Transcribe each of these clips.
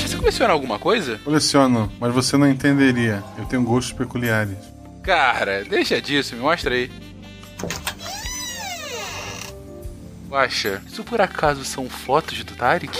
Guaxa, você coleciona alguma coisa? Coleciono, mas você não entenderia. Eu tenho gostos peculiares. Cara, deixa disso, me mostra aí. Guaxa, isso por acaso são fotos do Tarek?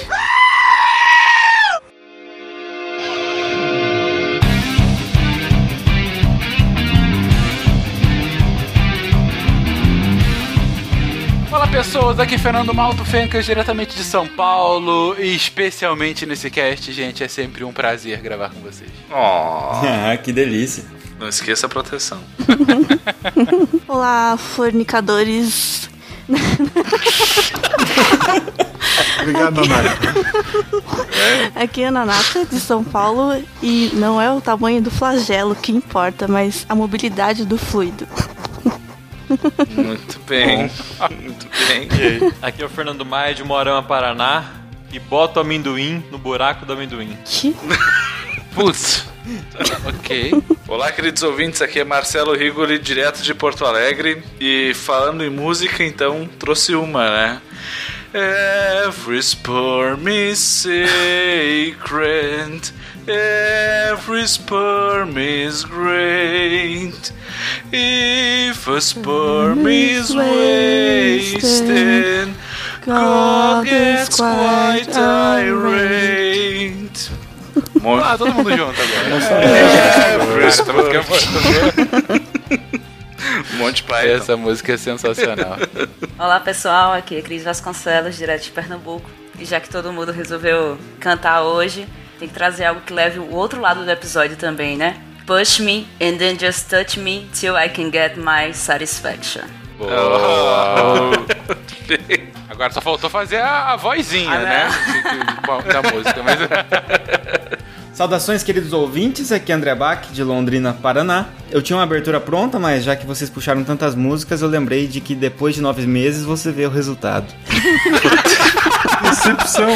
Pessoas, aqui é Fernando Malto Fencas, diretamente de São Paulo, e especialmente nesse cast, gente, é sempre um prazer gravar com vocês. Oh, Ah, que delícia. não esqueça a proteção. Olá, fornicadores. Obrigado, Nanaka. Aqui é a Nanata de São Paulo e não é o tamanho do flagelo que importa, mas a mobilidade do fluido. Muito bem. Muito bem. Aqui é o Fernando Maia de Morama, Paraná. E bota o amendoim no buraco do amendoim. Que? Putz, ok. Olá, queridos ouvintes, aqui é Marcelo Rigoli, direto de Porto Alegre. E falando em música, então, trouxe uma, né? Every sperm is sacred. Every sperm is great. If a sperm is wasted, God gets quite irate. Muito Ah, todo mundo junto agora. Every Cara, essa música é boa. Monte Python. Essa música é sensacional. Olá pessoal, aqui é Cris Vasconcelos, direto de Pernambuco. E já que todo mundo resolveu cantar hoje, tem que trazer algo que leve o outro lado do episódio também, né? Push me and then just touch me till I can get my satisfaction. Agora só faltou fazer a, a vozinha, Ah, né? não. Da música, mas. Saudações, queridos ouvintes. Aqui é André Bach, de Londrina, Paraná. Eu tinha uma abertura pronta, mas já que vocês puxaram tantas músicas, eu lembrei de que depois de nove meses você vê o resultado. Decepção.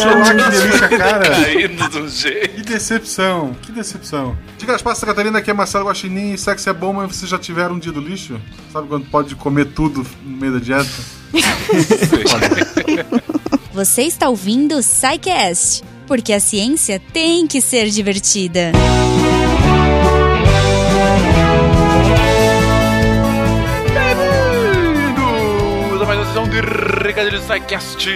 Chorar, que delícia, cara. Caindo de um jeito. Que decepção, que decepção. Diga as passas, Catarina, aqui é Marcelo Guaxinim e sexo é bom, mas vocês já tiveram um dia do lixo? Sabe quando pode comer tudo no meio da dieta? Você está ouvindo o SciCast, porque a ciência tem que ser divertida. Bem-vindos de Recadilho Psycast.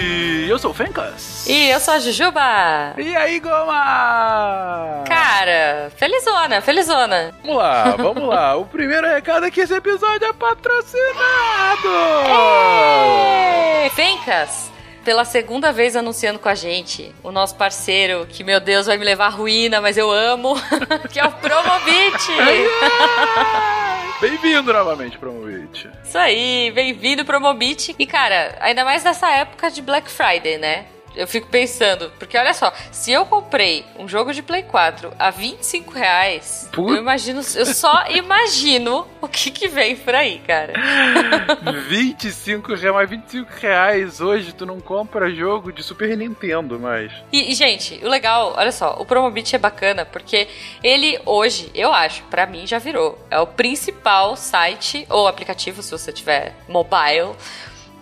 Eu sou o Fencas. E eu sou a Jujuba! E aí, Goma? Cara, felizona, felizona! Vamos lá, vamos lá. O primeiro recado é que esse episódio é patrocinado. Fencas! Pela segunda vez anunciando com a gente, o nosso parceiro, que meu Deus vai me levar à ruína, mas eu amo, que é o Promobit! Bem-vindo novamente, Promovite. Isso aí, bem-vindo pro Mobit. E cara, ainda mais nessa época de Black Friday, né? Eu fico pensando, porque olha só, se eu comprei um jogo de Play 4 a 25 reais, Putz. eu imagino, eu só imagino o que que vem por aí, cara. 25 reais, mas 25 reais hoje tu não compra jogo de Super Nintendo, mas. E, e, gente, o legal, olha só, o Promobit é bacana porque ele hoje, eu acho, pra mim já virou. É o principal site ou aplicativo, se você tiver mobile,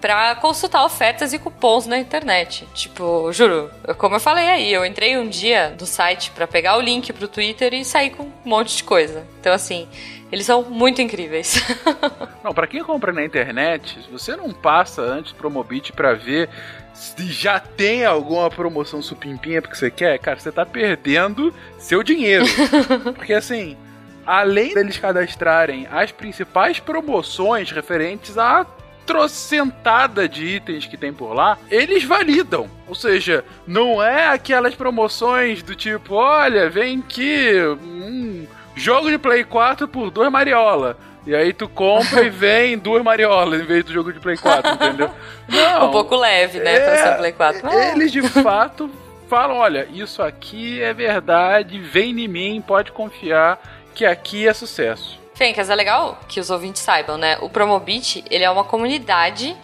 pra consultar ofertas e cupons na internet. Tipo, juro, como eu falei aí, eu entrei um dia no site pra pegar o link pro Twitter e sair com um monte de coisa. Então, assim, eles são muito incríveis. Não, pra quem compra na internet, você não passa antes do Promobit pra ver se já tem alguma promoção supimpinha porque você quer, cara, você tá perdendo seu dinheiro. Porque assim, além deles cadastrarem as principais promoções referentes a trocentada de itens que tem por lá, eles validam. Ou seja, não é aquelas promoções do tipo, olha, vem aqui, um jogo de Play 4 por dois Mariola. E aí tu compra e vem duas Mariolas em vez do jogo de Play 4, entendeu? Não. um pouco leve, né, pra ser Play 4. Mas- Eles de fato falam, olha, isso aqui é verdade, vem em mim, pode confiar que aqui é sucesso. Fencas, é legal que os ouvintes saibam, né? O Promobit, ele é uma comunidade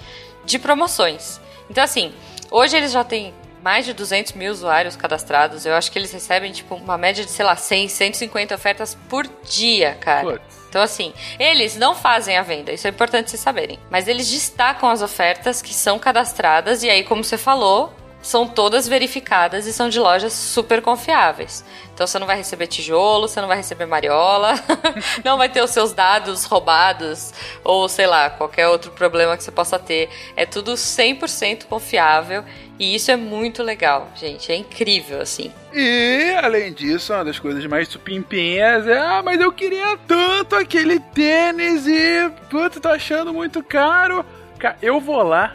de promoções. Então, assim, hoje eles já têm mais de 200 mil usuários cadastrados. Eu acho que eles recebem, tipo, uma média de, sei lá, 100, 150 ofertas por dia, cara. Putz. Então, assim, eles não fazem a venda, isso é importante vocês saberem. Mas eles destacam as ofertas que são cadastradas, e aí, como você falou, são todas verificadas e são de lojas super confiáveis. Então você não vai receber tijolo, você não vai receber mariola, não vai ter os seus dados roubados ou sei lá, qualquer outro problema que você possa ter. É tudo 100% confiável e isso é muito legal, gente. É incrível, assim. E, além disso, uma das coisas mais supimpinhas é: ah, mas eu queria tanto aquele tênis e, puta, tô achando muito caro. Eu vou lá,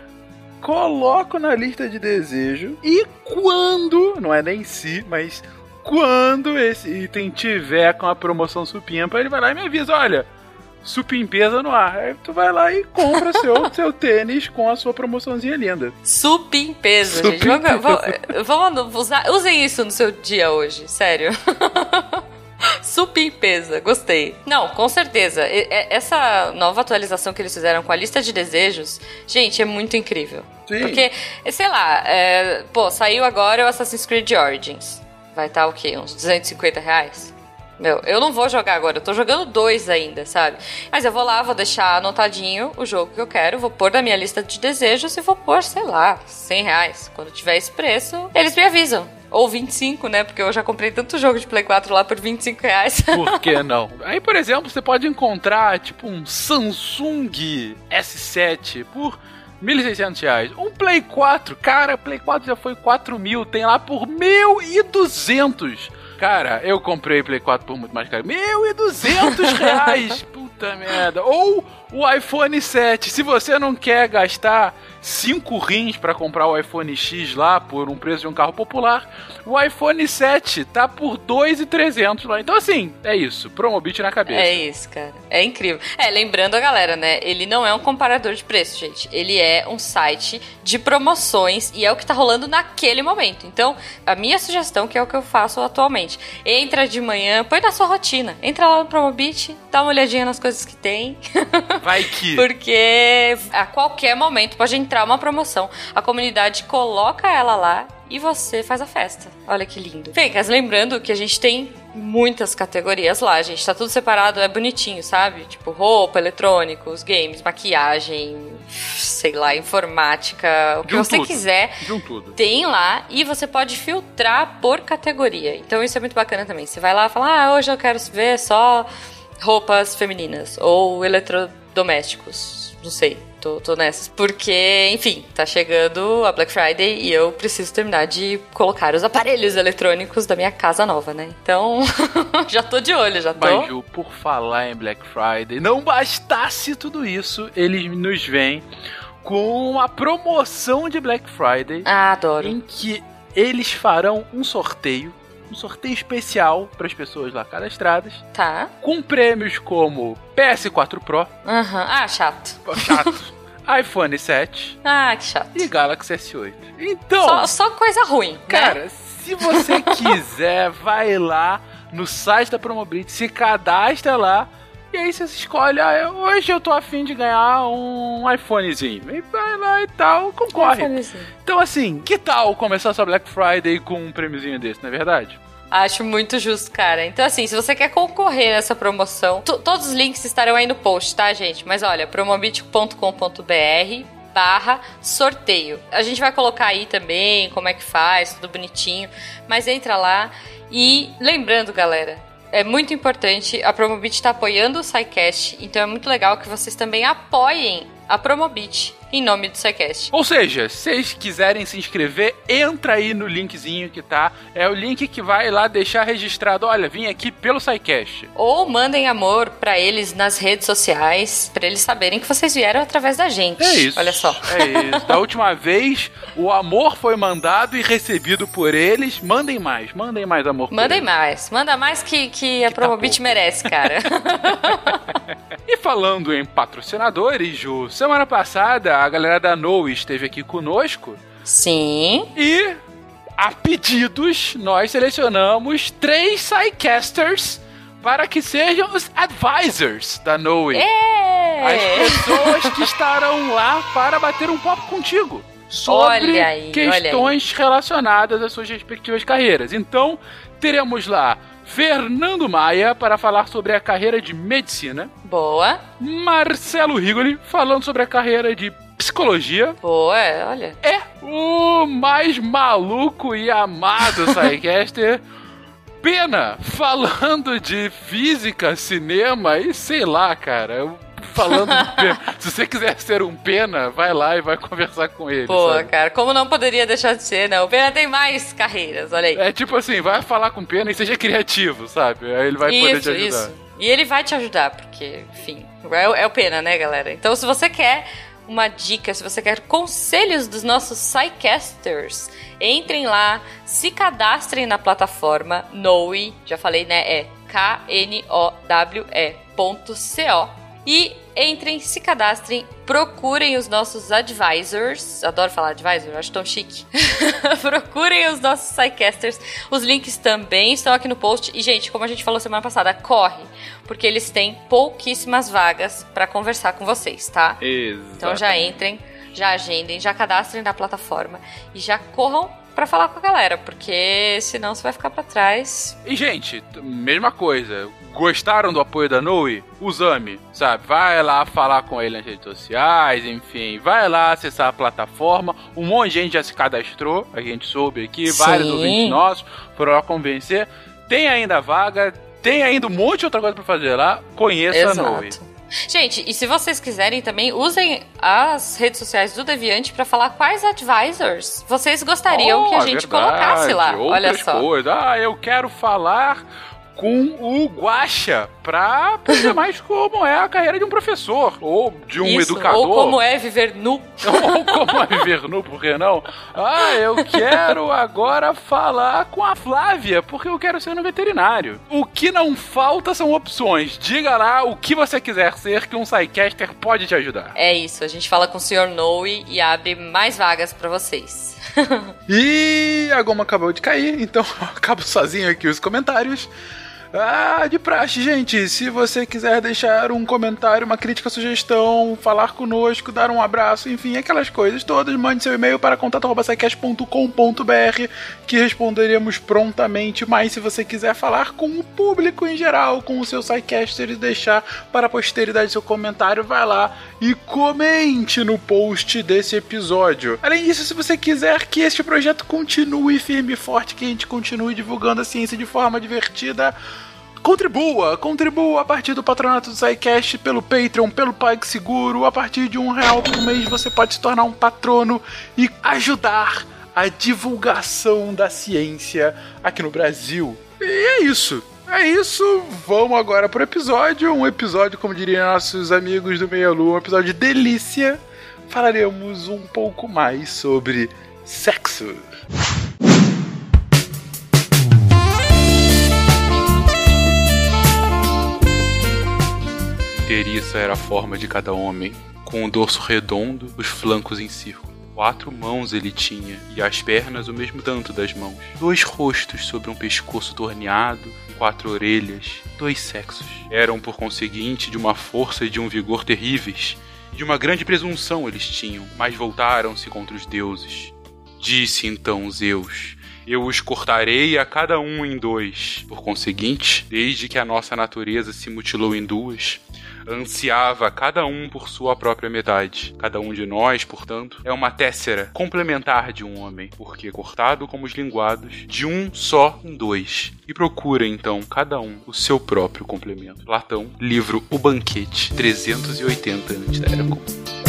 coloco na lista de desejo e quando, não é nem se, mas quando esse item tiver com a promoção supimpa, ele vai lá e me avisa: olha supimpeza no ar. Aí tu vai lá e compra seu, seu tênis com a sua promoçãozinha linda. Supimpeza, gente. Vamos, vamos, vamos usar, usem isso no seu dia hoje, sério. Supimpeza, gostei. Não, com certeza. Essa nova atualização que eles fizeram com a lista de desejos, gente, é muito incrível. Sim. Porque, sei lá, é, pô, saiu agora o Assassin's Creed Origins. Vai estar tá, o quê? Uns 250 reais? Meu, eu não vou jogar agora, eu tô jogando dois ainda, sabe? Mas eu vou lá, vou deixar anotadinho o jogo que eu quero, vou pôr na minha lista de desejos e vou pôr, sei lá, 100 reais. Quando tiver esse preço, eles me avisam. Ou 25, né? Porque eu já comprei tanto jogo de Play 4 lá por 25 reais. Por que não? Aí, por exemplo, você pode encontrar, tipo, um Samsung S7 por 1.600 reais. Um Play 4, cara, Play 4 já foi 4 mil, tem lá por 1.200. Cara, eu comprei Play 4 por muito mais caro. Mil e duzentos reais! Puta merda. Ou o iPhone 7. Se você não quer gastar 5 rins para comprar o iPhone X lá por um preço de um carro popular, o iPhone 7 tá por 2,300 lá. Então assim, é isso, Promobit na cabeça. É isso, cara. É incrível. É, lembrando a galera, né, ele não é um comparador de preço, gente. Ele é um site de promoções e é o que tá rolando naquele momento. Então, a minha sugestão, que é o que eu faço atualmente, entra de manhã, põe na sua rotina. Entra lá no Promobit, dá uma olhadinha nas coisas que tem. Vai que. Porque a qualquer momento pode entrar uma promoção. A comunidade coloca ela lá e você faz a festa. Olha que lindo. Fencas, lembrando que a gente tem muitas categorias lá, gente. Tá tudo separado, é bonitinho, sabe? Tipo, roupa, eletrônicos, games, maquiagem, sei lá, informática, o que você tudo. quiser. De tudo. Tem lá e você pode filtrar por categoria. Então isso é muito bacana também. Você vai lá e fala, ah, hoje eu quero ver só roupas femininas ou eletrodomésticos. Não sei, tô, tô nessas. Porque, enfim, tá chegando a Black Friday e eu preciso terminar de colocar os aparelhos eletrônicos da minha casa nova, né? Então, já tô de olho, já tô. Mas, Ju, por falar em Black Friday, não bastasse tudo isso, eles nos vêm com uma promoção de Black Friday. Ah, adoro. Em que eles farão um sorteio um sorteio especial para as pessoas lá cadastradas. Tá. Com prêmios como PS4 Pro. Aham. Uhum. Ah, chato. Chato. iPhone 7. Ah, que chato. E Galaxy S8. Então. Só, só coisa ruim. Né? Cara, né? se você quiser, vai lá no site da Promobit, se cadastra lá e aí você escolhe, ah, hoje eu tô afim de ganhar um iPhonezinho. E vai lá e tal, concorre. Então assim, que tal começar sua Black Friday com um prêmiozinho desse, não é verdade? Acho muito justo, cara. Então, assim, se você quer concorrer nessa promoção, todos os links estarão aí no post, tá, gente? Mas olha, promobit.com.br barra sorteio. A gente vai colocar aí também como é que faz, tudo bonitinho. Mas entra lá e lembrando, galera, é muito importante. A Promobit está apoiando o SciCast, então é muito legal que vocês também apoiem a Promobit em nome do SciCast. Ou seja, se vocês quiserem se inscrever, entra aí no linkzinho que tá. É o link que vai lá deixar registrado. Olha, vim aqui pelo SciCast. Ou mandem amor para eles nas redes sociais, para eles saberem que vocês vieram através da gente. É isso. Olha só. É isso. Da última vez, o amor foi mandado e recebido por eles. Mandem mais, mandem mais amor. Mandem mais. Manda mais que, que a que Promobit tá merece, cara. e falando em patrocinadores, Ju, semana passada a galera da No esteve aqui conosco. Sim. E, a pedidos, nós selecionamos três Psycasters para que sejam os advisors da Noe. É. As pessoas que estarão lá para bater um papo contigo sobre aí, questões relacionadas às suas respectivas carreiras. Então, teremos lá Fernando Maia para falar sobre a carreira de medicina. Boa. Marcelo Rigoli falando sobre a carreira de psicologia. Boa, é, olha. É o mais maluco e amado Psycaster. Pena, falando de física, cinema e sei lá, cara. Falando de pena. Se você quiser ser um pena, vai lá e vai conversar com ele. Pô, sabe? cara, como não poderia deixar de ser, né? O Pena tem mais carreiras, olha aí. É tipo assim, vai falar com pena e seja criativo, sabe? Aí ele vai poder te isso, ajudar. isso. E ele vai te ajudar, porque, enfim, é, o- é o Pena, né, galera? Então, se você quer uma dica, se você quer conselhos dos nossos Psycasters, entrem lá, se cadastrem na plataforma Noe, já falei, né? É K-N-O-W-E.co. E entrem, se cadastrem, procurem os nossos advisors. Adoro falar advisor, acho tão chique. procurem os nossos Psycasters. Os links também estão aqui no post. E, gente, como a gente falou semana passada, corre, porque eles têm pouquíssimas vagas para conversar com vocês, tá? Então já entrem, já agendem, já cadastrem na plataforma e já corram pra falar com a galera, porque senão você vai ficar pra trás. E, gente, mesma coisa. Gostaram do apoio da Noe? Usame, sabe? Vai lá falar com ele nas redes sociais, enfim. Vai lá acessar a plataforma. Um monte de gente já se cadastrou, a gente soube aqui. Vários Sim. ouvintes nossos foram lá convencer. Tem ainda vaga, tem ainda um monte de outra coisa pra fazer lá. Conheça a Noe. Exato. Gente, e se vocês quiserem também, usem as redes sociais do Deviante pra falar quais advisors vocês gostariam que a Oh, gente verdade, colocasse lá. Olha só. Coisas. Ah, eu quero falar com o Guaxa pra aprender mais como é a carreira de um professor ou de um Isso, educador. Ou como é viver nu. Ou como é viver nu, por que não? Ah, eu quero agora falar com a Flávia, porque eu quero ser no veterinário. O que não falta são opções. Diga lá o que você quiser ser que um Psycaster pode te ajudar. É isso, a gente fala com o Sr. Noe e abre mais vagas pra vocês. E a goma acabou de cair, então eu acabo sozinho aqui os comentários. Ah, de praxe, gente. Se você quiser deixar um comentário, uma crítica, sugestão, falar conosco, dar um abraço, enfim, aquelas coisas todas, mande seu e-mail para contato.sicast.com.br que responderemos prontamente. Mas se você quiser falar com o público em geral, com o seu Psycaster e deixar para a posteridade seu comentário, vai lá e comente no post desse episódio. Além disso, se você quiser que este projeto continue firme e forte, que a gente continue divulgando a ciência de forma divertida, Contribua, contribua a partir do patronato do SciCast, pelo Patreon, pelo PagSeguro. A partir de um real por mês você pode se tornar um patrono e ajudar a divulgação da ciência aqui no Brasil. E é isso. É isso, vamos agora pro episódio. Um episódio, como diriam nossos amigos do Meia Lua, um episódio de delícia. Falaremos um pouco mais sobre sexo. Inteiriça era a forma de cada homem, com o dorso redondo, os flancos em círculo. Quatro mãos ele tinha, e as pernas o mesmo tanto das mãos. Dois rostos sobre um pescoço torneado, quatro orelhas, dois sexos. Eram, por conseguinte, de uma força e de um vigor terríveis. De uma grande presunção eles tinham, mas voltaram-se contra os deuses. Disse então Zeus: Eu os cortarei a cada um em dois. Por conseguinte, desde que a nossa natureza se mutilou em duas, ansiava cada um por sua própria metade. Cada um de nós, portanto, é uma tessera complementar de um homem, porque cortado como os linguados, de um só em dois. E procura então cada um o seu próprio complemento. Platão, livro O Banquete, 380 antes da Era Comum.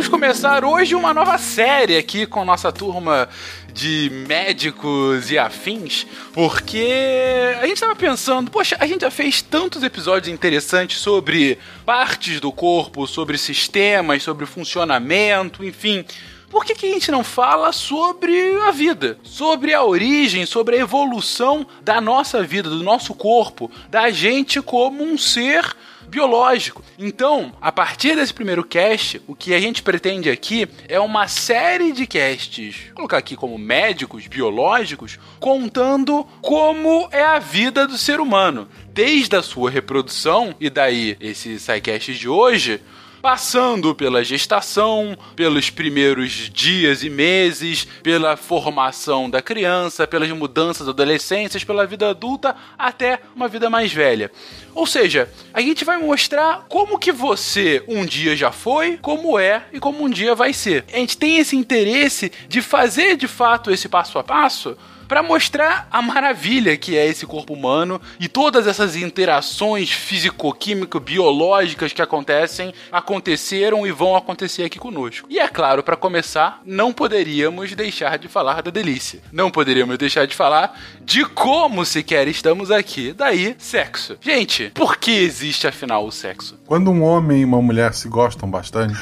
Vamos começar hoje uma nova série aqui com nossa turma de médicos e afins, porque a gente estava pensando, poxa, a gente já fez tantos episódios interessantes sobre partes do corpo, sobre sistemas, sobre funcionamento, enfim. Por que, que a gente não fala sobre a vida? Sobre a origem, sobre a evolução da nossa vida, do nosso corpo, da gente como um ser biológico. Então, a partir desse primeiro cast, o que a gente pretende aqui é uma série de casts, vou colocar aqui como médicos biológicos, contando como é a vida do ser humano, desde a sua reprodução e daí esse SciCast de hoje passando pela gestação, pelos primeiros dias e meses, pela formação da criança, pelas mudanças adolescências, pela vida adulta até uma vida mais velha. Ou seja, a gente vai mostrar como que você um dia já foi, como é e como um dia vai ser. A gente tem esse interesse de fazer de fato esse passo a passo para mostrar a maravilha que é esse corpo humano e todas essas interações físico-químico-biológicas que acontecem, aconteceram e vão acontecer aqui conosco. E é claro, para começar, não poderíamos deixar de falar da delícia. Não poderíamos deixar de falar de como sequer estamos aqui. Daí, sexo. Gente, por que existe afinal o sexo? Quando um homem e uma mulher se gostam bastante,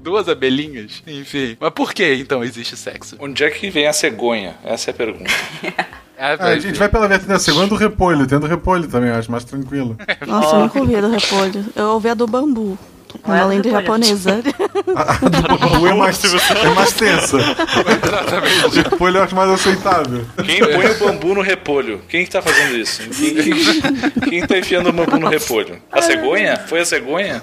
Duas abelhinhas? Enfim. Mas por que então existe sexo? Onde é que vem a cegonha? Essa é a pergunta. É, Ah, a gente vai pela vertente da segunda do repolho. Tem do repolho também, eu acho mais tranquilo. Nossa, eu nunca ouvi a do repolho. Eu ouvi a do bambu. Não é Uma lenda japonesa. A do bambu é mais, é mais tensa. Exatamente. O repolho eu acho mais aceitável. Quem põe o bambu no repolho? Quem que tá fazendo isso? Quem, quem, quem tá enfiando o bambu no repolho? A cegonha? Foi a cegonha?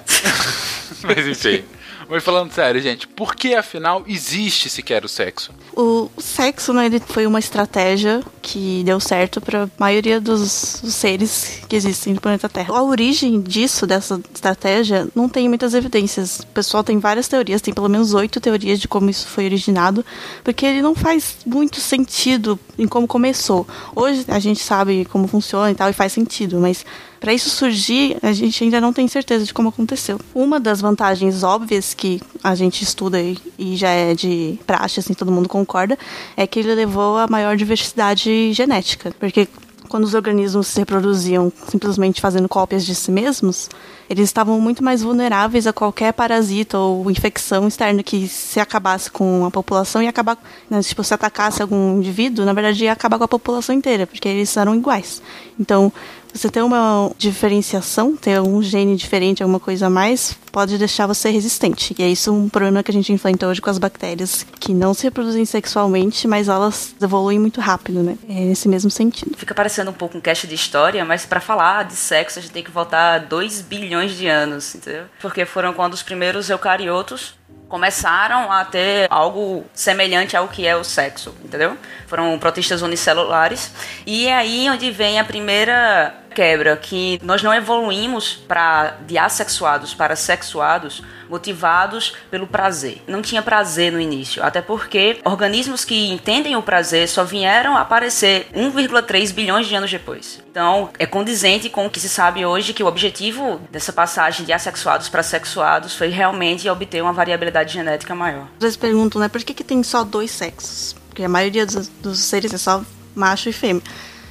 Mas enfim. Mas falando sério, gente, por que afinal existe sequer o sexo? O, sexo, né, ele foi uma estratégia que deu certo para a maioria dos, dos seres que existem no planeta Terra. A origem disso, dessa estratégia, não tem muitas evidências. O pessoal tem várias teorias, tem pelo menos oito teorias de como isso foi originado, porque ele não faz muito sentido em como começou. Hoje a gente sabe como funciona e tal, e faz sentido, mas para isso surgir, a gente ainda não tem certeza de como aconteceu. Uma das vantagens óbvias que a gente estuda e, já é de praxe, assim, todo mundo concorda, é que ele levou a maior diversidade genética. Porque quando os organismos se reproduziam simplesmente fazendo cópias de si mesmos, eles estavam muito mais vulneráveis a qualquer parasita ou infecção externa que se acabasse com a população e acabar, né, tipo, se atacasse algum indivíduo, na verdade ia acabar com a população inteira, porque eles eram iguais. Então, você ter uma diferenciação, ter um gene diferente, alguma coisa a mais, pode deixar você resistente. E é isso um problema que a gente enfrenta hoje com as bactérias, que não se reproduzem sexualmente, mas elas evoluem muito rápido, né? É nesse mesmo sentido. Fica parecendo um pouco um cast de história, mas pra falar de sexo a gente tem que voltar 2 bilhões de anos, entendeu? Porque foram quando os primeiros eucariotos começaram a ter algo semelhante ao que é o sexo, entendeu? Foram protistas unicelulares. E é aí onde vem a primeira quebra, que nós não evoluímos para de assexuados para sexuados motivados pelo prazer. Não tinha prazer no início, até porque organismos que entendem o prazer só vieram aparecer 1,3 bilhões de anos depois. Então, é condizente com o que se sabe hoje que o objetivo dessa passagem de assexuados para sexuados foi realmente obter uma variabilidade genética maior. Às vezes perguntam, né, por que, que tem só dois sexos? Porque a maioria dos, dos seres é só macho e fêmea.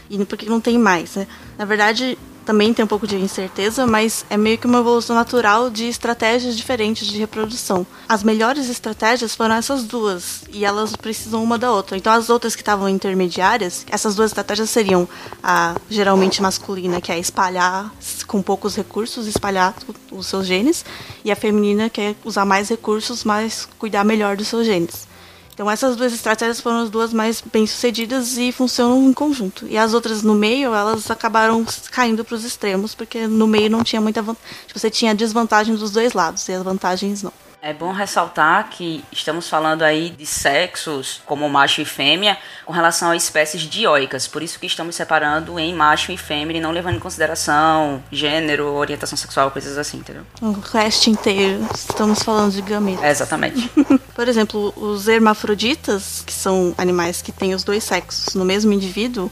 E por que não tem mais, né? Na verdade, também tem um pouco de incerteza, mas é meio que uma evolução natural de estratégias diferentes de reprodução. As melhores estratégias foram essas duas, e elas precisam uma da outra. Então, as outras que estavam intermediárias, essas duas estratégias seriam a geralmente masculina, que é espalhar com poucos recursos, espalhar os seus genes, e a feminina, que é usar mais recursos, mas cuidar melhor dos seus genes. Então essas duas estratégias foram as duas mais bem sucedidas e funcionam em conjunto. E as outras no meio, elas acabaram caindo para os extremos, porque no meio não tinha muita vantagem. Você tinha a desvantagem dos dois lados e as vantagens não. É bom ressaltar que estamos falando aí de sexos como macho e fêmea com relação a espécies dioicas, por isso que estamos separando em macho e fêmea e não levando em consideração gênero, orientação sexual, coisas assim, entendeu? O resto inteiro, estamos falando de gametas. É, exatamente. Por exemplo, os hermafroditas, que são animais que têm os dois sexos no mesmo indivíduo,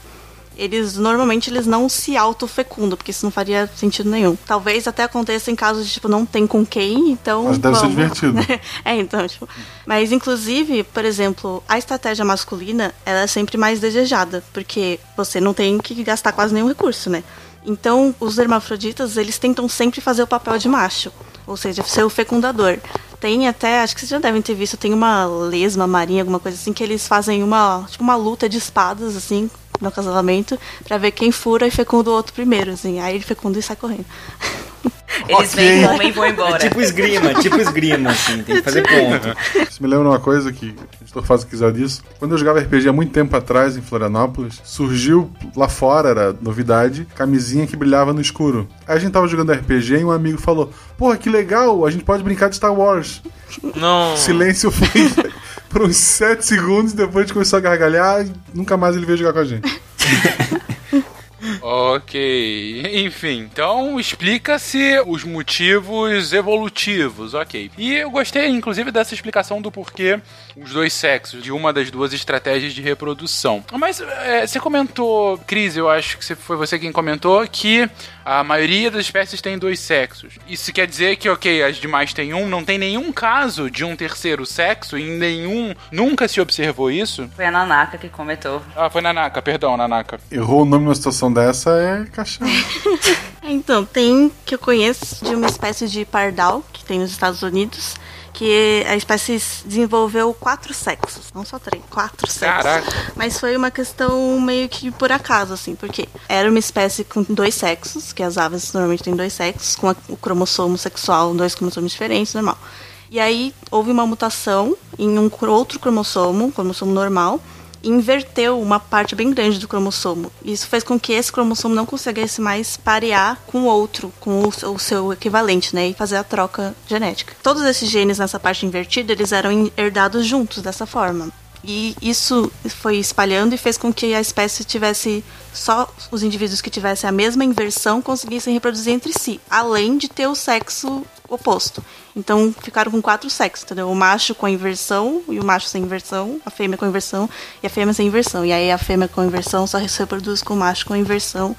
eles normalmente eles não se autofecundam, porque isso não faria sentido nenhum. Talvez até aconteça em casos de tipo não tem com quem, então Mas deve ser vamos. divertido. é, então, tipo, mas inclusive, por exemplo, a estratégia masculina, ela é sempre mais desejada, porque você não tem que gastar quase nenhum recurso, né? Então, os hermafroditas, eles tentam sempre fazer o papel de macho, ou seja, ser o fecundador. Tem até, acho que vocês já devem ter visto, tem uma lesma marinha, alguma coisa assim, que eles fazem uma, tipo, uma luta de espadas, assim, no casamento, pra ver quem fura e fecunda o outro primeiro, assim. Aí ele fecunda e sai correndo. Eles Ok. vêm, comem e vão É embora. tipo esgrima, tipo esgrima, assim, tem que fazer ponto. Isso me lembra uma coisa que o editor faz o que quiser disso. Quando eu jogava RPG há muito tempo atrás, em Florianópolis, surgiu lá fora, era novidade, camisinha que brilhava no escuro. Aí a gente tava jogando RPG e um amigo falou: Porra, que legal, a gente pode brincar de Star Wars. Não. Silêncio foi por uns 7 segundos, depois começou a gargalhar e nunca mais ele veio jogar com a gente. Ok. Enfim, então explica-se os motivos evolutivos, ok. E eu gostei, inclusive, dessa explicação do porquê os dois sexos, de uma das duas estratégias de reprodução. Mas é, você comentou, Cris, eu acho que foi você quem comentou, que a maioria das espécies tem dois sexos. Isso quer dizer que, ok, as demais têm um, não tem nenhum caso de um terceiro sexo, em nenhum. Nunca se observou isso? Foi a Nanaka que comentou. Ah, foi Nanaka, perdão, Nanaka. Errou o nome numa situação dessa é caixão. Então, tem que eu conheço de uma espécie de pardal que tem nos Estados Unidos, que a espécie desenvolveu quatro sexos, não só três, quatro sexos. Caraca. Mas foi uma questão meio que por acaso, assim, porque era uma espécie com dois sexos, que as aves normalmente têm dois sexos, com o cromossomo sexual, dois cromossomos diferentes, normal. E aí houve uma mutação em um outro cromossomo, cromossomo normal, inverteu uma parte bem grande do cromossomo. Isso fez com que esse cromossomo não conseguisse mais parear com o outro, com o seu, o seu equivalente, né? E fazer a troca genética. Todos esses genes nessa parte invertida, eles eram herdados juntos dessa forma. E isso foi espalhando e fez com que a espécie tivesse só os indivíduos que tivessem a mesma inversão conseguissem reproduzir entre si, além de ter o sexo oposto. Então ficaram com quatro sexos, entendeu? O macho com a inversão e o macho sem inversão, a fêmea com inversão e a fêmea sem inversão. E aí a fêmea com inversão só se reproduz com o macho com inversão.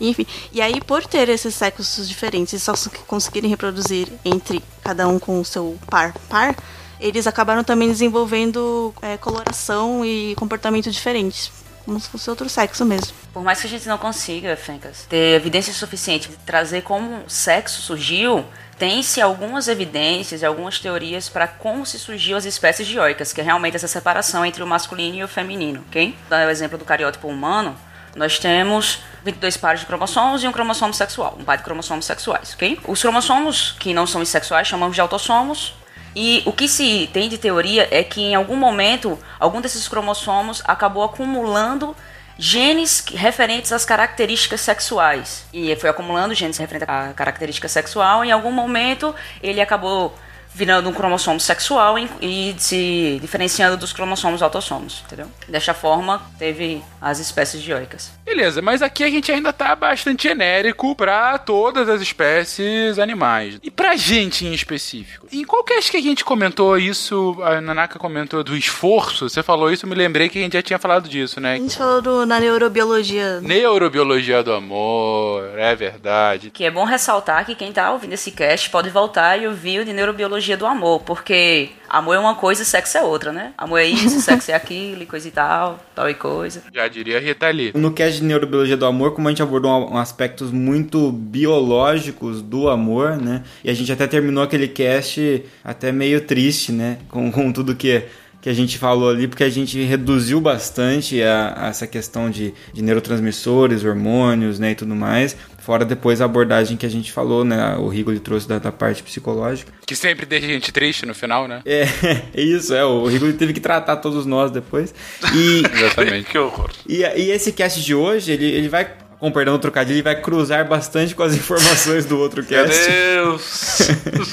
Enfim, e aí por ter esses sexos diferentes e só conseguirem reproduzir entre cada um com o seu par par, eles acabaram também desenvolvendo é, coloração e comportamento diferentes, como se fosse outro sexo mesmo. Por mais que a gente não consiga, Fencas, ter evidência suficiente de trazer como o sexo surgiu, tem-se algumas evidências e algumas teorias para como se surgiu as espécies dioicas, que é realmente essa separação entre o masculino e o feminino, ok? Dá o exemplo do cariótipo humano, nós temos 22 pares de cromossomos e um cromossomo sexual, um par de cromossomos sexuais, ok? Os cromossomos que não são assexuais chamamos de autossomos, e o que se tem de teoria é que em algum momento, algum desses cromossomos acabou acumulando genes referentes às características sexuais. E foi acumulando genes referentes à característica sexual. Em algum momento, ele acabou virando um cromossomo sexual e, se diferenciando dos cromossomos autossomos, entendeu? Desta forma, teve as espécies dioicas. Beleza, mas aqui a gente ainda tá bastante genérico pra todas as espécies animais. E pra gente em específico. Em qual cast que a gente comentou isso, a Nanaka comentou do esforço, você falou isso, eu me lembrei que a gente já tinha falado disso, A né? gente falou do- na neurobiologia. Neurobiologia do amor, é verdade. Que é bom ressaltar que quem tá ouvindo esse cast pode voltar e ouvir o de neurobiologia do amor, porque amor é uma coisa e sexo é outra, né? Amor é isso, sexo é aquilo, e coisa e tal, tal e coisa. Já diria Rita Lee. No cast de Neurobiologia do Amor, como a gente abordou um, um aspectos muito biológicos do amor, né? E a gente até terminou aquele cast até meio triste, né? Com, com tudo que, que a gente falou ali, porque a gente reduziu bastante a, a essa questão de, de neurotransmissores, hormônios, né? E tudo mais. Fora depois a abordagem que a gente falou, né? O Rigo ele trouxe da, da parte psicológica. Que sempre deixa a gente triste no final, né? É, é isso, é. O Rigo ele teve que tratar todos nós depois. E. Exatamente. que horror. E, e esse cast de hoje, ele, ele vai, com perdão do trocadilho, ele vai cruzar bastante com as informações do outro Meu cast. Deus!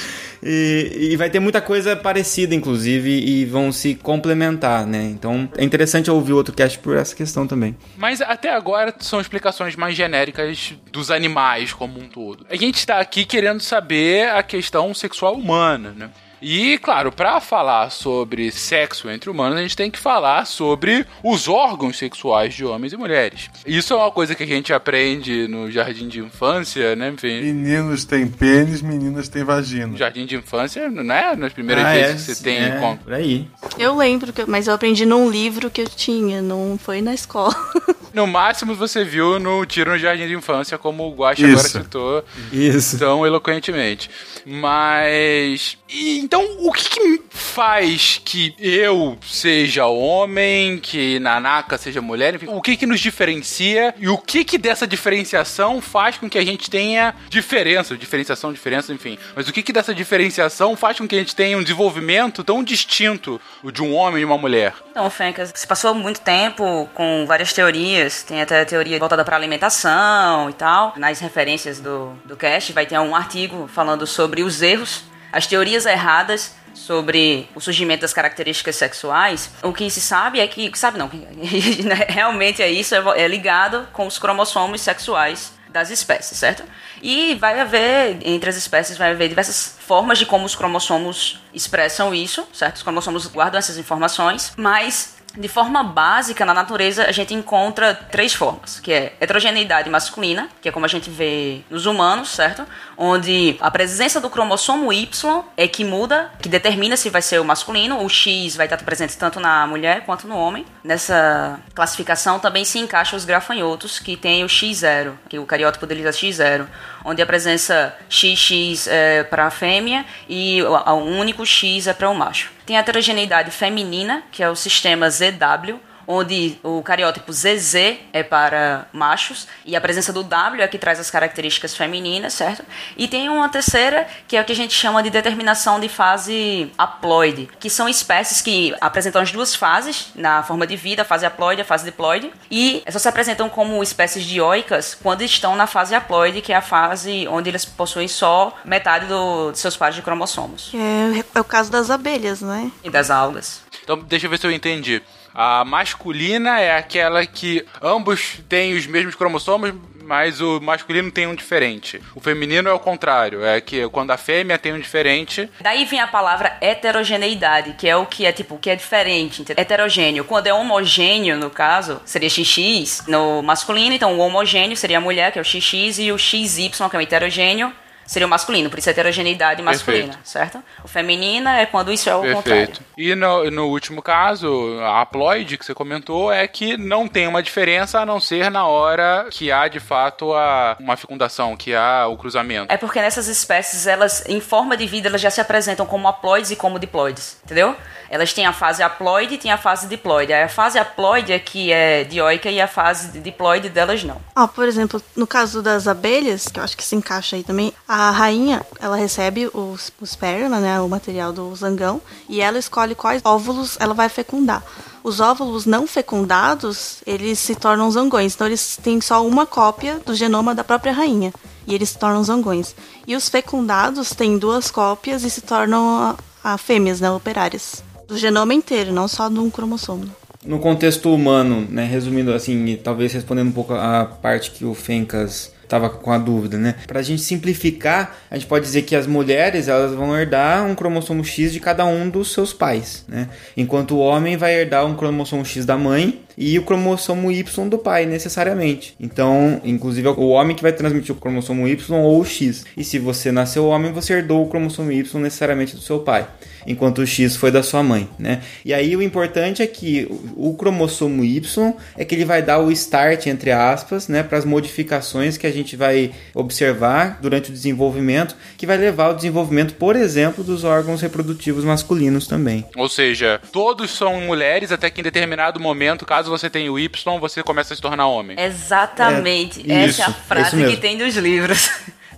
E, e vai ter muita coisa parecida, inclusive, e vão se complementar, né? Então é interessante ouvir o outro cast por essa questão também. Mas até agora são explicações mais genéricas dos animais como um todo. A gente está aqui querendo saber a questão sexual humana, né? E, claro, para falar sobre sexo entre humanos, a gente tem que falar sobre os órgãos sexuais de homens e mulheres. Isso é uma coisa que a gente aprende no jardim de infância, né? Enfim, Meninos têm pênis, meninas têm vagina. no jardim de infância, né? Nas primeiras Ah, vezes é, que você tem é, com- por aí. Eu lembro, que, mas eu aprendi num livro que eu tinha, não foi na escola. No máximo você viu no Tiro no Jardim de Infância, como o Guache agora citou Isso. tão eloquentemente. Mas. e, então, o que, que faz que eu seja homem, que Nanaka seja mulher? Enfim, o que, que nos diferencia e o que, que dessa diferenciação faz com que a gente tenha diferença? Diferenciação, diferença, enfim. Mas o que, que dessa diferenciação faz com que a gente tenha um desenvolvimento tão distinto de um homem e uma mulher? Então, Fencas, se passou muito tempo com várias teorias, tem até a teoria voltada para alimentação e tal. Nas referências do, do cast vai ter um artigo falando sobre os erros, as teorias erradas sobre o surgimento das características sexuais. O que se sabe é que, sabe não, realmente é isso, é ligado com os cromossomos sexuais das espécies, certo? E vai haver, entre as espécies, vai haver diversas formas de como os cromossomos expressam isso, certo? Os cromossomos guardam essas informações, mas de forma básica, na natureza, a gente encontra três formas, que é heterogeneidade masculina, que é como a gente vê nos humanos, certo? Onde a presença do cromossomo Y é que muda, que determina se vai ser o masculino, o X vai estar presente tanto na mulher quanto no homem. Nessa classificação também se encaixam os grafanhotos, que tem o X0, que o cariótipo deles é X0, onde a presença XX é para a fêmea e o único X é para o macho. Tem a heterogeneidade feminina, que é o sistema ZW, onde o cariótipo ZZ é para machos e a presença do W é que traz as características femininas, certo? E tem uma terceira, que é o que a gente chama de determinação de fase haploide, que são espécies que apresentam as duas fases na forma de vida, a fase haploide e a fase diploide, e só se apresentam como espécies dioicas quando estão na fase haploide, que é a fase onde eles possuem só metade do, de seus pares de cromossomos. É, é o caso das abelhas, né? E das algas. Então, deixa eu ver se eu entendi. A masculina é aquela que ambos têm os mesmos cromossomos, mas o masculino tem um diferente. O feminino é o contrário, é que quando a fêmea tem um diferente. Daí vem a palavra heterogeneidade, que é o que é tipo, que é diferente, heterogêneo. Quando é homogêneo, no caso, seria XX no masculino, então o homogêneo seria a mulher, que é o XX, e o XY, que é o heterogêneo, seria o masculino, por isso é heterogeneidade masculina, Perfeito. certo? O feminina é quando isso é o contrário. Perfeito. E no, no último caso, a haploide que você comentou é que não tem uma diferença a não ser na hora que há de fato a, uma fecundação, que há o cruzamento. É porque nessas espécies, elas, em forma de vida, elas já se apresentam como haploides e como diploides, entendeu? Elas têm a fase haploide e tem a fase diploide. A fase haploide é que é dioica e a fase diploide delas não. Ó, por exemplo, no caso das abelhas, que eu acho que se encaixa aí também, a rainha, ela recebe os, os né, o material do zangão, e ela escolhe quais óvulos ela vai fecundar. Os óvulos não fecundados, eles se tornam zangões, então eles têm só uma cópia do genoma da própria rainha, e eles se tornam zangões. E os fecundados têm duas cópias e se tornam a, a fêmeas, né, operárias. Do genoma inteiro, não só de um cromossomo. No contexto humano, né, resumindo assim, e talvez respondendo um pouco a parte que o Fencas estava com a dúvida, né? Pra gente simplificar, a gente pode dizer que as mulheres, elas vão herdar um cromossomo X de cada um dos seus pais, né? Enquanto o homem vai herdar um cromossomo X da mãe e o cromossomo Y do pai, necessariamente. Então, inclusive, é o homem que vai transmitir o cromossomo Y ou o X. E se você nasceu homem, você herdou o cromossomo Y necessariamente do seu pai, enquanto o X foi da sua mãe, né? E aí o importante é que o cromossomo Y é que ele vai dar o start, entre aspas, né, para as modificações que a gente vai observar durante o desenvolvimento, que vai levar ao desenvolvimento, por exemplo, dos órgãos reprodutivos masculinos também. Ou seja, todos são mulheres até que em determinado momento, caso você tenha o Y, você começa a se tornar homem. Exatamente. É, Essa é a isso, frase isso que tem nos livros.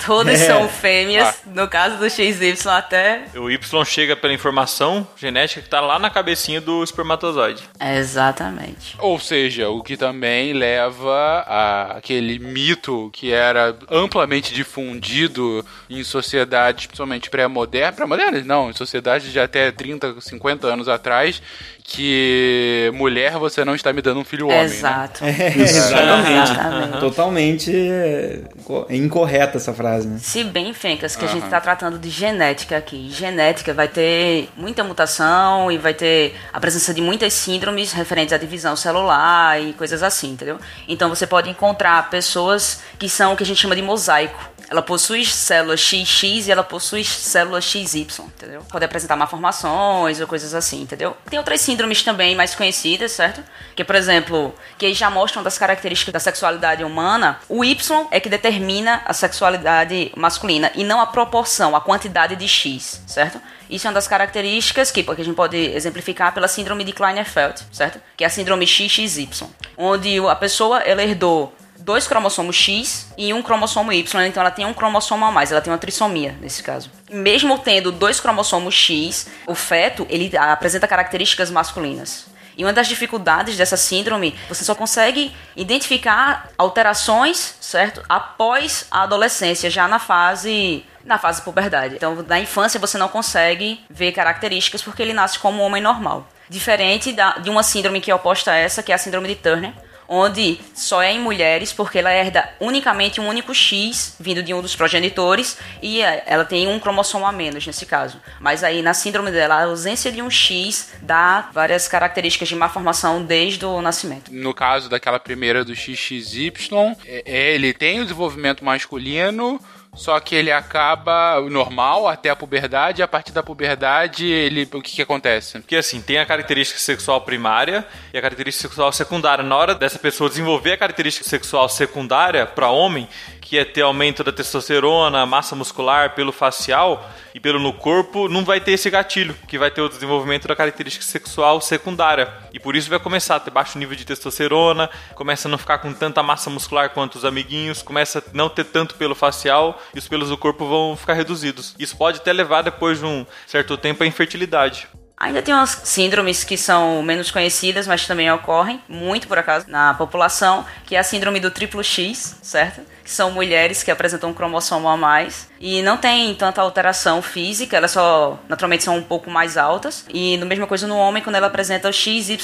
Todas É. são fêmeas, Ah. no caso do XY até. O Y chega pela informação genética que tá lá na cabecinha do espermatozoide. Exatamente. Ou seja, o que também leva a aquele mito que era amplamente difundido em sociedades, principalmente pré-modernas, pré-modernas não, em sociedades de até 30, 50 anos atrás, que mulher você não está me dando um filho homem, né? Exato. É, exatamente. Exatamente. Totalmente é, co- incorreta essa frase. Fase, né? Se bem, Fencas, que a gente está tratando de genética aqui. Genética vai ter muita mutação e vai ter a presença de muitas síndromes referentes à divisão celular e coisas assim, entendeu? Então você pode encontrar pessoas que são o que a gente chama de mosaico. Ela possui células XX e ela possui células XY, entendeu? Pode apresentar malformações ou coisas assim, entendeu? Tem outras síndromes também mais conhecidas, certo? Que, por exemplo, que já mostram das características da sexualidade humana. O Y é que determina a sexualidade masculina e não a proporção, a quantidade de X, certo? Isso é uma das características que, porque a gente pode exemplificar pela síndrome de Klinefelter, certo? Que é a síndrome XXY, onde a pessoa ela herdou dois cromossomos X e um cromossomo Y, então ela tem um cromossomo a mais, ela tem uma trissomia nesse caso. Mesmo tendo dois cromossomos X, o feto ele apresenta características masculinas. E uma das dificuldades dessa síndrome, você só consegue identificar alterações, certo? Após a adolescência, já na fase na fase puberdade. Então, na infância você não consegue ver características porque ele nasce como um homem normal. Diferente da, de uma síndrome que é oposta a essa, que é a síndrome de Turner, onde só é em mulheres porque ela herda unicamente um único X vindo de um dos progenitores e eh, ela tem um cromossomo a menos nesse caso. Mas aí na síndrome dela, a ausência de um X dá várias características de malformação desde o nascimento. No caso daquela primeira do XXY, é- é, ele tem o desenvolvimento masculino, só que ele acaba normal até a puberdade, e a partir da puberdade, ele o que, que acontece? Porque assim, tem a característica sexual primária e a característica sexual secundária. Na hora dessa pessoa desenvolver a característica sexual secundária para homem, que é ter aumento da testosterona, massa muscular, pelo facial e pelo no corpo, não vai ter esse gatilho, que vai ter o desenvolvimento da característica sexual secundária. E por isso vai começar a ter baixo nível de testosterona, começa a não ficar com tanta massa muscular quanto os amiguinhos, começa a não ter tanto pelo facial e os pelos do corpo vão ficar reduzidos. Isso pode até levar depois de um certo tempo à infertilidade. Ainda tem umas síndromes que são menos conhecidas, mas também ocorrem, muito por acaso, na população, que é a síndrome do triplo X, certo? Que são mulheres que apresentam um cromossomo a mais e não tem tanta alteração física, elas só naturalmente são um pouco mais altas. E no mesma coisa no homem quando ela apresenta o XYY.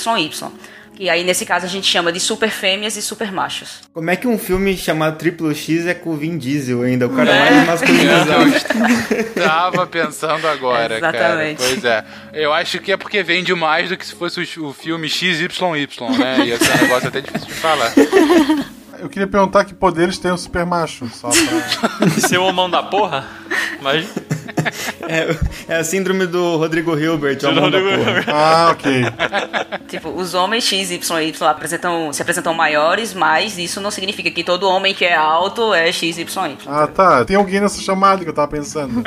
E aí, nesse caso, a gente chama de super fêmeas e super machos. Como é que um filme chamado Triplo X é com o Vin Diesel ainda? O cara É. mais masculinizado. Tava pensando agora, cara. Exatamente. Pois é. Eu acho que é porque vende mais do que se fosse o, o filme XYY, né? Ia ser um negócio até difícil de falar. Eu queria perguntar que poderes tem o super macho. Só pra... Ser o mão da porra? Mas É, é a síndrome do Rodrigo Hilbert, do porra. Hilbert. Ah, ok. Tipo, os homens XYY apresentam, se apresentam maiores, mas isso não significa que todo homem que é alto é XYY. Ah, tá. Tem alguém nessa chamada que eu tava pensando.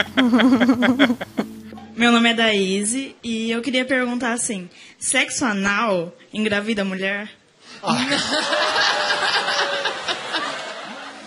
Meu nome é Daíse e eu queria perguntar assim: sexo anal engravida a mulher?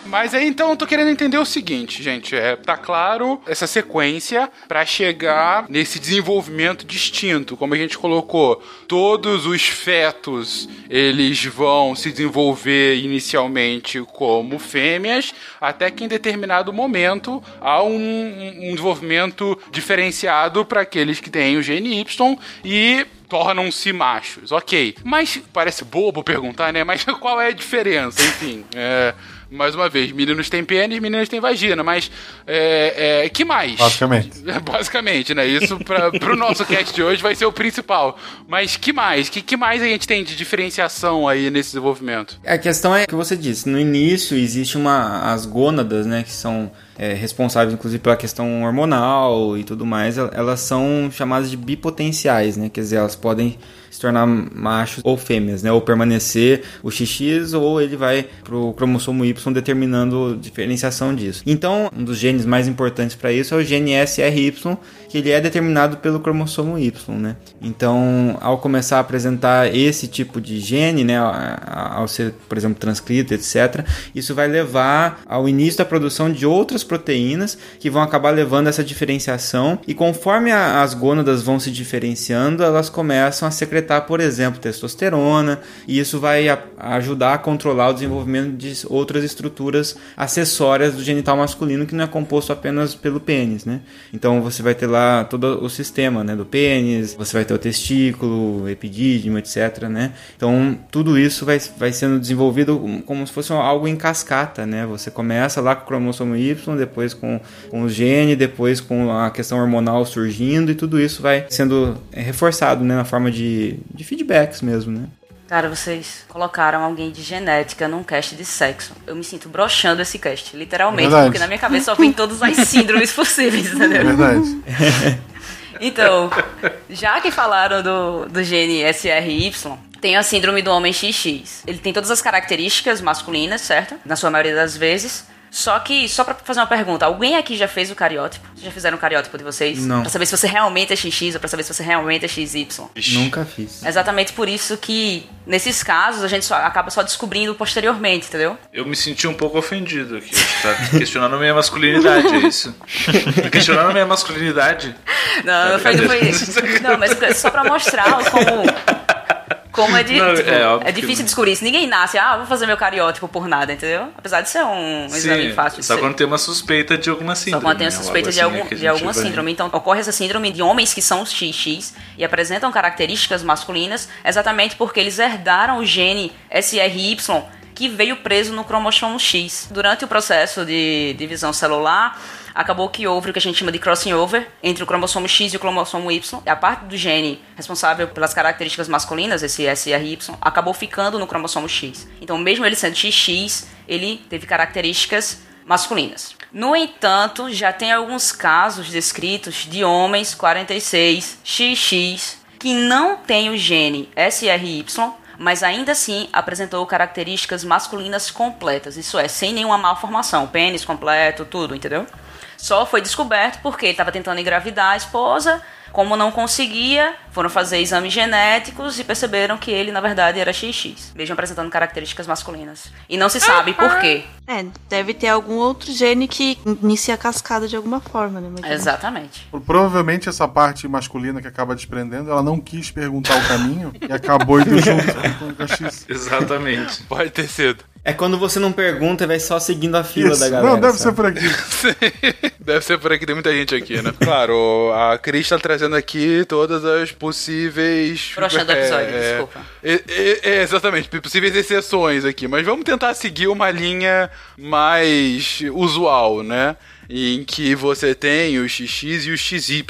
Mas aí então eu tô querendo entender o seguinte, gente. É, tá claro essa sequência pra chegar nesse desenvolvimento distinto. Como a gente colocou, todos os fetos eles vão se desenvolver inicialmente como fêmeas, até que em determinado momento há um, um- um desenvolvimento diferenciado para aqueles que têm o gene Y e tornam-se machos, ok. Mas parece bobo perguntar, né? Mas qual é a diferença? Enfim, é, mais uma vez, meninos têm pênis, meninas têm vagina, mas é, é, que mais? Basicamente. Basicamente, né? Isso para pro nosso cast de hoje vai ser o principal. Mas que mais? Que, que mais a gente tem de diferenciação aí nesse desenvolvimento? A questão é o que você disse. No início existe uma as gônadas, né, que são é, responsáveis inclusive pela questão hormonal e tudo mais. el- Elas são chamadas de bipotenciais, né? Quer dizer, elas podem se tornar machos ou fêmeas, né? Ou permanecer o XX ou ele vai pro cromossomo Y determinando diferenciação disso. Então, um dos genes mais importantes para isso é o gene SRY, que ele é determinado pelo cromossomo Y, né? Então, ao começar a apresentar esse tipo de gene, né, ao ser, por exemplo, transcrito, etc., isso vai levar ao início da produção de outras proteínas que vão acabar levando essa diferenciação e conforme a- as gônadas vão se diferenciando, elas começam a secretar, por exemplo, testosterona, e isso vai a- ajudar a controlar o desenvolvimento de outras estruturas acessórias do genital masculino que não é composto apenas pelo pênis, né? Então você vai ter lá todo o sistema, né, do pênis, você vai ter o testículo, epidídimo, etc, né? Então tudo isso vai, vai sendo desenvolvido como se fosse algo em cascata, né? Você começa lá com o cromossomo Y Depois com, com o gene, depois com a questão hormonal surgindo e tudo isso vai sendo é, reforçado, né, na forma de, de feedbacks mesmo, né? Cara, vocês colocaram alguém de genética num cast de sexo. Eu me sinto broxando esse cast, literalmente, Verdade. porque na minha cabeça só vem todas as síndromes possíveis, É entendeu? verdade. Então, já que falaram do, do gene SRY, tem a síndrome do homem XX. Ele tem todas as características masculinas, certo? Na sua maioria das vezes. Só que, só pra fazer uma pergunta, alguém aqui já fez o cariótipo? Vocês já fizeram o cariótipo de vocês? Não. Pra saber se você realmente é XX ou pra saber se você realmente é XY? Nunca fiz. Exatamente por isso que, nesses casos, a gente só, acaba só descobrindo posteriormente, entendeu? Eu me senti um pouco ofendido aqui. Tá questionando a minha masculinidade, é isso? Tá questionando a minha masculinidade? Não, não foi, não foi isso. Não, mas só pra mostrar como. Como é, de, Não, tipo, é é, óbvio que- difícil descobrir isso. Ninguém nasce, ah, vou fazer meu cariótipo por nada, entendeu? Apesar de ser um exame fácil de só ser. quando tem uma suspeita de alguma Só síndrome. quando tem a né? suspeita de, assim algum, é que a de alguma vai- síndrome. Então, ocorre essa síndrome de homens que são XX e apresentam características masculinas exatamente porque eles herdaram o gene SRY que veio preso no cromossomo X. Durante o processo de divisão celular, acabou que houve o que a gente chama de crossing over entre o cromossomo X e o cromossomo Y. E a parte do gene responsável pelas características masculinas, esse SRY, acabou ficando no cromossomo X. Então, mesmo ele sendo XX, ele teve características masculinas. No entanto, já tem alguns casos descritos de homens 46 XX que não têm o gene SRY, mas ainda assim apresentou características masculinas completas. Isso é, sem nenhuma malformação, pênis completo, tudo, entendeu? Só foi descoberto porque ele estava tentando engravidar a esposa. Como não conseguia, foram fazer exames genéticos e perceberam que ele, na verdade, era XX, mesmo apresentando características masculinas. E não se sabe por quê. É, deve ter algum outro gene que inicia a cascada de alguma forma, né? Mas- Exatamente. Provavelmente essa parte masculina que acaba desprendendo, ela não quis perguntar o caminho e acabou indo junto com o X. Exatamente. Pode ter sido. É quando você não pergunta e vai só seguindo a fila Isso. da galera. Não, deve sabe? ser por aqui. Deve ser por aqui, tem muita gente aqui, né? Claro, a Cris tá trazendo aqui todas as possíveis. Broxa do episódio, é, desculpa. é, é, é, exatamente, possíveis exceções aqui. Mas vamos tentar seguir uma linha mais usual, né? Em que você tem o XX e o XY.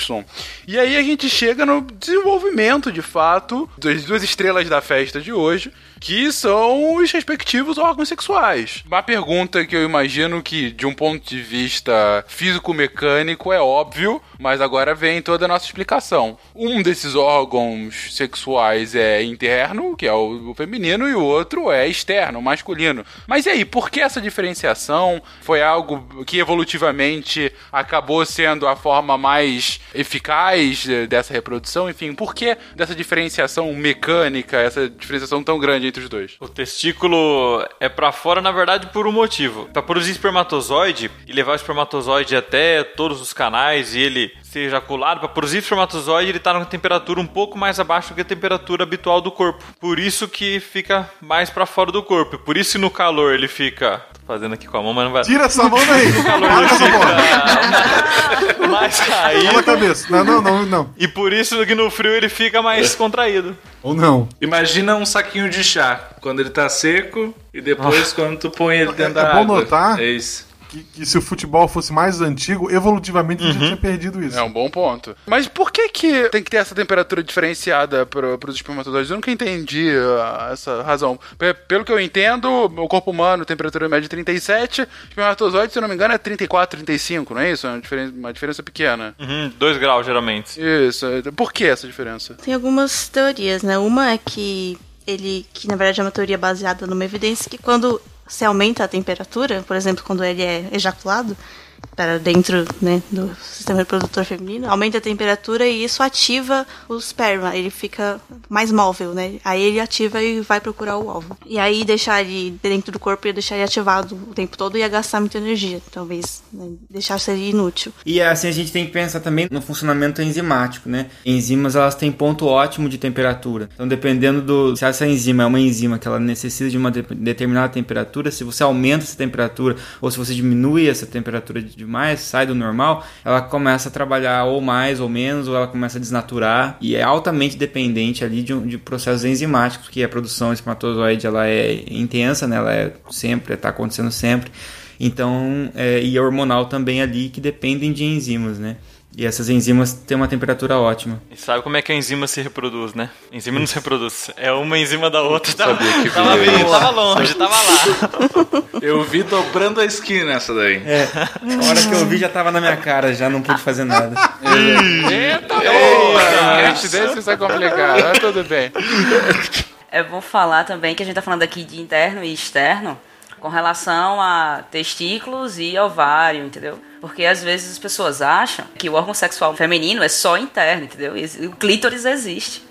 E aí a gente chega no desenvolvimento, de fato, das duas estrelas da festa de hoje, que são os respectivos órgãos sexuais. Uma pergunta que eu imagino que, de um ponto de vista físico-mecânico, é óbvio, mas agora vem toda a nossa explicação. Um desses órgãos sexuais é interno, que é o, feminino, e o outro é externo, masculino. Mas e aí, por que essa diferenciação? Foi algo que evolutivamente acabou sendo a forma mais eficaz eh, dessa reprodução? Enfim, por que dessa diferenciação mecânica, essa diferenciação tão grande entre os dois? O testículo é pra fora, na verdade, por um motivo. Pra produzir espermatozoide e levar o espermatozoide até todos os canais e ele ser ejaculado, pra produzir espermatozoide, ele tá numa temperatura um pouco mais abaixo do que a temperatura habitual do corpo. Por isso que fica mais pra fora do corpo. Por isso no calor ele fica. Fazendo aqui com a mão, mas não vai. Tira essa mão daí. calor ele essa mão. fica mais caído. cabeça. Não, não, não, não. E por isso que no frio ele fica mais contraído. Ou não. Imagina um saquinho de chá, quando ele tá seco e depois quando tu põe ele dentro É da bom água. notar- É isso. Que, que se o futebol fosse mais antigo, evolutivamente a gente já tinha perdido isso. É um bom ponto. Mas por que que tem que ter essa temperatura diferenciada para os espermatozoides? Eu nunca entendi ah, essa razão. Pe- Pelo que eu entendo, o corpo humano, temperatura média de 37, espermatozoide, se eu não me engano, é 34, 35, não é isso? É uma diferença, uma diferença pequena. Uhum, dois graus, geralmente. Isso. Por que essa diferença? Tem algumas teorias, né? Uma é que ele, que na verdade é uma teoria baseada numa evidência que quando se aumenta a temperatura, por exemplo, quando ele é ejaculado para dentro né, do sistema reprodutor feminino, aumenta a temperatura e isso ativa o esperma, ele fica mais móvel, né? Aí ele ativa e vai procurar o alvo. E aí deixar ele dentro do corpo ia deixar ele ativado o tempo todo e ia gastar muita energia, talvez né? deixar seria inútil. E assim a gente tem que pensar também no funcionamento enzimático, né? Enzimas elas têm ponto ótimo de temperatura. Então dependendo do se essa enzima é uma enzima que ela necessita de uma de- determinada temperatura, se você aumenta essa temperatura ou se você diminui essa temperatura de- demais, sai do normal, ela começa a trabalhar ou mais ou menos, ou ela começa a desnaturar e é altamente dependente ali de, um- de processos enzimáticos, que a produção de espermatozoide ela é intensa, né? Ela é sempre, está acontecendo sempre. Então, é, e hormonal também ali que dependem de enzimas, né? E essas enzimas têm uma temperatura ótima. E sabe como é que a enzima se reproduz, né? A enzima não se reproduz. É uma enzima da outra. Tava, sabia que tava, bem, tava longe, tava lá. Eu vi dobrando a esquina essa daí. É, a hora que eu vi já tava na minha cara, já não pude fazer nada. Eita, porra! Gente, desse isso é complicado, mas tudo bem. Eu vou falar também que a gente tá falando aqui de interno e externo com relação a testículos e ovário, entendeu? Porque às vezes as pessoas acham que o órgão sexual feminino é só interno, entendeu? E o clítoris existe.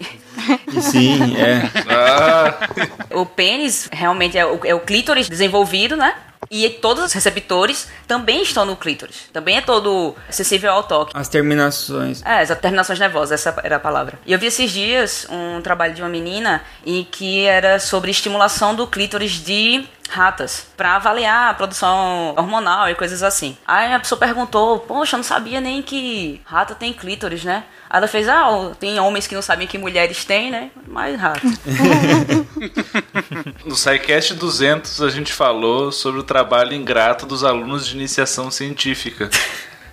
Sim, é. O pênis realmente é o, é o clítoris desenvolvido, né? E todos os receptores também estão no clítoris. Também é todo acessível ao toque. As terminações. É, as terminações nervosas, essa era a palavra. E eu vi esses dias um trabalho de uma menina em que era sobre estimulação do clítoris de ratas para avaliar a produção hormonal e coisas assim. Aí a pessoa perguntou: "Poxa, eu não sabia nem que rata tem clítoris, né?" Aí ela fez: "Ah, tem homens que não sabem que mulheres têm, né? Mas rata." No SciCast 200 a gente falou sobre o trabalho ingrato dos alunos de iniciação científica.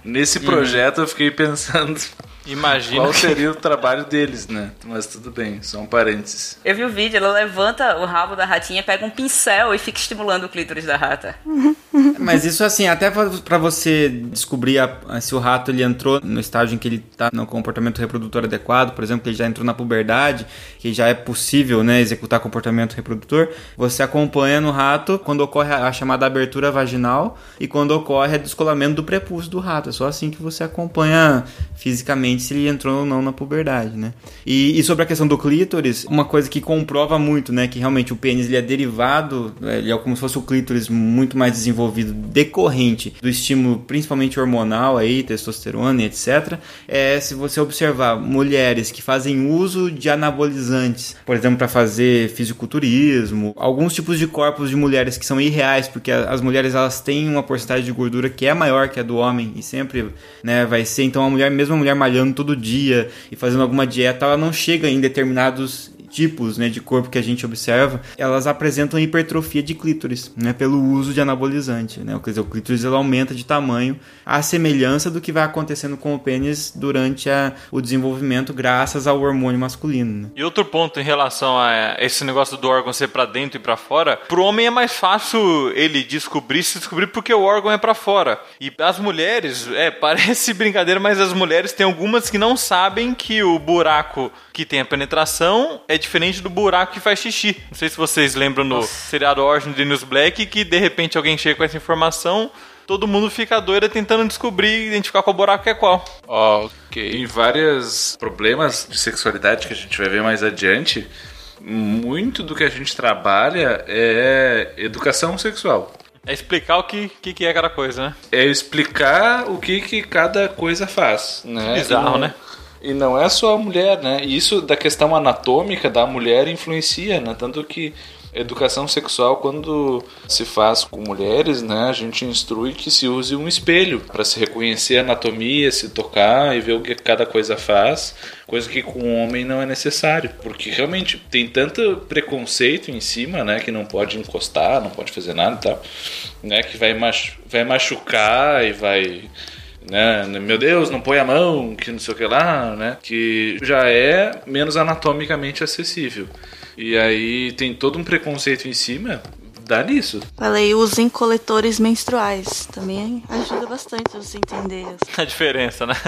Nesse projeto eu fiquei pensando Imagina. qual seria o trabalho deles, né? Mas tudo bem, só um parênteses. Eu vi o vídeo, ela levanta o rabo da ratinha, pega um pincel e fica estimulando o clítoris da rata. Mas isso assim, até pra- pra você descobrir a- se o rato ele entrou no estágio em que ele tá no comportamento reprodutor adequado, por exemplo, que ele já entrou na puberdade, que já é possível, né, executar comportamento reprodutor, você acompanha no rato quando ocorre a a chamada abertura vaginal e quando ocorre o descolamento do prepúcio do rato. É só assim que você acompanha fisicamente se ele entrou ou não na puberdade, né? E, e sobre a questão do clítoris, uma coisa que comprova muito, né, que realmente o pênis ele é derivado, é, ele é como se fosse o clítoris muito mais desenvolvido decorrente do estímulo principalmente hormonal aí, testosterona e etc. É se você observar mulheres que fazem uso de anabolizantes, por exemplo, para fazer fisiculturismo, alguns tipos de corpos de mulheres que são irreais, porque as mulheres elas têm uma porcentagem de gordura que é maior que a do homem e sempre, né, vai ser então a mulher, mesmo a mulher malhando todo dia e fazendo alguma dieta, ela não chega em determinados tipos né, de corpo que a gente observa, elas apresentam hipertrofia de clítoris, né, pelo uso de anabolizante. Né? Quer dizer, o clítoris ele aumenta de tamanho à semelhança do que vai acontecendo com o pênis durante a- o desenvolvimento graças ao hormônio masculino. Né? E outro ponto em relação a esse negócio do órgão ser pra dentro e pra fora, pro homem é mais fácil ele descobrir se descobrir porque o órgão é pra fora. E as mulheres, é, parece brincadeira, mas as mulheres tem algumas que não sabem que o buraco que tem a penetração é diferente do buraco que faz xixi. Não sei se vocês lembram no seriado Origin de News Black que de repente alguém chega com essa informação, todo mundo fica doido tentando descobrir, identificar qual buraco que é qual. Ok. Tem vários problemas de sexualidade que a gente vai ver mais adiante. Muito do que a gente trabalha é educação sexual. É explicar o que, que, que é cada coisa, né? É explicar o que, que cada coisa faz. Né? Bizarro, E não- né? E não é só a mulher, né? E isso da questão anatômica da mulher influencia, né? Tanto que educação sexual, quando se faz com mulheres, né? A gente instrui que se use um espelho para se reconhecer a anatomia, se tocar e ver o que cada coisa faz. Coisa que com o homem não é necessário. Porque realmente tem tanto preconceito em cima, né? Que não pode encostar, não pode fazer nada e tal. Né? Que vai, machu vai machucar e vai né? Meu Deus, não põe a mão, que não sei o que lá, né? Que já é menos anatomicamente acessível. E aí tem todo um preconceito em cima, dá nisso. Falei, usem coletores menstruais. Também ajuda bastante você entender. A diferença, né?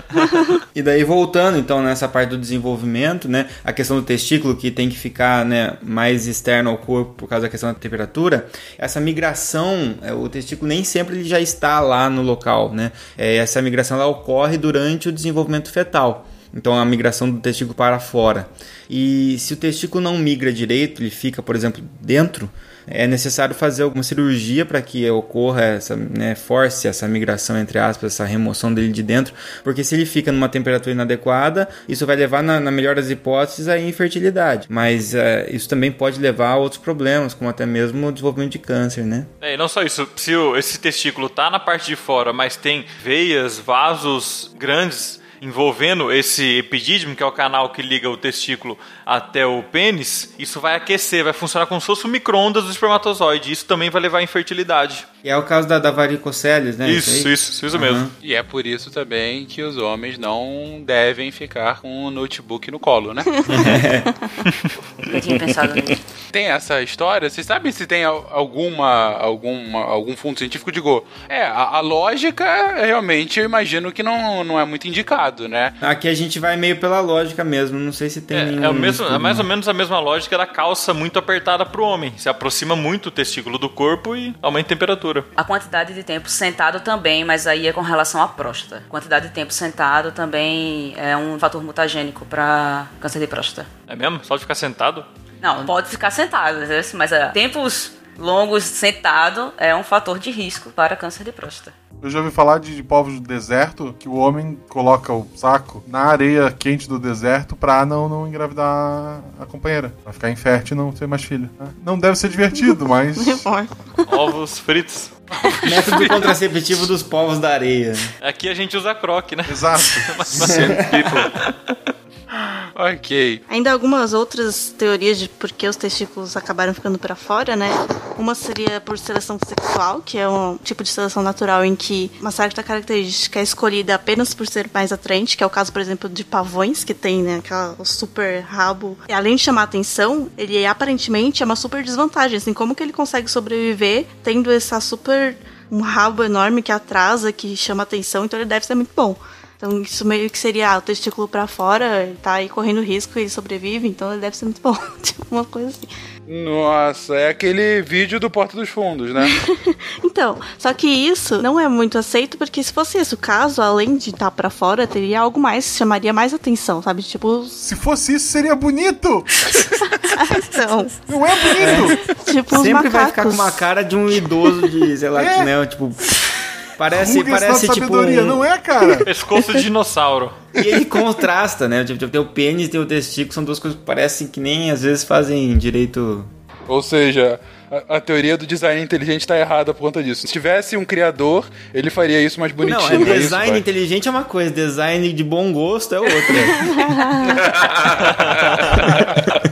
E daí voltando então nessa parte do desenvolvimento, né, a questão do testículo que tem que ficar, né, mais externo ao corpo por causa da questão da temperatura, essa migração, é, o testículo nem sempre ele já está lá no local, né? É, essa migração ela ocorre durante o desenvolvimento fetal. Então a migração do testículo para fora. E se o testículo não migra direito, ele fica, por exemplo, dentro, é necessário fazer alguma cirurgia para que ocorra essa, né, force essa migração entre aspas, essa remoção dele de dentro, porque se ele fica numa temperatura inadequada, isso vai levar na, na melhor das hipóteses à infertilidade. Mas é, isso também pode levar a outros problemas, como até mesmo o desenvolvimento de câncer, né? É, e não só isso, se o- esse testículo tá na parte de fora, mas tem veias, vasos grandes envolvendo esse epidídimo, que é o canal que liga o testículo até o pênis, isso vai aquecer, vai funcionar como se fosse o micro-ondas do espermatozoide. Isso também vai levar à infertilidade. E é o caso da, da varicoceles, né? Isso, aí? isso, isso mesmo. E é por isso também que os homens não devem ficar com o notebook no colo, né? Eu tinha pensado nisso. tem essa história? Vocês sabem se tem al- alguma, alguma algum fundo científico? Digo, é, a, a lógica realmente eu imagino que não, não é muito indicado, né? Aqui a gente vai meio pela lógica mesmo, não sei se tem É, nenhum é, o mesmo, é mais ou não. menos a mesma lógica da calça muito apertada pro homem. Se aproxima muito o testículo do corpo e aumenta a temperatura. A quantidade de tempo sentado também, mas aí é com relação à próstata. Quantidade de tempo sentado também é um fator mutagênico para câncer de próstata. É mesmo? Só de ficar sentado? Não, pode ficar sentado, mas é, tempos longos sentado é um fator de risco para câncer de próstata. Eu já ouvi falar de, de povos do deserto que o homem coloca o saco na areia quente do deserto pra não, não engravidar a companheira. Pra ficar infértil e não ter mais filho. né? Não deve ser divertido, mas. Ovos fritos. Método contraceptivo dos povos da areia. Aqui a gente usa croque, né? Exato. Ok. Ainda algumas outras teorias de por que os testículos acabaram ficando para fora, né? Uma seria por seleção sexual, que é um tipo de seleção natural em que uma certa característica é escolhida apenas por ser mais atraente, que é o caso, por exemplo, de pavões, que tem, né, aquela super rabo. E além de chamar atenção, ele aparentemente é uma super desvantagem, assim, como que ele consegue sobreviver tendo essa super um rabo enorme que atrasa, que chama atenção, então ele deve ser muito bom. Então isso meio que seria ah, o testículo pra fora, tá aí correndo risco e ele sobrevive, então ele deve ser muito bom. tipo uma coisa assim. Nossa, é aquele vídeo do Porta dos Fundos, né? Então, só que isso não é muito aceito porque se fosse esse o caso, além de estar pra fora, teria algo mais que chamaria mais atenção, sabe? Tipo, Se fosse isso, seria bonito! então, Não é bonito! tipo os Sempre vai ficar com uma cara de um idoso de, sei lá, É. né? Tipo. Parece, Rugas parece da tipo. sabedoria, um- não é, cara? Pescoço de dinossauro. E ele contrasta, né? Tipo, tem o pênis e tem o testículo, são duas coisas que parecem que nem às vezes fazem direito. Ou seja, a, a teoria do design inteligente tá errada por conta disso. Se tivesse um criador, ele faria isso mais bonitinho. Não, é é isso, design pai? inteligente é uma coisa, design de bom gosto é outra.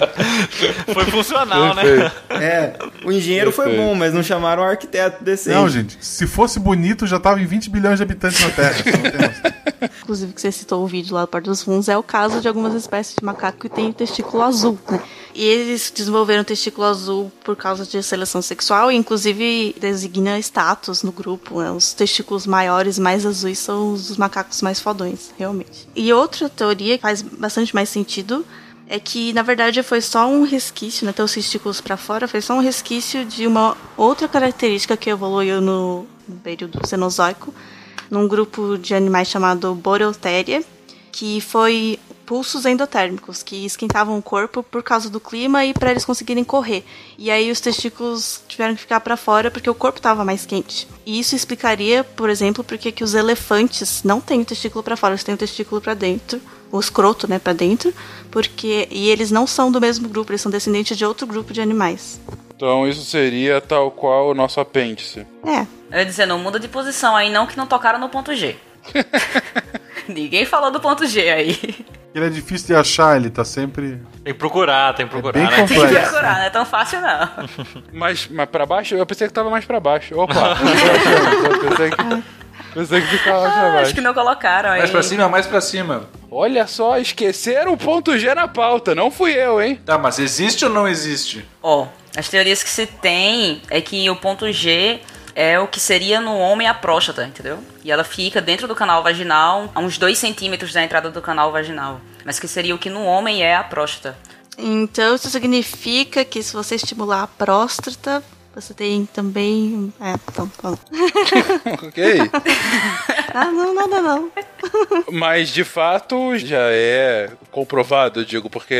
Foi funcional, né? É, o engenheiro foi bom, mas não chamaram o arquiteto decente. Não, gente, se fosse bonito, já tava em 20 bilhões de habitantes na Terra. Inclusive que você citou o vídeo lá do Porta dos Fundos, é o caso de algumas espécies de macaco que têm testículo azul, né? E eles desenvolveram testículo azul por causa de seleção sexual e inclusive designa status no grupo, né? Os testículos maiores, mais azuis, são os dos macacos mais fodões, realmente. E outra teoria que faz bastante mais sentido é que na verdade foi só um resquício, né? Ter os testículos para fora foi só um resquício de uma outra característica que evoluiu no, período Cenozoico, num grupo de animais chamado Boreutheria, que foi pulsos endotérmicos, que esquentavam o corpo por causa do clima e para eles conseguirem correr. E aí os testículos tiveram que ficar para fora porque o corpo estava mais quente. E isso explicaria, por exemplo, porque que os elefantes não têm o testículo para fora, eles têm o testículo para dentro, o escroto, né, para dentro, porque e eles não são do mesmo grupo, eles são descendentes de outro grupo de animais. Então isso seria tal qual o nosso apêndice. É, Eu ia dizer, não muda de posição aí não, que não tocaram no ponto G. Ninguém falou do ponto G aí. Ele é difícil de achar, ele tá sempre. Tem que procurar, tem que procurar, bem né? Tem que complexo. procurar, não é tão fácil não. Mas, mas pra baixo? Eu pensei que tava mais pra baixo. Opa! eu pensei que, pensei que ficava mais pra Acho baixo. que não colocaram aí. Mais pra cima, mais pra cima. Olha só, esqueceram o ponto G na pauta. Não fui eu, hein? Tá, mas existe ou não existe? Ó, as teorias que se tem é que o ponto G é o que seria no homem a próstata, entendeu? E ela fica dentro do canal vaginal, a uns 2 centímetros da entrada do canal vaginal. Mas que seria o que no homem é a próstata. Então, isso significa que se você estimular a próstata, você tem também. É, então, tá bom. ok. Ah, não, nada não. Mas de fato já é comprovado, eu digo, porque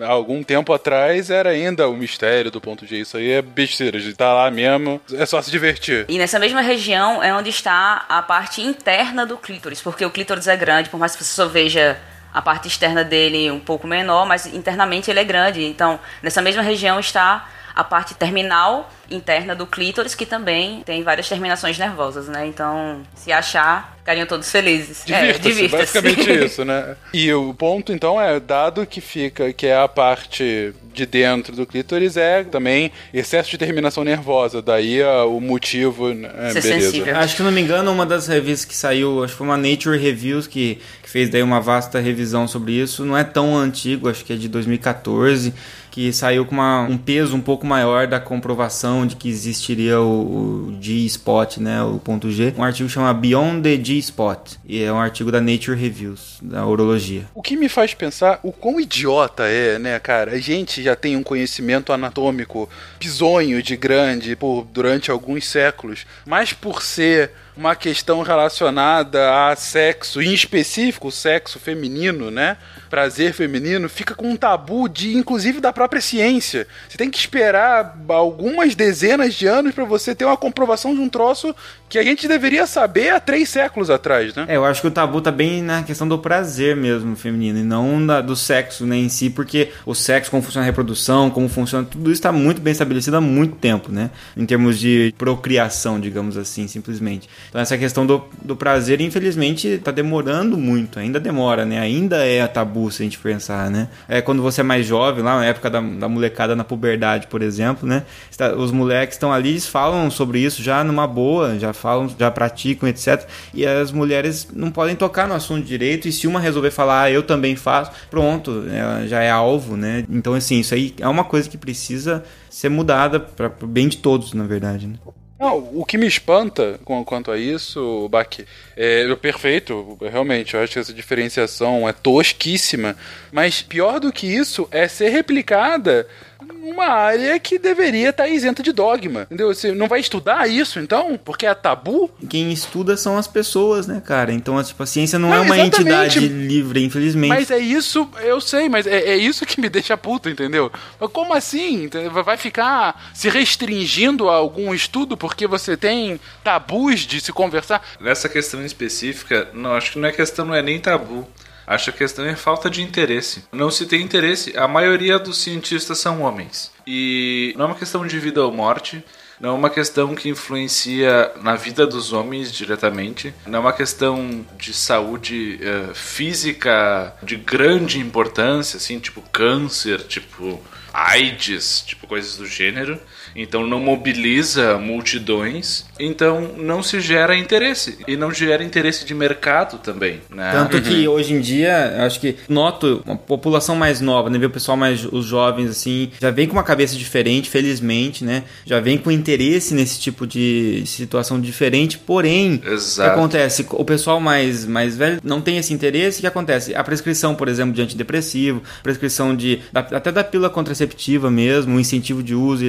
há algum tempo atrás era ainda o mistério do ponto G. Isso aí é besteira, de estar lá mesmo, é só se divertir. E nessa mesma região é onde está a parte interna do clítoris, porque o clítoris é grande, por mais que você só veja a parte externa dele um pouco menor, mas internamente ele é grande. Então, nessa mesma região está a parte terminal interna do clítoris, que também tem várias terminações nervosas, né? Então, se achar, ficariam todos felizes. É, Divirta-se, divirta-se. basicamente isso, né? E o ponto, então, é, dado que fica, que é a parte de dentro do clítoris, é também excesso de terminação nervosa, daí é o motivo, né? É, Ser beleza. sensível. Acho que, se não me engano, uma das revistas que saiu, acho que foi uma Nature Reviews que, que fez daí uma vasta revisão sobre isso. Não é tão antigo, acho que é de 2014, que saiu com uma- um peso um pouco maior da comprovação de que existiria o, o G-Spot, né, o ponto G. Um artigo chama Beyond the G-Spot, e é um artigo da Nature Reviews, da urologia. O que me faz pensar o quão idiota é, né, cara? A gente já tem um conhecimento anatômico bizonho de grande por durante alguns séculos, mas por ser uma questão relacionada a sexo, em específico sexo feminino, né? Prazer feminino, fica com um tabu de, inclusive, da própria ciência. Você tem que esperar algumas dezenas de anos pra você ter uma comprovação de um troço que a gente deveria saber há três séculos atrás, né? É, eu acho que o tabu tá bem na questão do prazer mesmo feminino e não da- do sexo né, em si, porque o sexo, como funciona a reprodução, como funciona, tudo isso está muito bem estabelecido há muito tempo, né? Em termos de procriação, digamos assim, simplesmente. Então essa questão do, do prazer, infelizmente, tá demorando muito, ainda demora, né? Ainda é tabu se a gente pensar, né? É quando você é mais jovem, lá na época da, da molecada na puberdade, por exemplo, né? Está- Os moleques estão ali, eles falam sobre isso já numa boa, já falam, já praticam, etc. E as mulheres não podem tocar no assunto direito, e se uma resolver falar, ah, eu também faço, pronto, ela já é alvo, né? Então, assim, isso aí é uma coisa que precisa ser mudada para bem de todos, na verdade, né? Não, o que me espanta com, quanto a isso, Baki, é perfeito, realmente, eu acho que essa diferenciação é tosquíssima, mas pior do que isso é ser replicada numa área que deveria estar isenta de dogma, entendeu? Você não vai estudar isso, então? Porque é tabu? Quem estuda são as pessoas, né, cara? Então, tipo, a ciência não, Não, é uma exatamente. entidade livre, infelizmente. Mas é isso, eu sei, mas é, é isso que me deixa puto, entendeu? Mas como assim? Vai ficar se restringindo a algum estudo porque você tem tabus de se conversar? Nessa questão específica, não, acho que não é questão, não é nem tabu. Acho que a questão é falta de interesse. Não se tem interesse. A maioria dos cientistas são homens. E não é uma questão de vida ou morte. Não é uma questão que influencia na vida dos homens diretamente. Não é uma questão de saúde eh, física de grande importância, assim, tipo câncer, tipo AIDS, tipo coisas do gênero. Então não mobiliza multidões. Então não se gera interesse. E não gera interesse de mercado também, né? Tanto que hoje em dia, eu acho que noto uma população mais nova, né? O pessoal mais, os jovens, assim, já vem com uma cabeça diferente, felizmente, né? Já vem com interesse nesse tipo de situação diferente, porém, o que Exato. acontece? O pessoal mais, mais velho não tem esse interesse, o que acontece? A prescrição, por exemplo, de antidepressivo, prescrição de, da- até da pílula contraceptiva mesmo, o incentivo de uso e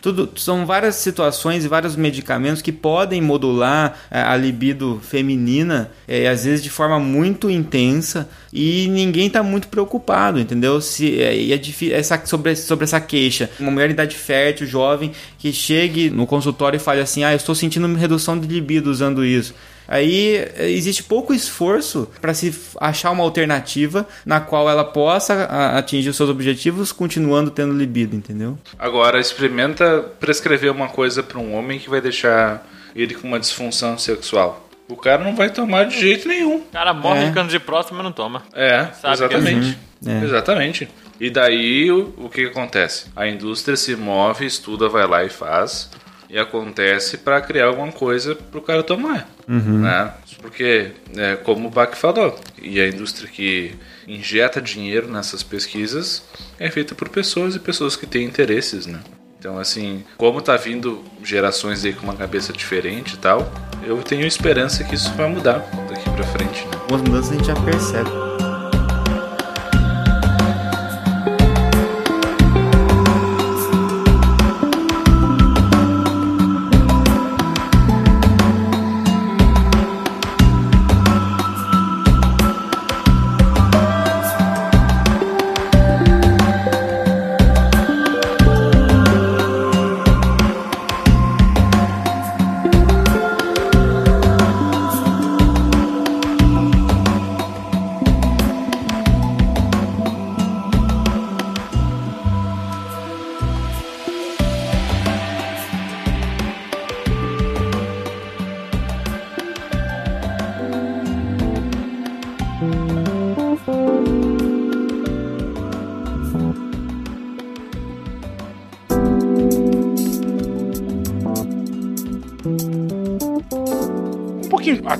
Tudo, são várias situações e vários medicamentos que podem modular eh, a libido feminina, eh, às vezes de forma muito intensa, e ninguém está muito preocupado, entendeu? Se, e é difícil, essa, sobre, sobre essa queixa. Uma mulher em idade fértil, jovem, que chegue no consultório e fale assim: Ah, eu estou sentindo redução de libido usando isso. Aí eh, existe pouco esforço para se achar uma alternativa na qual ela possa atingir os seus objetivos continuando tendo libido, entendeu? Agora experimenta prescrever uma coisa para um homem que vai deixar ele com uma disfunção sexual. O cara não vai tomar de jeito nenhum. O cara morre É. de câncer de próstata, mas não toma. É, Sabe exatamente. que é. Uhum. É. Exatamente. E daí o, o que acontece? A indústria se move, estuda, vai lá e faz. E acontece para criar alguma coisa pro cara tomar. Uhum. Né? Porque, é, como o Bach falou, e a indústria que injeta dinheiro nessas pesquisas é feita por pessoas e pessoas que têm interesses, né? Então, assim, como tá vindo gerações aí com uma cabeça diferente e tal, eu tenho esperança que isso vai mudar daqui pra frente, né? Algumas mudanças a gente já percebe.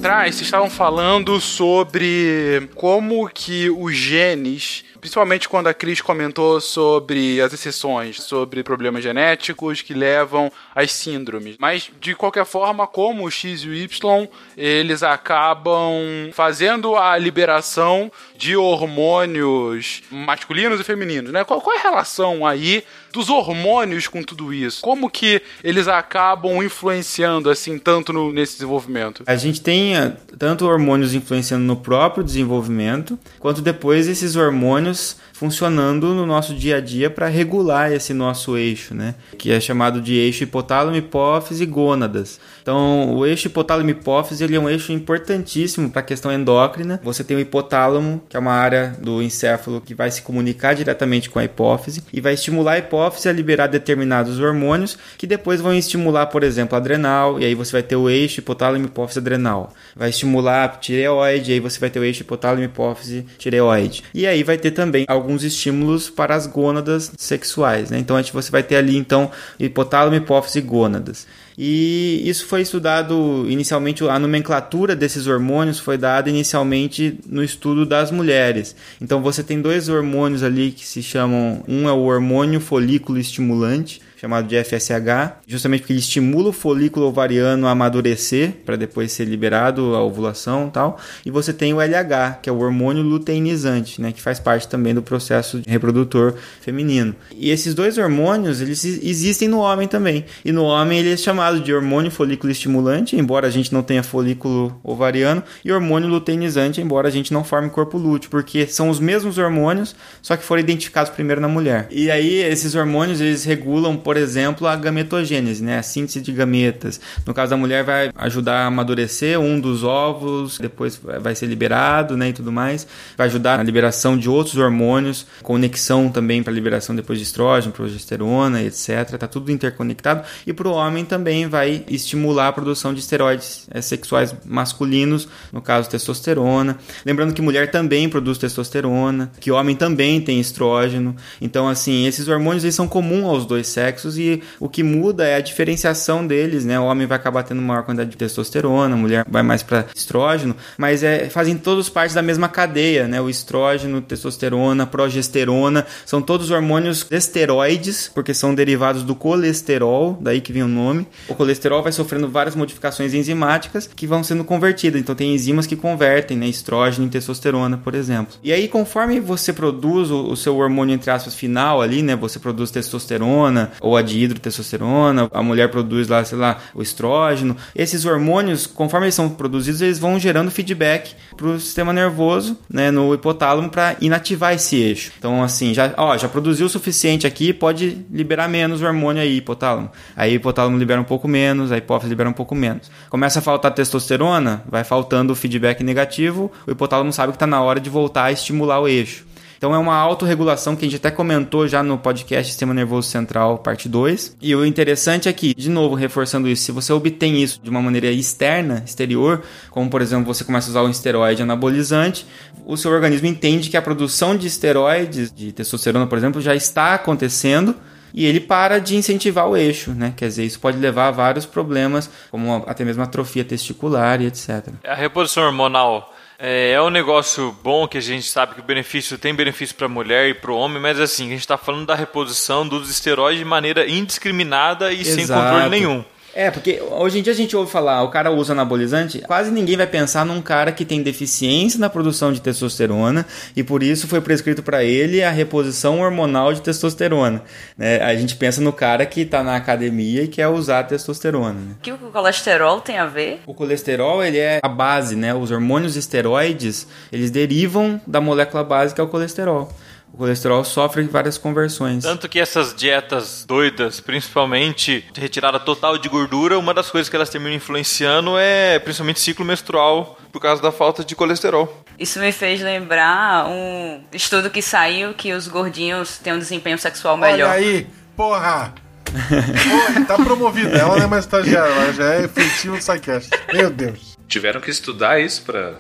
Atrás, vocês estavam falando sobre como que os genes principalmente quando a Cris comentou sobre as exceções, sobre problemas genéticos que levam às síndromes. Mas, de qualquer forma, como o X e o Y, eles acabam fazendo a liberação de hormônios masculinos e femininos, né? Qual, qual é a relação aí dos hormônios com tudo isso? Como que eles acabam influenciando, assim, tanto no, nesse desenvolvimento? A gente tem eh, tanto hormônios influenciando no próprio desenvolvimento, quanto depois esses hormônios Bonus funcionando no nosso dia a dia para regular esse nosso eixo, né? Que é chamado de eixo hipotálamo, hipófise e gônadas. Então, o eixo hipotálamo hipófise ele é um eixo importantíssimo para a questão endócrina. Você tem o hipotálamo, que é uma área do encéfalo que vai se comunicar diretamente com a hipófise e vai estimular a hipófise a liberar determinados hormônios que depois vão estimular, por exemplo, adrenal, e aí você vai ter o eixo hipotálamo hipófise adrenal. Vai estimular a tireoide, e aí você vai ter o eixo hipotálamo hipófise tireoide. E aí vai ter também alguns estímulos para as gônadas sexuais, né? Então a gente, você vai ter ali então hipotálamo, hipófise e gônadas. E isso foi estudado inicialmente, a nomenclatura desses hormônios foi dada inicialmente no estudo das mulheres. Então você tem dois hormônios ali que se chamam, um é o hormônio folículo estimulante, chamado de FSH, justamente porque ele estimula o folículo ovariano a amadurecer para depois ser liberado a ovulação e tal. E você tem o LH, que é o hormônio luteinizante, né, que faz parte também do processo reprodutor feminino. E esses dois hormônios, eles existem no homem também. E no homem ele é chamado de hormônio folículo estimulante, embora a gente não tenha folículo ovariano, e hormônio luteinizante, embora a gente não forme corpo lúteo, porque são os mesmos hormônios, só que foram identificados primeiro na mulher. E aí esses hormônios, eles regulam, por por exemplo, a gametogênese, né? a síntese de gametas. No caso da mulher, vai ajudar a amadurecer um dos ovos, depois vai ser liberado né? e tudo mais. Vai ajudar na liberação de outros hormônios, conexão também para liberação depois de estrógeno, progesterona, etc. Tá tudo interconectado. E para o homem também vai estimular a produção de esteroides é, sexuais masculinos, no caso testosterona. Lembrando que mulher também produz testosterona, que homem também tem estrógeno. Então, assim, esses hormônios eles são comuns aos dois sexos sexos e o que muda é a diferenciação deles, né? O homem vai acabar tendo maior quantidade de testosterona, a mulher vai mais para estrógeno, mas é, fazem todos parte da mesma cadeia, né? O estrógeno, testosterona, progesterona, são todos hormônios esteroides, porque são derivados do colesterol, daí que vem o nome. O colesterol vai sofrendo várias modificações enzimáticas que vão sendo convertidas, então tem enzimas que convertem, né? Estrógeno em testosterona, por exemplo. E aí, conforme você produz o, o seu hormônio, entre aspas, final ali, né? Você produz testosterona ou ou a de hidrotestosterona, a mulher produz lá, sei lá, o estrógeno. Esses hormônios, conforme eles são produzidos, eles vão gerando feedback para o sistema nervoso, né, no hipotálamo para inativar esse eixo. Então, assim, já, ó, já produziu o suficiente aqui, pode liberar menos hormônio aí, hipotálamo. Aí o hipotálamo libera um pouco menos, a hipófise libera um pouco menos. Começa a faltar testosterona, vai faltando o feedback negativo, o hipotálamo sabe que está na hora de voltar a estimular o eixo. Então é uma autorregulação que a gente até comentou já no podcast Sistema Nervoso Central, parte 2. E o interessante é que, de novo, reforçando isso, se você obtém isso de uma maneira externa, exterior, como por exemplo você começa a usar um esteroide anabolizante, o seu organismo entende que a produção de esteroides, de testosterona, por exemplo, já está acontecendo e ele para de incentivar o eixo, né? Quer dizer, isso pode levar a vários problemas, como até mesmo atrofia testicular e etc. A reposição hormonal é um negócio bom que a gente sabe que o benefício tem benefício para a mulher e para o homem, mas assim, a gente está falando da reposição dos esteroides de maneira indiscriminada e Exato. sem controle nenhum. É, porque hoje em dia a gente ouve falar, o cara usa anabolizante, quase ninguém vai pensar num cara que tem deficiência na produção de testosterona e por isso foi prescrito para ele a reposição hormonal de testosterona. Né? A gente pensa no cara que está na academia e quer usar testosterona. Né? O que o colesterol tem a ver? O colesterol, ele é a base, né? Os hormônios esteroides, eles derivam da molécula básica que é o colesterol o colesterol sofre várias conversões. Tanto que essas dietas doidas, principalmente de retirada total de gordura, uma das coisas que elas terminam influenciando é principalmente ciclo menstrual por causa da falta de colesterol. Isso me fez lembrar um estudo que saiu que os gordinhos têm um desempenho sexual melhor. Olha aí, porra! porra tá promovida, ela não é mais estagiária, ela já é efetiva do SciCast. Meu Deus. Tiveram que estudar isso pra,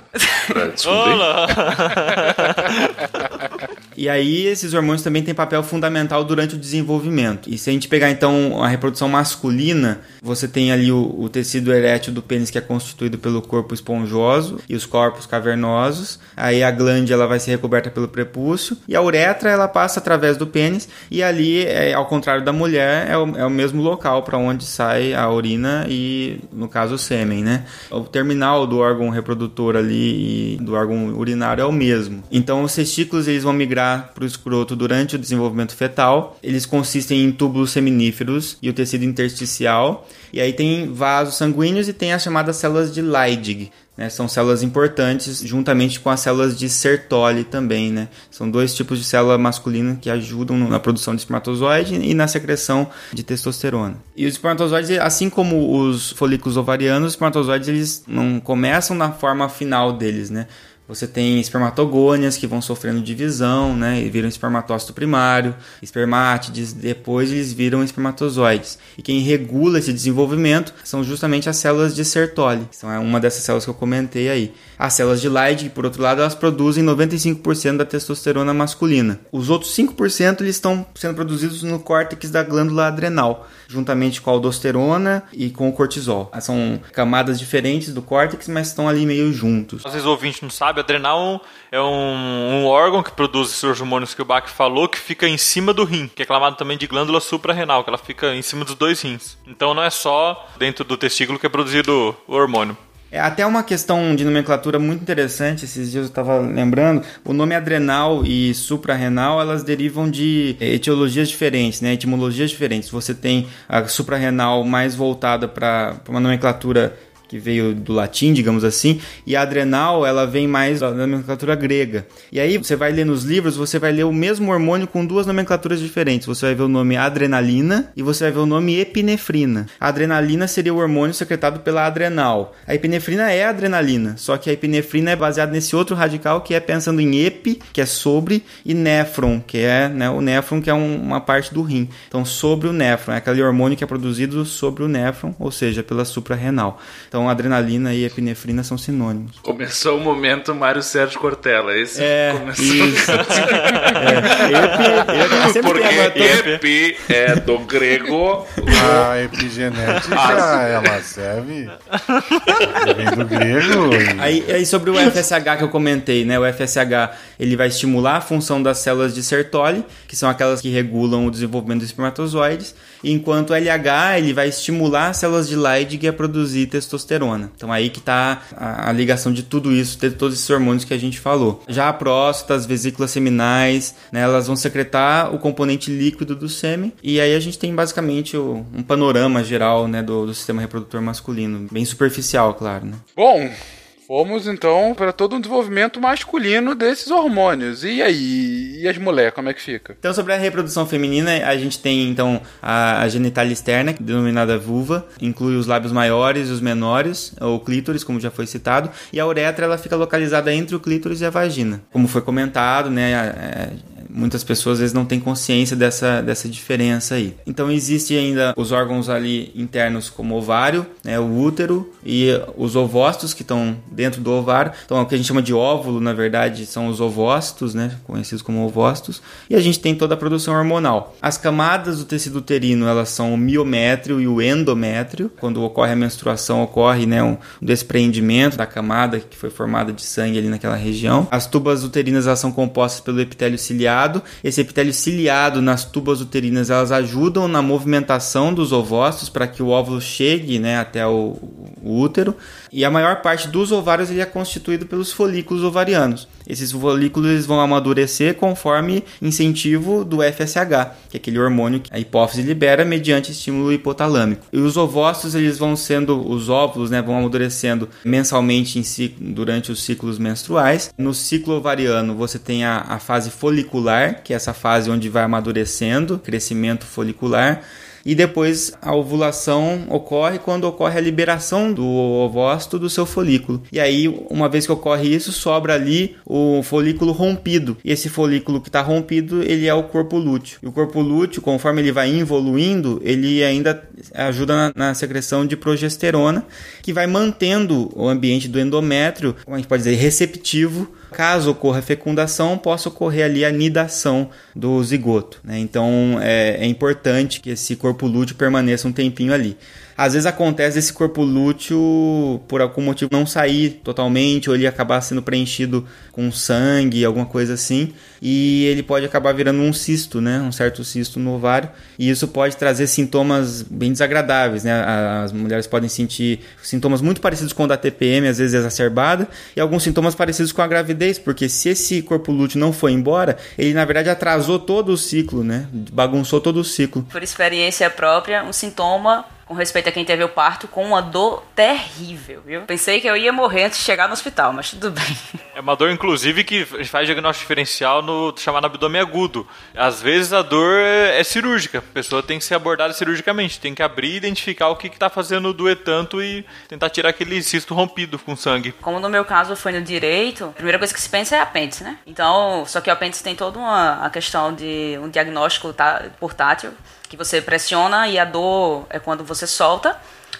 pra descobrir. E aí esses hormônios também têm papel fundamental durante o desenvolvimento. E se a gente pegar então a reprodução masculina, você tem ali o, o tecido erétil do pênis que é constituído pelo corpo esponjoso e os corpos cavernosos. Aí a glande ela vai ser recoberta pelo prepúcio e a uretra ela passa através do pênis e ali, é, ao contrário da mulher, é o, é o mesmo local para onde sai a urina e no caso o sêmen, né? O terminal do órgão reprodutor ali e do órgão urinário é o mesmo. Então os testículos eles vão migrar para o escroto durante o desenvolvimento fetal. Eles consistem em túbulos seminíferos e o tecido intersticial. E aí tem vasos sanguíneos e tem as chamadas células de Leydig. Né, são células importantes juntamente com as células de Sertoli também, né? São dois tipos de célula masculina que ajudam na produção de espermatozoide e na secreção de testosterona. E os espermatozoides, assim como os folículos ovarianos, os espermatozoides eles não começam na forma final deles, né? Você tem espermatogônias que vão sofrendo divisão, né, e viram espermatócito primário, espermátides, depois eles viram espermatozoides. E quem regula esse desenvolvimento são justamente as células de Sertoli, que são uma dessas células que eu comentei aí. As células de Leydig, por outro lado, elas produzem 95% da testosterona masculina. Os outros 5% eles estão sendo produzidos no córtex da glândula adrenal, juntamente com a aldosterona e com o cortisol. São camadas diferentes do córtex, mas estão ali meio juntos. Às vezes o ouvinte não sabe, adrenal é um, um órgão que produz esses hormônios que o Bach falou, que fica em cima do rim, que é chamado também de glândula suprarrenal, que ela fica em cima dos dois rins. Então não é só dentro do testículo que é produzido o hormônio. É até uma questão de nomenclatura muito interessante, esses dias eu estava lembrando, o nome adrenal e suprarrenal, elas derivam de etiologias diferentes, né, etimologias diferentes. Você tem a suprarrenal mais voltada para uma nomenclatura que veio do latim, digamos assim, e a adrenal, ela vem mais da nomenclatura grega. E aí você vai ler nos livros, você vai ler o mesmo hormônio com duas nomenclaturas diferentes. Você vai ver o nome adrenalina e você vai ver o nome epinefrina. A adrenalina seria o hormônio secretado pela adrenal. A epinefrina é a adrenalina, só que a epinefrina é baseada nesse outro radical que é pensando em epi, que é sobre, e néfron, que é né, o néfron, que é um, uma parte do rim. Então, sobre o néfron, é aquele hormônio que é produzido sobre o néfron, ou seja, pela suprarrenal. Então, adrenalina e epinefrina são sinônimos. Começou o momento Mário Sérgio Cortella. Esse É, começou. isso. É, epi, epi, Porque tem epi é do grego. A epigenética, ela serve. Vem do grego. e- Aí, aí sobre o FSH que eu comentei, né? O FSH ele vai estimular a função das células de Sertoli, que são aquelas que regulam o desenvolvimento dos espermatozoides, enquanto o LH ele vai estimular as células de Leydig a produzir testosterona. Então aí que está a, a ligação de tudo isso, de todos esses hormônios que a gente falou. Já a próstata, as vesículas seminais, né, elas vão secretar o componente líquido do sêmen, e aí a gente tem basicamente o- um panorama geral né, do, do sistema reprodutor masculino, bem superficial, claro. Né? Bom, fomos então para todo um desenvolvimento masculino desses hormônios. E aí? E as mulheres, como é que fica? Então, sobre a reprodução feminina, a gente tem então a, a genitália externa, denominada vulva, inclui os lábios maiores e os menores, ou clítoris, como já foi citado, e a uretra ela fica localizada entre o clítoris e a vagina. Como foi comentado, né, é, muitas pessoas às vezes não têm consciência dessa, dessa diferença aí. Então, existe ainda os órgãos ali internos, como ovário, né, o útero e os ovócitos que estão dentro do ovário. Então, o que a gente chama de óvulo, na verdade, são os ovócitos, né, conhecidos como ovócitos. E a gente tem toda a produção hormonal. As camadas do tecido uterino, elas são o miométrio e o endométrio. Quando ocorre a menstruação, ocorre né, um despreendimento da camada que foi formada de sangue ali naquela região. As tubas uterinas elas são compostas pelo epitélio ciliado. Esse epitélio ciliado nas tubas uterinas, elas ajudam na movimentação dos ovócitos para que o óvulo chegue né, até o, o útero. E a maior parte dos ovários ele é constituído pelos folículos ovarianos. Esses folículos vão amadurecer conforme incentivo do FSH, que é aquele hormônio que a hipófise libera mediante estímulo hipotalâmico. E os ovócitos eles vão sendo, os óvulos né, vão amadurecendo mensalmente em ci- durante os ciclos menstruais. No ciclo ovariano você tem a, a fase folicular, que é essa fase onde vai amadurecendo, crescimento folicular. E depois a ovulação ocorre quando ocorre a liberação do ovócito do seu folículo. E aí, uma vez que ocorre isso, sobra ali o folículo rompido. E esse folículo que está rompido, ele é o corpo lúteo. E o corpo lúteo, conforme ele vai evoluindo, ele ainda ajuda na, na secreção de progesterona, que vai mantendo o ambiente do endométrio, como a gente pode dizer, receptivo caso ocorra a fecundação, possa ocorrer ali a nidação do zigoto. Né? Então é, é importante que esse corpo lúteo permaneça um tempinho ali. Às vezes acontece esse corpo lúteo por algum motivo não sair totalmente ou ele acabar sendo preenchido com sangue, alguma coisa assim, e ele pode acabar virando um cisto, né, um certo cisto no ovário, e isso pode trazer sintomas bem desagradáveis, né? As mulheres podem sentir sintomas muito parecidos com o da TPM, às vezes exacerbada, e alguns sintomas parecidos com a gravidez, porque se esse corpo lúteo não foi embora, ele na verdade atrasou todo o ciclo, né? Bagunçou todo o ciclo. Por experiência própria, um sintoma com respeito a quem teve o parto, com uma dor terrível, viu? Pensei que eu ia morrer antes de chegar no hospital, mas tudo bem. É uma dor, inclusive, que faz diagnóstico diferencial no chamado abdômen agudo. Às vezes a dor é cirúrgica, a pessoa tem que ser abordada cirurgicamente, tem que abrir e identificar o que está fazendo doer tanto e tentar tirar aquele cisto rompido com sangue. Como no meu caso foi no direito, a primeira coisa que se pensa é apêndice, né? Então, só que o apêndice tem toda uma a questão de um diagnóstico tá, portátil que você pressiona e a dor é quando você solta.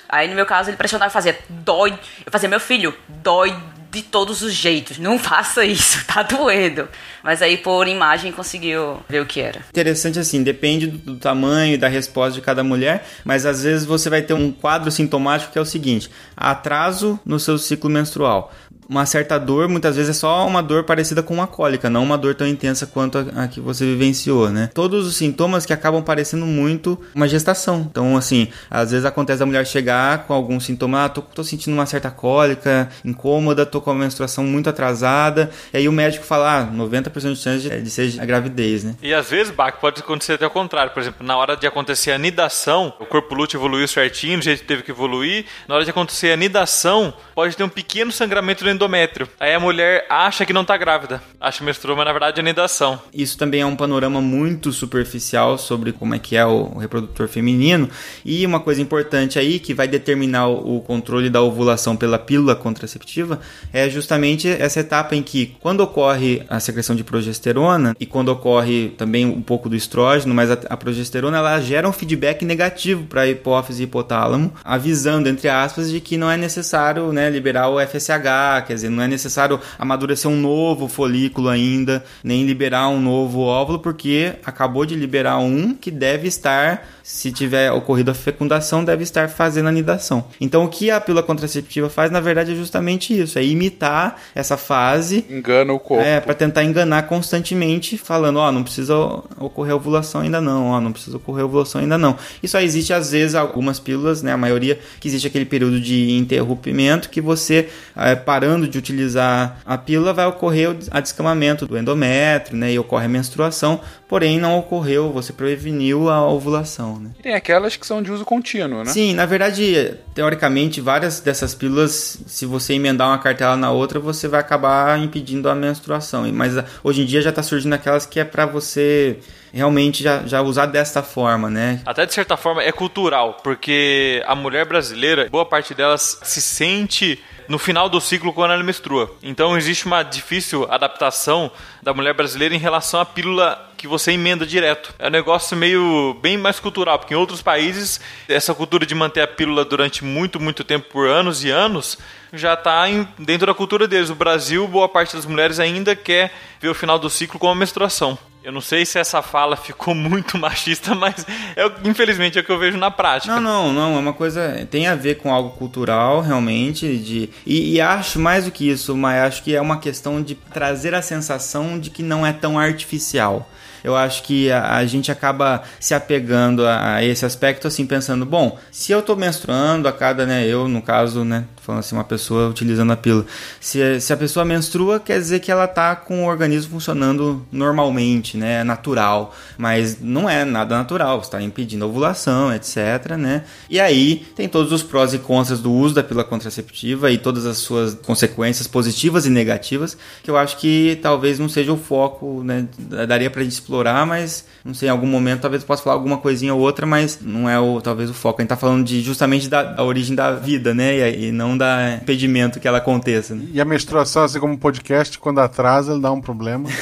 Aí no meu caso ele pressionava e fazia dói. Eu fazia, meu filho, dói de todos os jeitos. Não faça isso, tá doendo. Mas aí por imagem conseguiu ver o que era. Interessante assim, depende do tamanho e da resposta de cada mulher, mas às vezes você vai ter um quadro sintomático que é o seguinte: atraso no seu ciclo menstrual uma certa dor, muitas vezes é só uma dor parecida com uma cólica, não uma dor tão intensa quanto a, a, que você vivenciou, né? Todos os sintomas que acabam parecendo muito uma gestação. Então, assim, às vezes acontece a mulher chegar com algum sintoma, ah, tô, tô sentindo uma certa cólica, incômoda, tô com a menstruação muito atrasada, e aí o médico fala, ah, 90% de chance de, de ser a gravidez, né? E às vezes, Bach, pode acontecer até o contrário. Por exemplo, na hora de acontecer a nidação, o corpo lúteo evoluiu certinho, do jeito que teve que evoluir. Na hora de acontecer a nidação, pode ter um pequeno sangramento no endométrio. Aí a mulher acha que não tá grávida. Acha que menstruou, mas na verdade é nidação. Isso também é um panorama muito superficial sobre como é que é o reprodutor feminino. E uma coisa importante aí que vai determinar o controle da ovulação pela pílula contraceptiva é justamente essa etapa em que quando ocorre a secreção de progesterona e quando ocorre também um pouco do estrógeno, mas a, a progesterona ela gera um feedback negativo para a hipófise e hipotálamo, avisando entre aspas de que não é necessário, né, liberar o FSH, quer dizer, não é necessário amadurecer um novo folículo ainda, nem liberar um novo óvulo, porque acabou de liberar um que deve estar, se tiver ocorrido a fecundação, deve estar fazendo a nidação. Então, o que a pílula contraceptiva faz, na verdade, é justamente isso: é imitar essa fase. Engana o corpo. É, para tentar enganar constantemente, falando: ó, oh, não precisa ocorrer ovulação ainda não, ó, oh, não precisa ocorrer ovulação ainda não. E só existe, às vezes, algumas pílulas, né, a maioria, que existe aquele período de interrompimento que você, é, parando de utilizar a pílula, vai ocorrer a descamamento do endométrio, né, e ocorre a menstruação, porém não ocorreu, você preveniu a ovulação, né. Tem aquelas que são de uso contínuo, né? Sim, na verdade, teoricamente, várias dessas pílulas, se você emendar uma cartela na outra, você vai acabar impedindo a menstruação. Mas hoje em dia já está surgindo aquelas que é para você realmente já, já usar desta forma, né? Até de certa forma é cultural, porque a mulher brasileira, boa parte delas se sente no final do ciclo quando ela menstrua. Então existe uma difícil adaptação da mulher brasileira em relação à pílula que você emenda direto. É um negócio meio bem mais cultural, porque em outros países essa cultura de manter a pílula durante muito, muito tempo, por anos e anos, já está dentro da cultura deles. O Brasil, boa parte das mulheres ainda quer ver o final do ciclo com a menstruação. Eu não sei se essa fala ficou muito machista, mas é, infelizmente é o que eu vejo na prática. Não, não, não. É uma coisa. Tem a ver com algo cultural, realmente. De, e, e acho mais do que isso, mas acho que é uma questão de trazer a sensação de que não é tão artificial eu acho que a, a gente acaba se apegando a, a, esse aspecto, assim, pensando, bom, se eu tô menstruando a cada, né, eu, no caso, né, falando assim, uma pessoa utilizando a pílula, se, se a pessoa menstrua, quer dizer que ela tá com o organismo funcionando normalmente, né, natural, mas não é nada natural, está impedindo a ovulação, etc, né, e aí tem todos os prós e contras do uso da pílula contraceptiva e todas as suas consequências positivas e negativas, que eu acho que talvez não seja o foco, né, daria pra gente explorar, mas não sei, em algum momento talvez eu possa falar alguma coisinha ou outra, mas não é o talvez o foco. A gente tá falando de justamente da, da origem da vida, né? E, e não dá impedimento que ela aconteça. Né? E a menstruação, assim como o podcast, quando atrasa, ele dá um problema.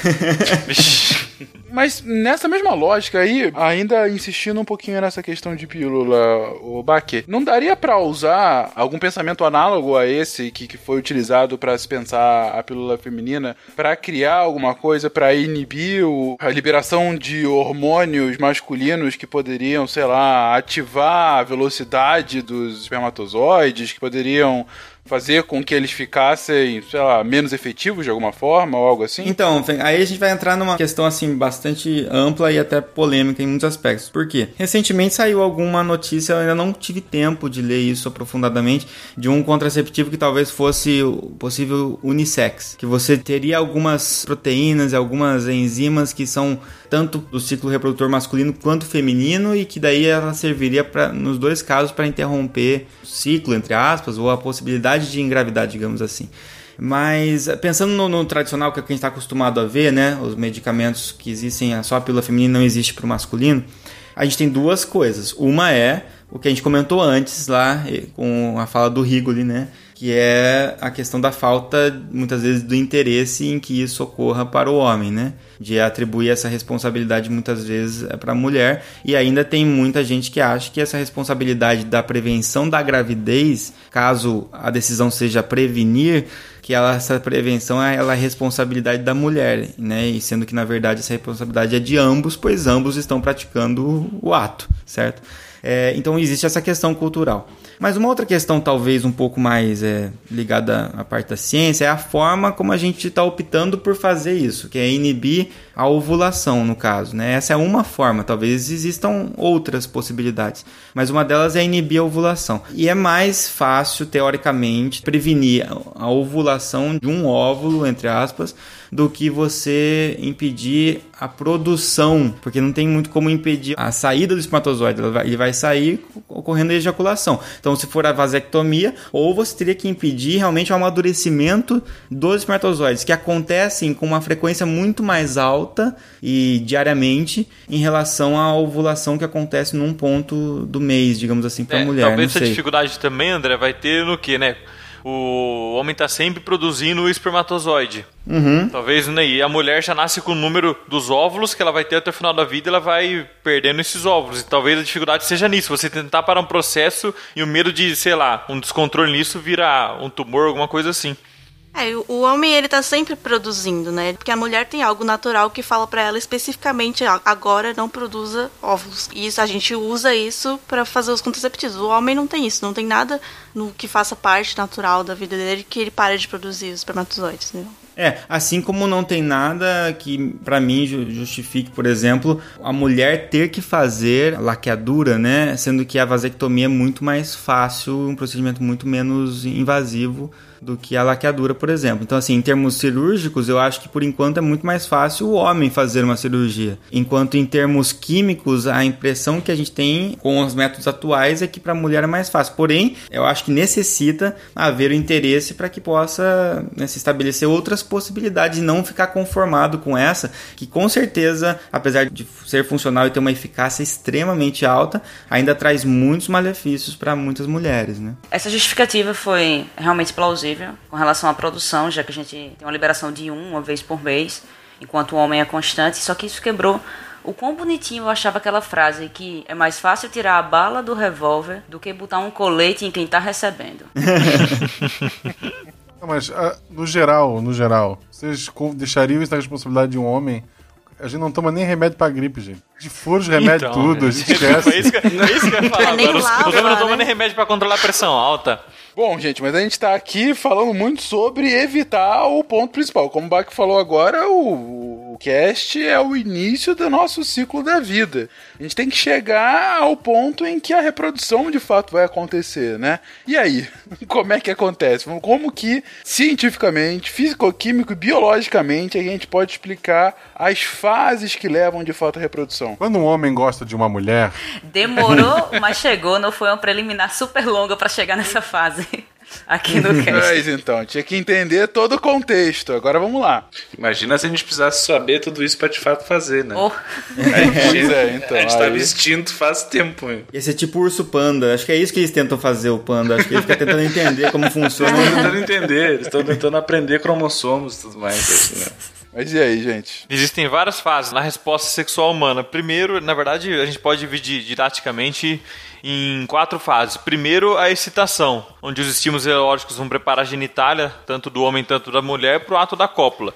Mas nessa mesma lógica aí, ainda insistindo um pouquinho nessa questão de pílula, o Baque, não daria para usar algum pensamento análogo a esse que, que foi utilizado para se pensar a pílula feminina para criar alguma coisa para inibir o, a liberação de hormônios masculinos que poderiam, sei lá, ativar a velocidade dos espermatozoides, que poderiam fazer com que eles ficassem, sei lá, menos efetivos de alguma forma ou algo assim? Então, aí a gente vai entrar numa questão assim bastante ampla e até polêmica em muitos aspectos. Por quê? Recentemente saiu alguma notícia, eu ainda não tive tempo de ler isso aprofundadamente, de um contraceptivo que talvez fosse possível unissex, que você teria algumas proteínas e algumas enzimas que são tanto do ciclo reprodutor masculino quanto feminino e que daí ela serviria para nos dois casos para interromper o ciclo entre aspas ou a possibilidade de engravidar, digamos assim. Mas pensando no, no, tradicional que a gente está acostumado a ver, né, os medicamentos que existem, só a pílula feminina não existe para o masculino, a gente tem duas coisas. Uma é o que a gente comentou antes lá com a fala do Rigoli, né, que é a questão da falta, muitas vezes, do interesse em que isso ocorra para o homem, né? De atribuir essa responsabilidade muitas vezes para a mulher. E ainda tem muita gente que acha que essa responsabilidade da prevenção da gravidez, caso a decisão seja prevenir, que ela, essa prevenção é, ela é responsabilidade da mulher, né? E sendo que na verdade essa responsabilidade é de ambos, pois ambos estão praticando o ato, certo? É, então existe essa questão cultural. Mas uma outra questão, talvez um pouco mais é, ligada à parte da ciência, é a forma como a gente está optando por fazer isso, que é inibir a ovulação, no caso. Né? Essa é uma forma, talvez existam outras possibilidades, mas uma delas é inibir a ovulação. E é mais fácil, teoricamente, prevenir a ovulação de um óvulo, entre aspas, do que você impedir a produção, porque não tem muito como impedir a saída do espermatozoide, ele vai sair ocorrendo a ejaculação. Então, se for a vasectomia, ou você teria que impedir realmente o amadurecimento dos espermatozoides, que acontecem com uma frequência muito mais alta e diariamente em relação à ovulação que acontece num ponto do mês, digamos assim, para a é, mulher. Talvez essa dificuldade também, André, vai ter no que, né? O homem está sempre produzindo o espermatozoide. Uhum. Talvez, né? E a mulher já nasce com o número dos óvulos que ela vai ter até o final da vida, ela vai perdendo esses óvulos. E talvez a dificuldade seja nisso, você tentar parar um processo e o medo de, sei lá, um descontrole nisso virar um tumor, alguma coisa assim. É, o homem ele tá sempre produzindo, né? Porque a mulher tem algo natural que fala para ela especificamente agora não produza óvulos. E isso a gente usa isso para fazer os contraceptivos. O homem não tem isso, não tem nada no que faça parte natural da vida dele que ele pare de produzir os espermatozoides, né? É, assim como não tem nada que para mim justifique, por exemplo, a mulher ter que fazer laqueadura, né? Sendo que a vasectomia é muito mais fácil, um procedimento muito menos invasivo do que a laqueadura, por exemplo. Então, assim, em termos cirúrgicos, eu acho que por enquanto é muito mais fácil o homem fazer uma cirurgia. Enquanto em termos químicos, a impressão que a gente tem com os métodos atuais é que para a mulher é mais fácil. Porém, eu acho que necessita haver o interesse para que possa né, se estabelecer outras possibilidades e não ficar conformado com essa, que com certeza, apesar de ser funcional e ter uma eficácia extremamente alta, ainda traz muitos malefícios para muitas mulheres, né? Essa justificativa foi realmente plausível com relação à produção, já que a gente tem uma liberação de um, uma vez por mês, enquanto o homem é constante, só que isso quebrou o quão bonitinho eu achava aquela frase que é mais fácil tirar a bala do revólver do que botar um colete em quem está recebendo. Não, mas uh, no geral, no geral, vocês deixariam isso na responsabilidade de um homem? A gente não toma nem remédio pra gripe, gente. De furos, remédio então, tudo, a gente esquece. É isso que, é isso que eu ia falar. Agora, os, os homens não tomam nem remédio pra controlar a pressão alta. Bom, gente, mas a gente tá aqui falando muito sobre evitar o ponto principal. Como o Bach falou agora, o, o cast é o início do nosso ciclo da vida. A gente tem que chegar ao ponto em que a reprodução de fato vai acontecer, né? E aí, como é que acontece? Como que cientificamente, físico-químico e biologicamente a gente pode explicar as fases que levam de fato à reprodução? Quando um homem gosta de uma mulher. Demorou, mas chegou, não foi uma preliminar super longa para chegar nessa fase. Aqui no cast. Mas então, tinha que entender todo o contexto. Agora vamos lá. Imagina se a gente precisasse saber tudo isso pra de fato fazer, né? Oh, é, então. a gente tava extinto faz tempo. hein? Ia ser tipo urso panda. Acho que é isso que eles tentam fazer, o panda. Acho que ele fica tentando entender como funciona. Estão tentando entender, eles estão tentando aprender cromossomos e tudo mais. Assim, né? Mas e aí, gente? Existem várias fases na resposta sexual humana. Primeiro, na verdade, a gente pode dividir didaticamente em quatro fases. Primeiro, a excitação, onde os estímulos eróticos vão preparar a genitália, tanto do homem quanto da mulher, para o ato da cópula.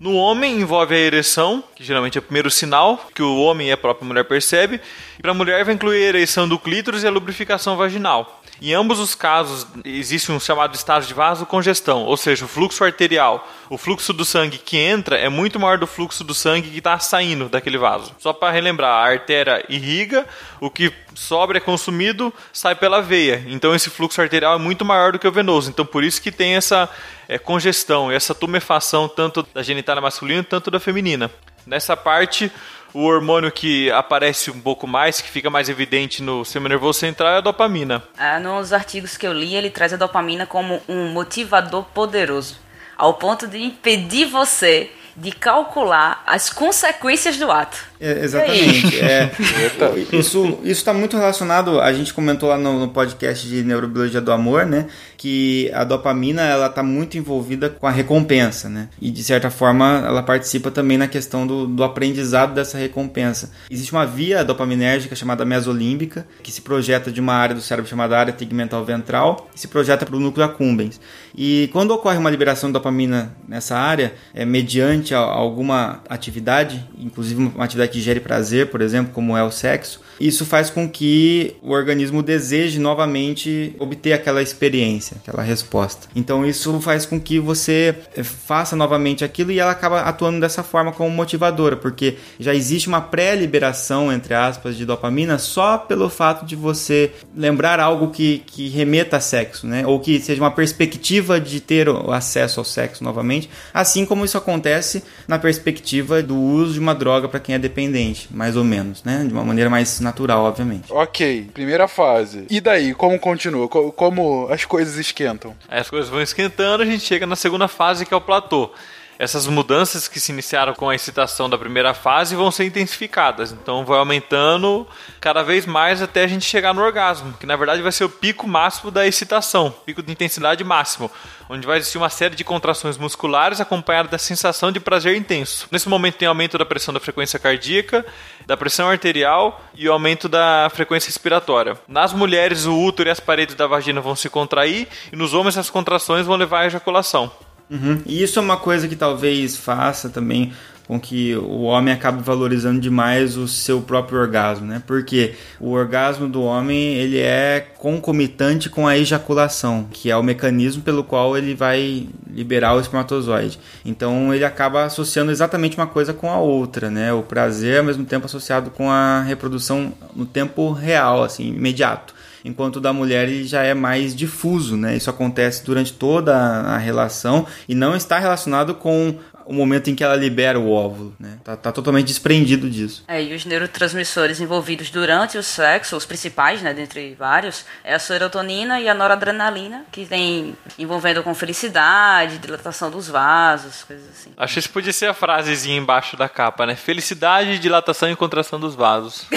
No homem, envolve a ereção, que geralmente é o primeiro sinal que o homem e a própria mulher percebe. E para a mulher, vai incluir a ereção do clítoris e a lubrificação vaginal. Em ambos os casos, existe um chamado estado de vasocongestão, ou seja, o fluxo arterial. O fluxo do sangue que entra é muito maior do fluxo do sangue que está saindo daquele vaso. Só para relembrar, a artéria irriga, o que sobra é consumido, sai pela veia. Então esse fluxo arterial é muito maior do que o venoso. Então por isso que tem essa é, congestão, essa tumefação tanto da genitália masculina quanto da feminina. Nessa parte, o hormônio que aparece um pouco mais, que fica mais evidente no sistema nervoso central é a dopamina. ah, nos artigos que eu li, ele traz a dopamina como um motivador poderoso, ao ponto de impedir você de calcular as consequências do ato. É, exatamente. É, isso está muito relacionado. A gente comentou lá no, no podcast de neurobiologia do amor, né? Que a dopamina ela está muito envolvida com a recompensa, né? E de certa forma ela participa também na questão do, do aprendizado dessa recompensa. Existe uma via dopaminérgica chamada mesolímbica que se projeta de uma área do cérebro chamada área tegmental ventral e se projeta para o núcleo accumbens. E quando ocorre uma liberação de dopamina nessa área, é mediante a- alguma atividade, inclusive uma atividade que gere prazer, por exemplo, como é o sexo, isso faz com que o organismo deseje novamente obter aquela experiência, aquela resposta. Então isso faz com que você eh, faça novamente aquilo e ela acaba atuando dessa forma como motivadora, porque já existe uma pré-liberação, entre aspas, de dopamina só pelo fato de você lembrar algo que, que remeta a sexo, né? Ou que seja uma perspectiva de ter acesso ao sexo novamente, assim como isso acontece na perspectiva do uso de uma droga para quem é dependente, mais ou menos, né? De uma maneira mais natural, obviamente. Ok, primeira fase. E daí, como continua? Co- Como as coisas esquentam? As coisas vão esquentando, a gente chega na segunda fase, que é o platô. Essas mudanças que se iniciaram com a excitação da primeira fase vão ser intensificadas. Então vai aumentando cada vez mais até a gente chegar no orgasmo, que na verdade vai ser o pico máximo da excitação, pico de intensidade máximo, onde vai existir uma série de contrações musculares acompanhada da sensação de prazer intenso. Nesse momento tem aumento da pressão da frequência cardíaca, da pressão arterial e o aumento da frequência respiratória. Nas mulheres, o útero e as paredes da vagina vão se contrair e nos homens as contrações vão levar à ejaculação. Uhum. E isso é uma coisa que talvez faça também com que o homem acabe valorizando demais o seu próprio orgasmo, né? Porque o orgasmo do homem ele é concomitante com a ejaculação, que é o mecanismo pelo qual ele vai liberar o espermatozoide. Então ele acaba associando exatamente uma coisa com a outra, né? O prazer ao mesmo tempo associado com a reprodução no tempo real, assim, imediato enquanto o da mulher ele já é mais difuso, né? Isso acontece durante toda a relação e não está relacionado com o momento em que ela libera o óvulo, né? Tá, tá totalmente desprendido disso. É, e os neurotransmissores envolvidos durante o sexo, os principais, né, dentre vários, é a serotonina e a noradrenalina, que tem envolvendo com felicidade, dilatação dos vasos, coisas assim. Acho que isso podia ser a frasezinha embaixo da capa, né? Felicidade, dilatação e contração dos vasos.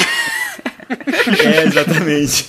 É, exatamente.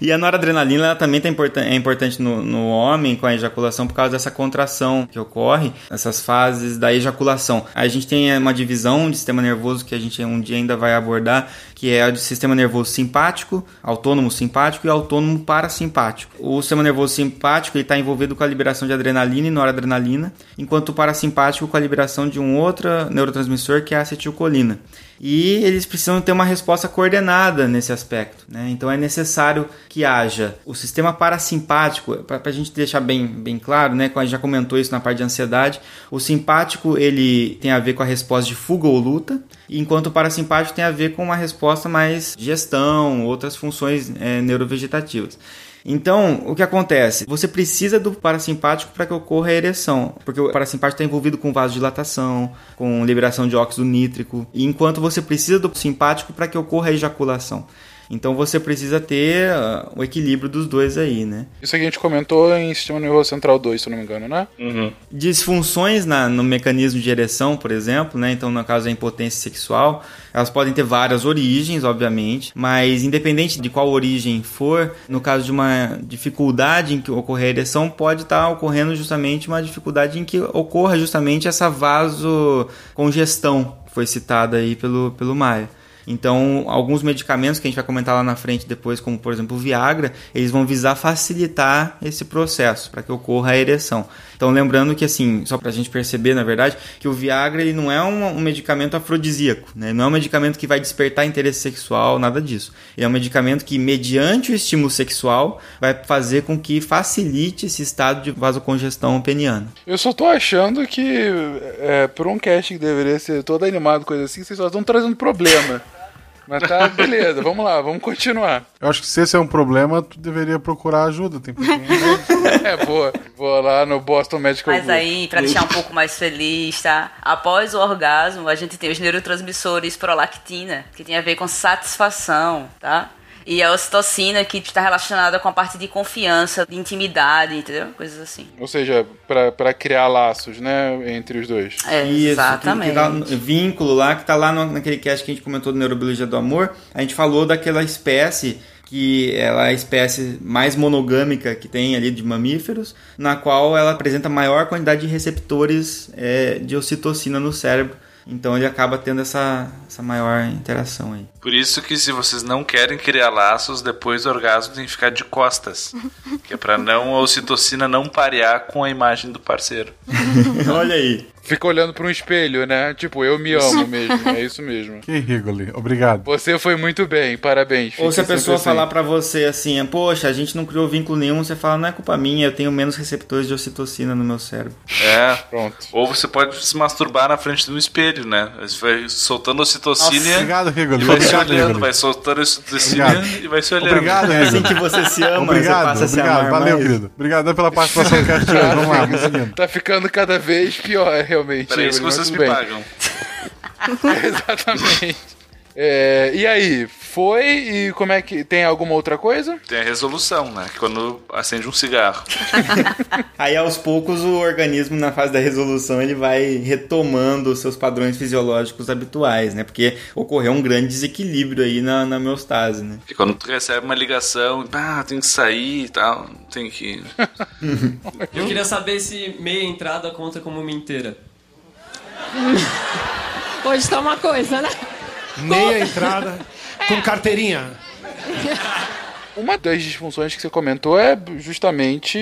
E a noradrenalina ela também tá importan é importante no, no homem com a ejaculação por causa dessa contração que ocorre, essas fases da ejaculação. A gente tem uma divisão de sistema nervoso que a gente um dia ainda vai abordar, que é a de sistema nervoso simpático, autônomo simpático e autônomo parasimpático. O sistema nervoso simpático está envolvido com a liberação de adrenalina e noradrenalina, enquanto o parasimpático com a liberação de um outro neurotransmissor que é a acetilcolina. E eles precisam ter uma resposta coordenada nesse aspecto. Né? Então é necessário que haja o sistema parasimpático, para a gente deixar bem, bem claro, né? a gente já comentou isso na parte de ansiedade, o simpático ele tem a ver com a resposta de fuga ou luta, enquanto o parasimpático tem a ver com uma resposta mais gestão, outras funções é, neurovegetativas. Então, o que acontece? Você precisa do parasimpático para que ocorra a ereção, porque o parasimpático está envolvido com vasodilatação, com liberação de óxido nítrico, enquanto você precisa do simpático para que ocorra a ejaculação. Então você precisa ter uh, o equilíbrio dos dois aí, né? Isso aqui a gente comentou em Sistema Nervoso Central 2, se eu não me engano, né? Uhum. Disfunções na, no mecanismo de ereção, por exemplo, né? Então, no caso da impotência sexual, elas podem ter várias origens, obviamente, mas independente de qual origem for, no caso de uma dificuldade em que ocorrer a ereção, pode estar ocorrendo justamente uma dificuldade em que ocorra justamente essa vasocongestão que foi citada aí pelo, pelo Maia. Então, alguns medicamentos que a gente vai comentar lá na frente depois, como por exemplo o Viagra, eles vão visar facilitar esse processo para que ocorra a ereção. Então, lembrando que assim, só para a gente perceber, na verdade, que o Viagra ele não é um, um medicamento afrodisíaco, né? Não é um medicamento que vai despertar interesse sexual, nada disso. Ele é um medicamento que, mediante o estímulo sexual, vai fazer com que facilite esse estado de vasocongestão peniana. Eu só tô achando que, é, por um cast que deveria ser todo animado, coisa assim, vocês só estão trazendo problema. Mas tá, beleza, vamos lá, vamos continuar. Eu acho que se esse é um problema, tu deveria procurar ajuda. Tem É, boa. Vou lá no Boston Medical Mas Group. aí, pra deixar um pouco mais feliz, tá? Após o orgasmo, a gente tem os neurotransmissores prolactina, que tem a ver com satisfação, tá? E a ocitocina, que está relacionada com a parte de confiança, de intimidade, entendeu? Coisas assim. Ou seja, pra, pra criar laços, né, entre os dois. É, Isso, exatamente. Dá um vínculo lá, que tá lá no, naquele cast que a gente comentou do Neurobiologia do Amor, a gente falou daquela espécie que ela é a espécie mais monogâmica que tem ali de mamíferos, na qual ela apresenta maior quantidade de receptores é, de ocitocina no cérebro. Então ele acaba tendo essa, essa maior interação aí. Por isso que se vocês não querem criar laços, depois do orgasmo tem que ficar de costas. que é pra não a ocitocina não parear com a imagem do parceiro. Olha aí. Fica olhando pra um espelho, né? Tipo, eu me amo mesmo. É isso mesmo. Que Rigoli, obrigado. Você foi muito bem, parabéns. Ou se a pessoa assim. falar pra você assim, poxa, a gente não criou vínculo nenhum, você fala, não é culpa minha, eu tenho menos receptores de ocitocina no meu cérebro. É. Pronto. Ou você pode se masturbar na frente do espelho, né? Você vai soltando ocitocina Obrigado, Rigoli. e vai olhando, vai soltando ocitocina Obrigado. e vai se olhando. Obrigado, É assim que você se ama, Obrigado, você passa a se obrigado. amar Valeu, mais. querido. Obrigado pela participação no cast hoje. Vamos lá, seguindo. Tá ficando cada vez pior, realmente. Para isso que vocês me bem. pagam. Exatamente. É, e aí, foi e como é que. Tem alguma outra coisa? Tem a resolução, né? Que quando acende um cigarro. Aí aos poucos o organismo na fase da resolução ele vai retomando os seus padrões fisiológicos habituais, né? Porque ocorreu um grande desequilíbrio aí na, na homeostase, né? E quando tu recebe uma ligação, ah, tem que sair e tal, tem que. Eu queria saber se meia entrada conta como uma inteira. Hoje tá uma coisa, né? Meia entrada com carteirinha. Uma das disfunções que você comentou é justamente,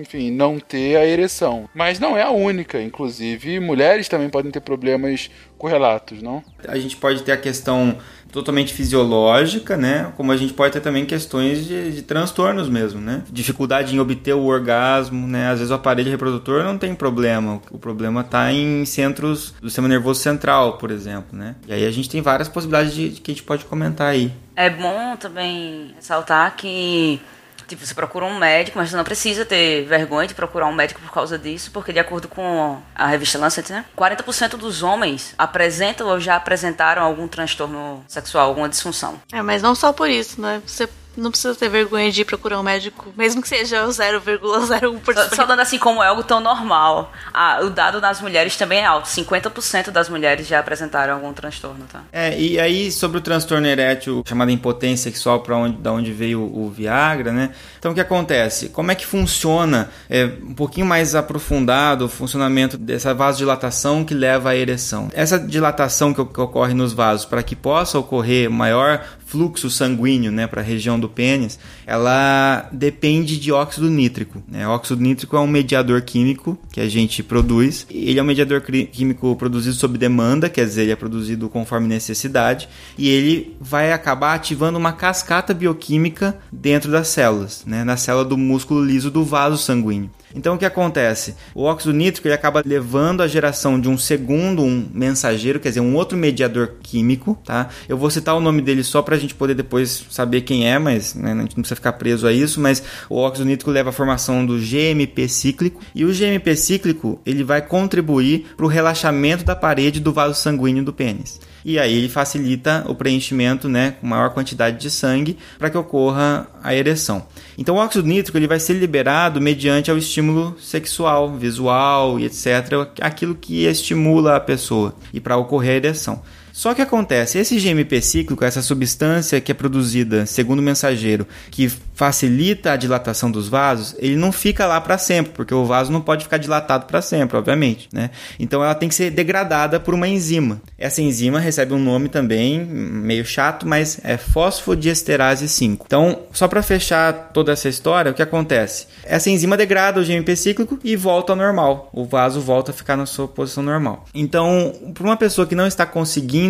enfim, não ter a ereção. Mas não é a única. Inclusive, mulheres também podem ter problemas correlatos, não? A gente pode ter a questão totalmente fisiológica, né? Como a gente pode ter também questões de, de transtornos mesmo, né? Dificuldade em obter o orgasmo, né? Às vezes o aparelho reprodutor não tem problema. O problema está em centros do sistema nervoso central, por exemplo, né? E aí a gente tem várias possibilidades de, de que a gente pode comentar aí. É bom também ressaltar que tipo, você procura um médico, mas você não precisa ter vergonha de procurar um médico por causa disso, porque de acordo com a revista Lancet, né, 40% dos homens apresentam ou já apresentaram algum transtorno sexual, alguma disfunção. É, mas não só por isso, né? Você não precisa ter vergonha de ir procurar um médico, mesmo que seja o 0,01%. Só, só dando assim como é algo tão normal. Ah, o dado das mulheres também é alto. 50% das mulheres já apresentaram algum transtorno, tá? É, e aí sobre o transtorno erétil chamado impotência sexual, para onde, da onde veio o, o Viagra, né? Então o que acontece? Como é que funciona é, um pouquinho mais aprofundado o funcionamento dessa vasodilatação que leva à ereção? Essa dilatação que, que ocorre nos vasos, para que possa ocorrer maior fluxo sanguíneo né, para a região do pênis, ela depende de óxido nítrico. Né? O óxido nítrico é um mediador químico que a gente produz. Ele é um mediador químico produzido sob demanda, quer dizer, ele é produzido conforme necessidade, e ele vai acabar ativando uma cascata bioquímica dentro das células, né? na célula do músculo liso do vaso sanguíneo. Então o que acontece? O óxido nítrico ele acaba levando a geração de um segundo um mensageiro, quer dizer, um outro mediador químico, tá? Eu vou citar o nome dele só para a gente poder depois saber quem é, mas né, a gente não precisa ficar preso a isso, mas o óxido nítrico leva à formação do GMP cíclico e o GMP cíclico ele vai contribuir para o relaxamento da parede do vaso sanguíneo do pênis. E aí ele facilita o preenchimento, né, com maior quantidade de sangue para que ocorra a ereção. Então o óxido nítrico ele vai ser liberado mediante ao estímulo sexual, visual e etc, aquilo que estimula a pessoa e para ocorrer a ereção. Só que acontece, esse GMP cíclico, essa substância que é produzida, segundo o mensageiro, que facilita a dilatação dos vasos, ele não fica lá para sempre, porque o vaso não pode ficar dilatado para sempre, obviamente, né? Então ela tem que ser degradada por uma enzima. Essa enzima recebe um nome também meio chato, mas é fosfodiesterase 5. Então, só para fechar toda essa história, o que acontece? Essa enzima degrada o GMP cíclico e volta ao normal. O vaso volta a ficar na sua posição normal. Então, para uma pessoa que não está conseguindo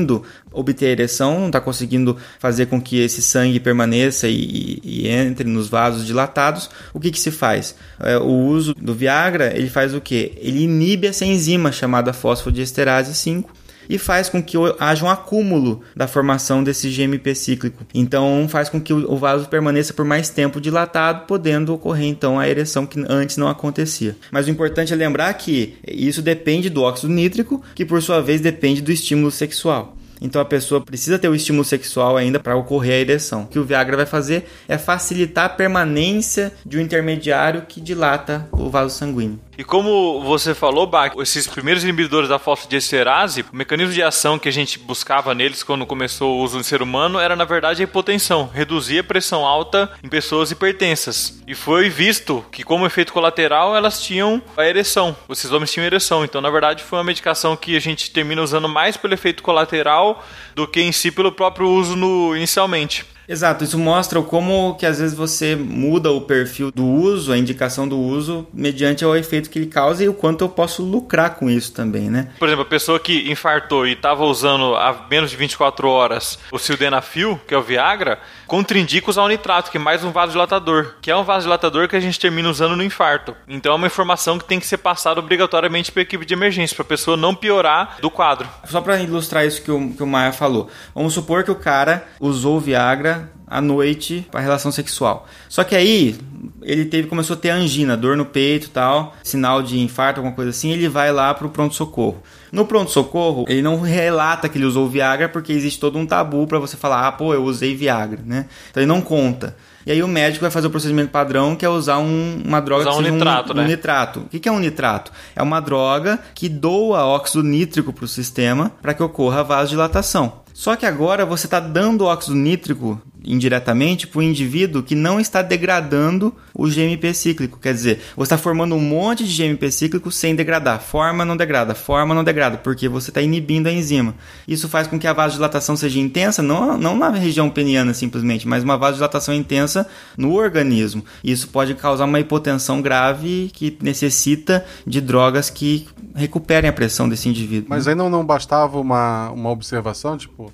obter ereção, não está conseguindo fazer com que esse sangue permaneça e, e entre nos vasos dilatados, o que, que se faz? É, o uso do Viagra, ele faz o que? Ele inibe essa enzima chamada fosfodiesterase 5, e faz com que haja um acúmulo da formação desse GMP cíclico. Então faz com que o vaso permaneça por mais tempo dilatado, podendo ocorrer então a ereção que antes não acontecia. Mas o importante é lembrar que isso depende do óxido nítrico, que por sua vez depende do estímulo sexual. Então a pessoa precisa ter o estímulo sexual ainda para ocorrer a ereção. O que o Viagra vai fazer é facilitar a permanência de um intermediário que dilata o vaso sanguíneo. E como você falou, Bach, esses primeiros inibidores da fosfodiesterase, o mecanismo de ação que a gente buscava neles quando começou o uso no ser humano era, na verdade, a hipotensão, reduzir a pressão alta em pessoas hipertensas. E foi visto que, como efeito colateral, elas tinham a ereção. Esses homens tinham ereção. Então, na verdade, foi uma medicação que a gente termina usando mais pelo efeito colateral do que em si pelo próprio uso no, inicialmente. Exato, isso mostra como que às vezes você muda o perfil do uso, a indicação do uso, mediante o efeito que ele causa e o quanto eu posso lucrar com isso também, né? Por exemplo, a pessoa que infartou e estava usando há menos de 24 horas o sildenafil, que é o Viagra, contraindica usar o nitrato, que é mais um vasodilatador, que é um vasodilatador que a gente termina usando no infarto. Então é uma informação que tem que ser passada obrigatoriamente para a equipe de emergência, para a pessoa não piorar do quadro. Só para ilustrar isso que o, que o Maia falou, vamos supor que o cara usou o Viagra à noite para relação sexual. Só que aí ele teve começou a ter angina, dor no peito, tal, sinal de infarto, alguma coisa assim, ele vai lá pro pronto socorro. No pronto socorro, ele não relata que ele usou Viagra porque existe todo um tabu para você falar: "Ah, pô, eu usei Viagra", né? Então ele não conta. E aí o médico vai fazer o procedimento padrão, que é usar um, uma droga usar que um nitrato, um, né? um nitrato. O que é um nitrato? É uma droga que doa óxido nítrico para o sistema para que ocorra a vasodilatação. Só que agora você está dando óxido nítrico indiretamente para o indivíduo que não está degradando o GMP cíclico. Quer dizer, você está formando um monte de GMP cíclico sem degradar. Forma não degrada, forma não degrada, porque você está inibindo a enzima. Isso faz com que a vasodilatação seja intensa, não, não na região peniana simplesmente, mas uma vasodilatação intensa no organismo. Isso pode causar uma hipotensão grave que necessita de drogas que recuperem a pressão desse indivíduo. Mas aí não, não bastava uma, uma observação, tipo,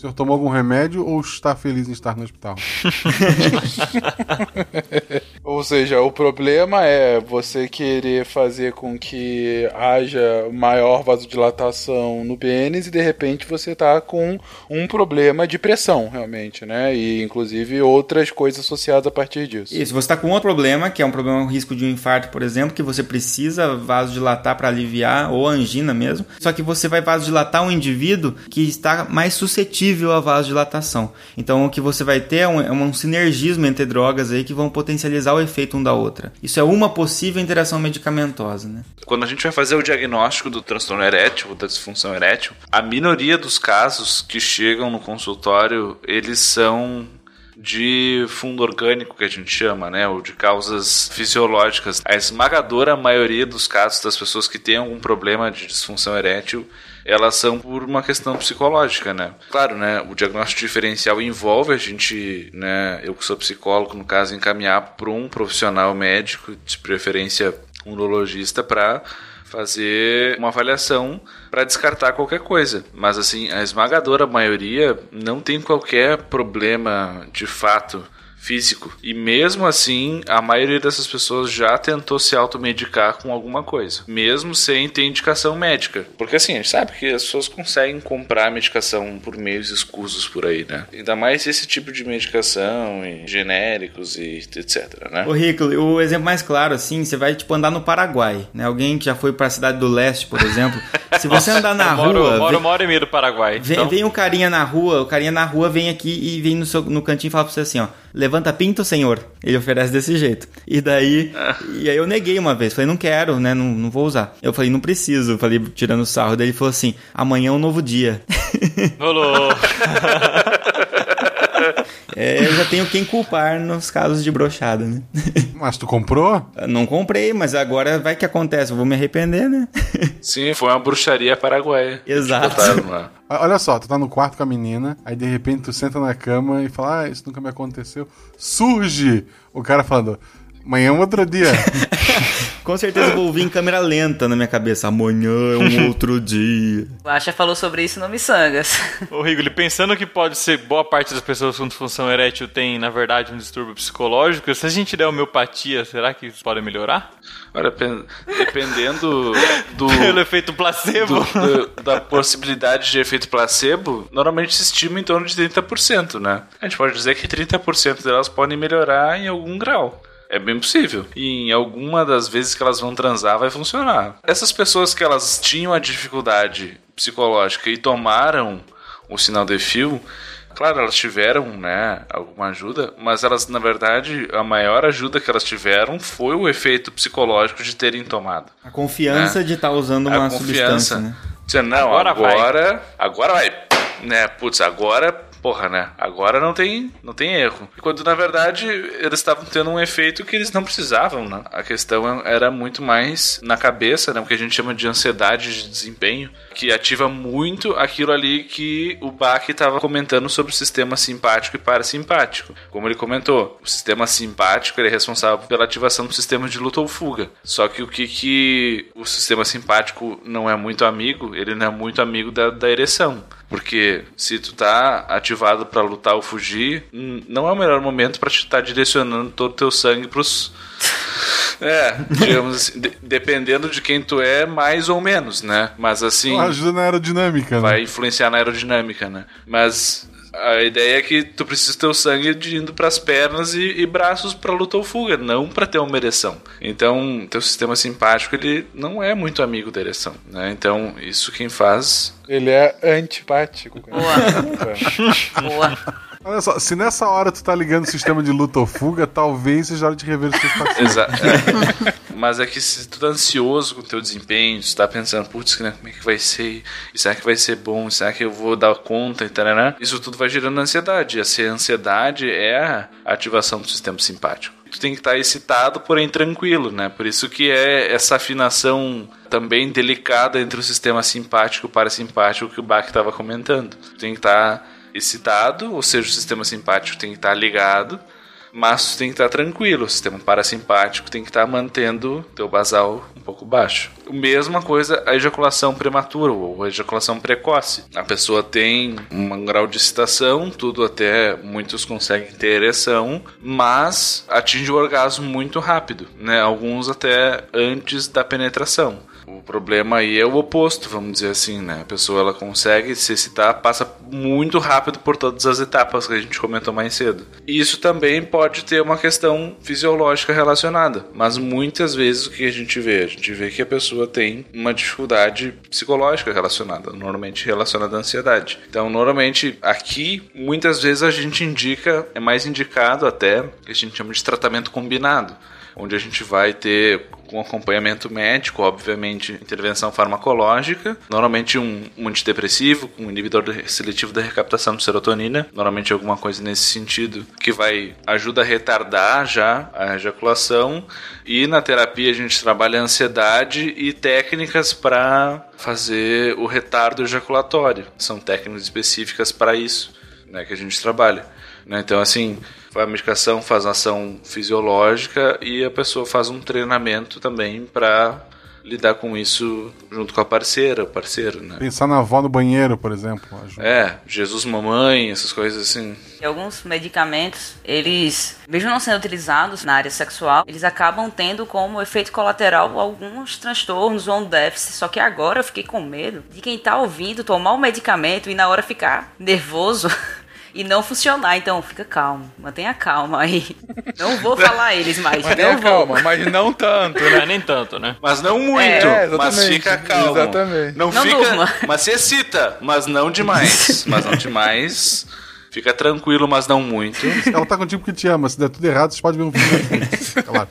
senhor tomou algum remédio ou está feliz em estar no hospital? Ou seja, o problema é você querer fazer com que haja maior vasodilatação no pênis e de repente você tá com um problema de pressão, realmente, né? E inclusive outras coisas associadas a partir disso. Isso, você está com outro problema, que é um problema, um risco de um infarto, por exemplo, que você precisa vasodilatar para aliviar, ou angina mesmo. Só que você vai vasodilatar um indivíduo que está mais suscetível à vasodilatação. Então o que você vai ter é um, é um sinergismo entre drogas aí que vão potencializar o efeito um da outra. Isso é uma possível interação medicamentosa, né? Quando a gente vai fazer o diagnóstico do transtorno erétil, da disfunção erétil, a minoria dos casos que chegam no consultório, eles são de fundo orgânico que a gente chama, né, ou de causas fisiológicas. A esmagadora maioria dos casos das pessoas que têm algum problema de disfunção erétil, elas são por uma questão psicológica, né? Claro, né, o diagnóstico diferencial envolve a gente, né, eu que sou psicólogo, no caso, encaminhar para um profissional médico, de preferência um urologista para fazer uma avaliação para descartar qualquer coisa. Mas assim, a esmagadora maioria não tem qualquer problema de fato físico. E mesmo assim, a maioria dessas pessoas já tentou se automedicar com alguma coisa, mesmo sem ter indicação médica. Porque assim, a gente sabe que as pessoas conseguem comprar medicação por meios escusos por aí, né? Ainda mais esse tipo de medicação, e genéricos e etc, né? Ô Rico, o exemplo mais claro, assim, você vai, tipo, andar no Paraguai, né? Alguém que já foi pra cidade do leste, por exemplo. Se você andar na eu moro, rua... moro vem- uma hora e meia do Paraguai. Vem, então- vem um carinha na rua, o carinha na rua vem aqui e vem no, seu, no cantinho e fala pra você assim, ó, levanta pinto, senhor. Ele oferece desse jeito. E daí, e aí eu neguei uma vez, falei, não quero, né, não, não vou usar. Eu falei, não preciso, falei, tirando sarro. Daí ele falou assim, amanhã é um novo dia. Rolou. É, eu já tenho quem culpar nos casos de brochada, né? Mas tu comprou? Não comprei, mas agora vai que acontece, eu vou me arrepender, né? Sim, foi uma bruxaria paraguaia. Exato. Olha só, tu tá no quarto com a menina, aí de repente tu senta na cama e fala, ah, isso nunca me aconteceu. Surge o cara falando, amanhã é um outro dia. Com certeza eu vou ouvir em câmera lenta na minha cabeça. Amanhã é um outro dia. O Acha falou sobre isso no Missangas. Ô, Rigoli, pensando que pode ser boa parte das pessoas com disfunção erétil tem, na verdade, um distúrbio psicológico, se a gente der homeopatia, será que isso pode melhorar? Olha, pen- dependendo do, Pelo efeito placebo? do- do- da possibilidade de efeito placebo, normalmente se estima em torno de 30%, né? A gente pode dizer que 30% delas podem melhorar em algum grau. É bem possível. E em alguma das vezes que elas vão transar vai funcionar. Essas pessoas que elas tinham a dificuldade psicológica e tomaram o sinal de fio, claro, elas tiveram, né, alguma ajuda, mas elas, na verdade, a maior ajuda que elas tiveram foi o efeito psicológico de terem tomado. A confiança É. de estar usando uma A substância, né? Dizendo, não, Agora agora, vai. agora, vai. Né, putz, agora, porra, né? Agora não tem, não tem erro. Quando na verdade eles estavam tendo um efeito que eles não precisavam, né? A questão era muito mais na cabeça, né? O que a gente chama de ansiedade de desempenho, que ativa muito aquilo ali que o Bach estava comentando sobre o sistema simpático e parasimpático. Como ele comentou, o sistema simpático ele é responsável pela ativação do sistema de luta ou fuga. Só que o que, que o sistema simpático não é muito amigo, ele não é muito amigo da, da ereção. Porque se tu tá ativado para lutar ou fugir, hum, não é o melhor momento para te estar direcionando todo o teu sangue pros é, digamos assim, de- dependendo de quem tu é, mais ou menos, né? Mas assim, Ajuda na aerodinâmica, né? vai influenciar na aerodinâmica, né? Mas a ideia é que tu precisa ter o sangue de indo pras pernas e, e braços pra luta ou fuga, não pra ter uma ereção. Então, teu sistema simpático ele não é muito amigo da ereção, né? Então, isso quem faz Ele é antipático. Boa. Olha só, se nessa hora tu tá ligando o sistema de luta ou fuga, talvez seja hora de rever os seus. Exato. Mas é que se tu tá ansioso com o teu desempenho, tu tá pensando, putz, né, como é que vai ser? E será que vai ser bom? Será que eu vou dar conta? E tarará? Isso tudo vai gerando ansiedade. Essa ansiedade é a ativação do sistema simpático. Tu tem que estar excitado, porém tranquilo, né? Por isso que é essa afinação também delicada entre o sistema simpático e parasimpático que o Bach estava comentando. Tu tem que estar excitado, ou seja, o sistema simpático tem que estar ligado, mas tu tem que estar tranquilo. O sistema parasimpático tem que estar mantendo teu basal um pouco baixo. Mesma coisa a ejaculação prematura ou a ejaculação precoce. A pessoa tem um grau de excitação, tudo até muitos conseguem ter ereção, mas atinge o orgasmo muito rápido, né? Alguns até antes da penetração. O problema aí é o oposto, vamos dizer assim, né? A pessoa ela consegue se excitar, passa muito rápido por todas as etapas que a gente comentou mais cedo. Isso também pode ter uma questão fisiológica relacionada, mas muitas vezes o que a gente vê? A gente vê que a pessoa tem uma dificuldade psicológica relacionada, normalmente relacionada à ansiedade. Então, normalmente aqui, muitas vezes a gente indica, é mais indicado até, que a gente chama de tratamento combinado onde a gente vai ter com acompanhamento médico, obviamente, intervenção farmacológica, normalmente um, um antidepressivo, um inibidor seletivo da recaptação de serotonina, normalmente alguma coisa nesse sentido, que vai ajuda a retardar já a ejaculação. E na terapia a gente trabalha ansiedade e técnicas para fazer o retardo ejaculatório. São técnicas específicas para isso, né, que a gente trabalha. né? Então, assim, a medicação faz ação fisiológica e a pessoa faz um treinamento também para lidar com isso junto com a parceira, o parceiro, né? Pensar na avó no banheiro, por exemplo. ajuda. É, Jesus mamãe, essas coisas assim. E alguns medicamentos, eles, mesmo não sendo utilizados na área sexual, eles acabam tendo como efeito colateral alguns transtornos ou um déficit. Só que agora eu fiquei com medo de quem tá ouvindo tomar o medicamento e na hora ficar nervoso e não funcionar. Então, fica calmo, mantenha calma aí. Não vou falar eles mais, Mantenha não vou. calma, mas não tanto, Não né? é nem tanto, né? Mas não muito, É, mas fica calmo. exatamente. Não, Não fica, durma. mas se excita, mas não demais. mas não demais. Fica tranquilo, mas não muito. Ela tá contigo porque te ama. Se der tudo errado, você pode ver um filme. Claro.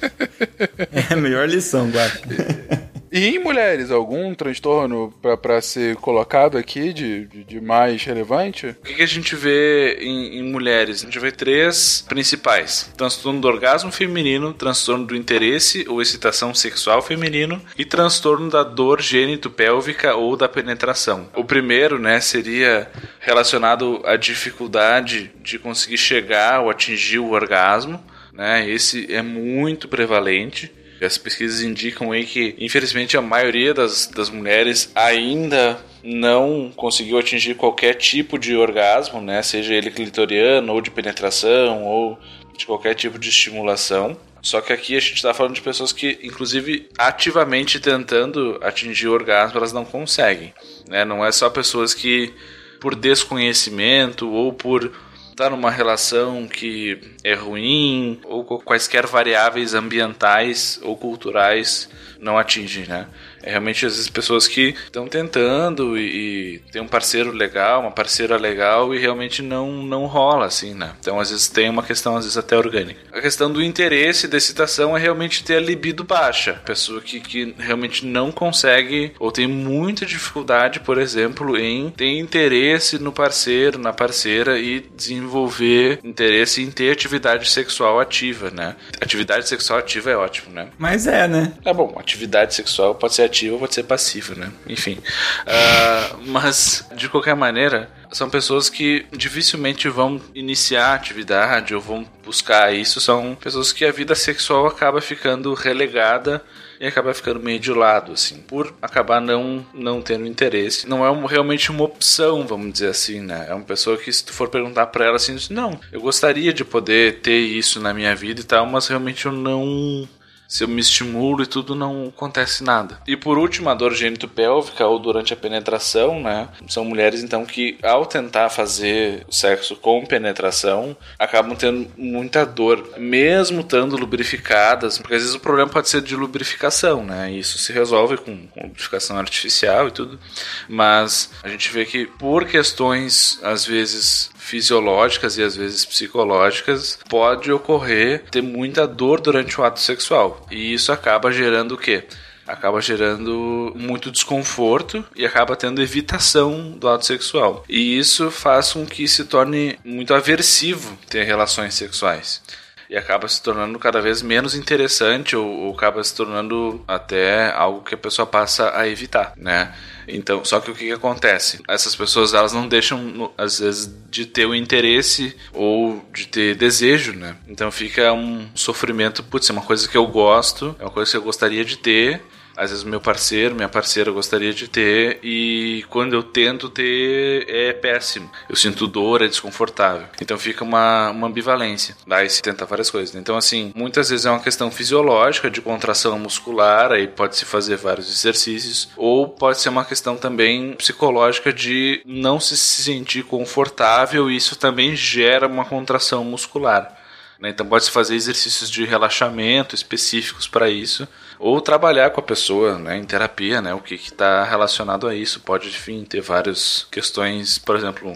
É a melhor lição, Guaxa. E em mulheres, algum transtorno pra ser colocado aqui de, de, de mais relevante? O que, que a gente vê em, em mulheres? A gente vê três principais: transtorno do orgasmo feminino, transtorno do interesse ou excitação sexual feminino e transtorno da dor gênito-pélvica ou da penetração. O primeiro, né, seria relacionado à dificuldade de conseguir chegar ou atingir o orgasmo. Né? Esse é muito prevalente. As pesquisas indicam aí que, infelizmente, a maioria das, das mulheres ainda não conseguiu atingir qualquer tipo de orgasmo, né? Seja ele clitoriano, ou de penetração, ou de qualquer tipo de estimulação. Só que aqui a gente está falando de pessoas que, inclusive, ativamente tentando atingir o orgasmo, elas não conseguem. Né? Não é só pessoas que, por desconhecimento ou por estar numa relação que é ruim ou quaisquer variáveis ambientais ou culturais não atingem, né? É realmente às vezes pessoas que estão tentando e, e tem um parceiro legal, uma parceira legal e realmente não não rola assim, né? Então às vezes tem uma questão às vezes até orgânica. A questão do interesse da excitação é realmente ter a libido baixa, pessoa que, que realmente não consegue ou tem muita dificuldade, por exemplo, em ter interesse no parceiro, na parceira e desenvolver interesse em ter atividade sexual ativa, né? Atividade sexual ativa é ótimo, né? Mas é, né? É bom, atividade sexual pode ser ativa ou pode ser passiva, né? Enfim. Ah, mas, de qualquer maneira, são pessoas que dificilmente vão iniciar atividade ou vão buscar isso. São pessoas que a vida sexual acaba ficando relegada e acaba ficando meio de lado, assim, por acabar não, não tendo interesse. Não é um- realmente uma opção, vamos dizer assim, né? É uma pessoa que, se tu for perguntar pra ela assim, não, eu gostaria de poder ter isso na minha vida e tal, mas realmente eu não se eu me estimulo e tudo, não acontece nada. E por último, a dor gênito-pélvica ou durante a penetração, né? São mulheres, então, que ao tentar fazer sexo com penetração, acabam tendo muita dor, mesmo estando lubrificadas, porque às vezes o problema pode ser de lubrificação, né? E isso se resolve com, com lubrificação artificial e tudo. Mas a gente vê que por questões, às vezes, fisiológicas e às vezes psicológicas, pode ocorrer ter muita dor durante o ato sexual. E isso acaba gerando o quê? Acaba gerando muito desconforto e acaba tendo evitação do ato sexual. E isso faz com que se torne muito aversivo ter relações sexuais e acaba se tornando cada vez menos interessante ou, ou acaba se tornando até algo que a pessoa passa a evitar, né? Então, só que o que, que acontece? Essas pessoas elas não deixam às vezes de ter o interesse ou de ter desejo, né? Então fica um sofrimento, putz, é uma coisa que eu gosto, é uma coisa que eu gostaria de ter, às vezes meu parceiro, minha parceira gostaria de ter e quando eu tento ter é péssimo. Eu sinto dor, é desconfortável. Então fica uma, uma ambivalência. Daí se tenta várias coisas. Então assim, muitas vezes é uma questão fisiológica de contração muscular, aí pode se fazer vários exercícios, ou pode ser uma questão também psicológica de não se sentir confortável e isso também gera uma contração muscular. né? Então pode-se fazer exercícios de relaxamento específicos para isso, ou trabalhar com a pessoa né, em terapia, né, o que está relacionado a isso. Pode, enfim, ter várias questões, por exemplo,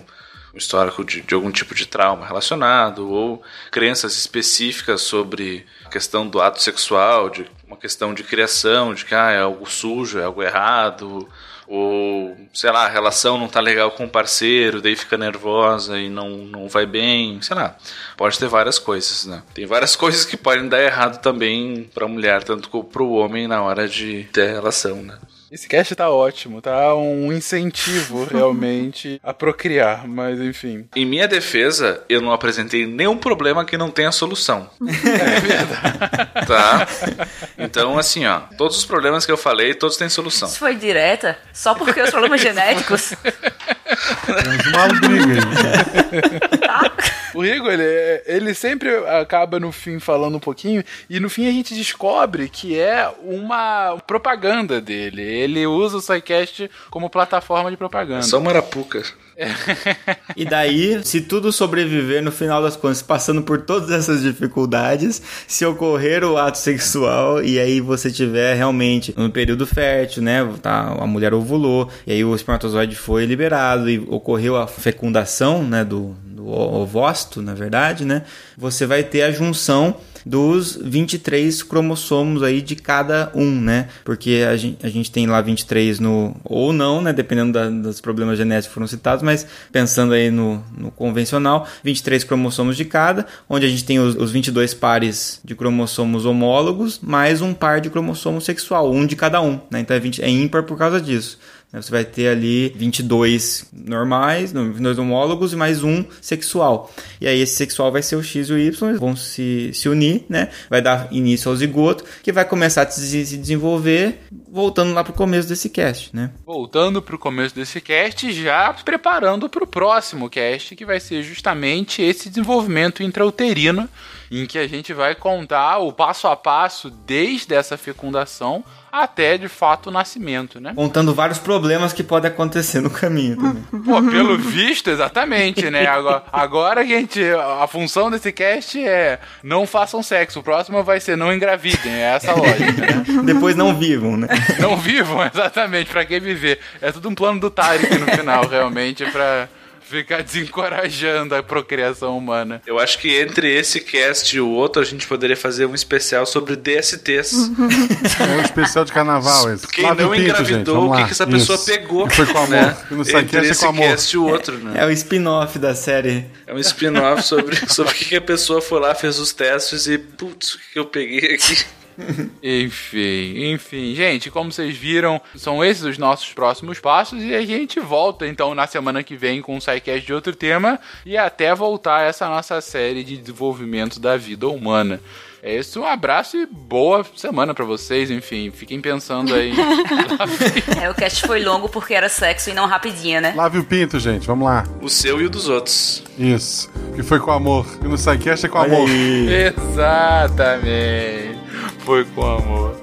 um histórico de, de algum tipo de trauma relacionado, ou crenças específicas sobre a questão do ato sexual, de uma questão de criação, de que ah, é algo sujo, é algo errado, ou sei lá, a relação não tá legal com o parceiro, daí fica nervosa e não, não vai bem, sei lá. Pode ter várias coisas, né? Tem várias coisas que podem dar errado também pra mulher, tanto como pro homem na hora de ter relação, né? Esse cast tá ótimo, tá um incentivo realmente a procriar, mas enfim. Em minha defesa, eu não apresentei nenhum problema que não tenha solução. É verdade. Tá? Então, assim, ó, todos os problemas que eu falei, todos têm solução. Isso foi direta? Só porque os problemas genéticos? Temos uma briga aí. O Rigo, ele, ele sempre acaba no fim falando um pouquinho, e no fim a gente descobre que é uma propaganda dele. Ele usa o SciCast como plataforma de propaganda. Só uma arapuca. E daí, se tudo sobreviver no final das contas, passando por todas essas dificuldades, se ocorrer o ato sexual e aí você tiver realmente no período fértil, né? Tá, a mulher ovulou, e aí o espermatozoide foi liberado e ocorreu a fecundação, né? Do, do ovócito, na verdade, né? Você vai ter a junção dos 23 cromossomos aí de cada um, né? Porque a gente, a gente tem lá 23 no. ou não, né? Dependendo da, dos problemas genéticos que foram citados, mas pensando aí no, no convencional, 23 cromossomos de cada, onde a gente tem os, os 22 pares de cromossomos homólogos, mais um par de cromossomo sexual, um de cada um, né? Então é, 20, é ímpar por causa disso. Né? Você vai ter ali 22 normais, não, 22 homólogos e mais um sexual. E aí esse sexual vai ser o X e o Y, vão se, se unir, né? Vai dar início ao zigoto, que vai começar a se, se desenvolver, voltando lá pro começo desse cast, né? Voltando pro começo desse cast, já preparando pro próximo cast, que vai ser justamente esse desenvolvimento intrauterino, em que a gente vai contar o passo a passo desde essa fecundação até de fato o nascimento, né? Contando vários problemas que podem acontecer no caminho também. Pô, pelo visto, exatamente, né? Agora, agora gente. A função desse cast é não façam sexo. O próximo vai ser não engravidem. É essa a lógica, né? Depois não vivam, né? Não vivam, exatamente. Pra que viver? É tudo um plano do Tarek no final, realmente, pra ficar desencorajando a procriação humana. Eu acho que entre esse cast e o outro, a gente poderia fazer um especial sobre DSTs. É um especial de carnaval esse. Quem Lave não o pinto, engravidou, o que, que essa pessoa Isso. pegou. Foi com amor. Né? E no Entre é esse com amor. cast e o outro, né? É o spin-off da série. É um spin-off sobre, sobre o que que a pessoa foi lá, fez os testes e, putz, o que que eu peguei aqui? Enfim, enfim, gente, como vocês viram, são esses os nossos próximos passos e a gente volta então na semana que vem com um sidecast de outro tema e até voltar essa nossa série de desenvolvimento da vida humana. É isso, um abraço e boa semana pra vocês, enfim, fiquem pensando aí. É, o cast foi longo porque era sexo e não rapidinho, né? Lave o pinto, gente, vamos lá. O seu e o dos outros. Isso. Que foi com amor. E no SciCast é com amor. Exatamente. Foi com amor.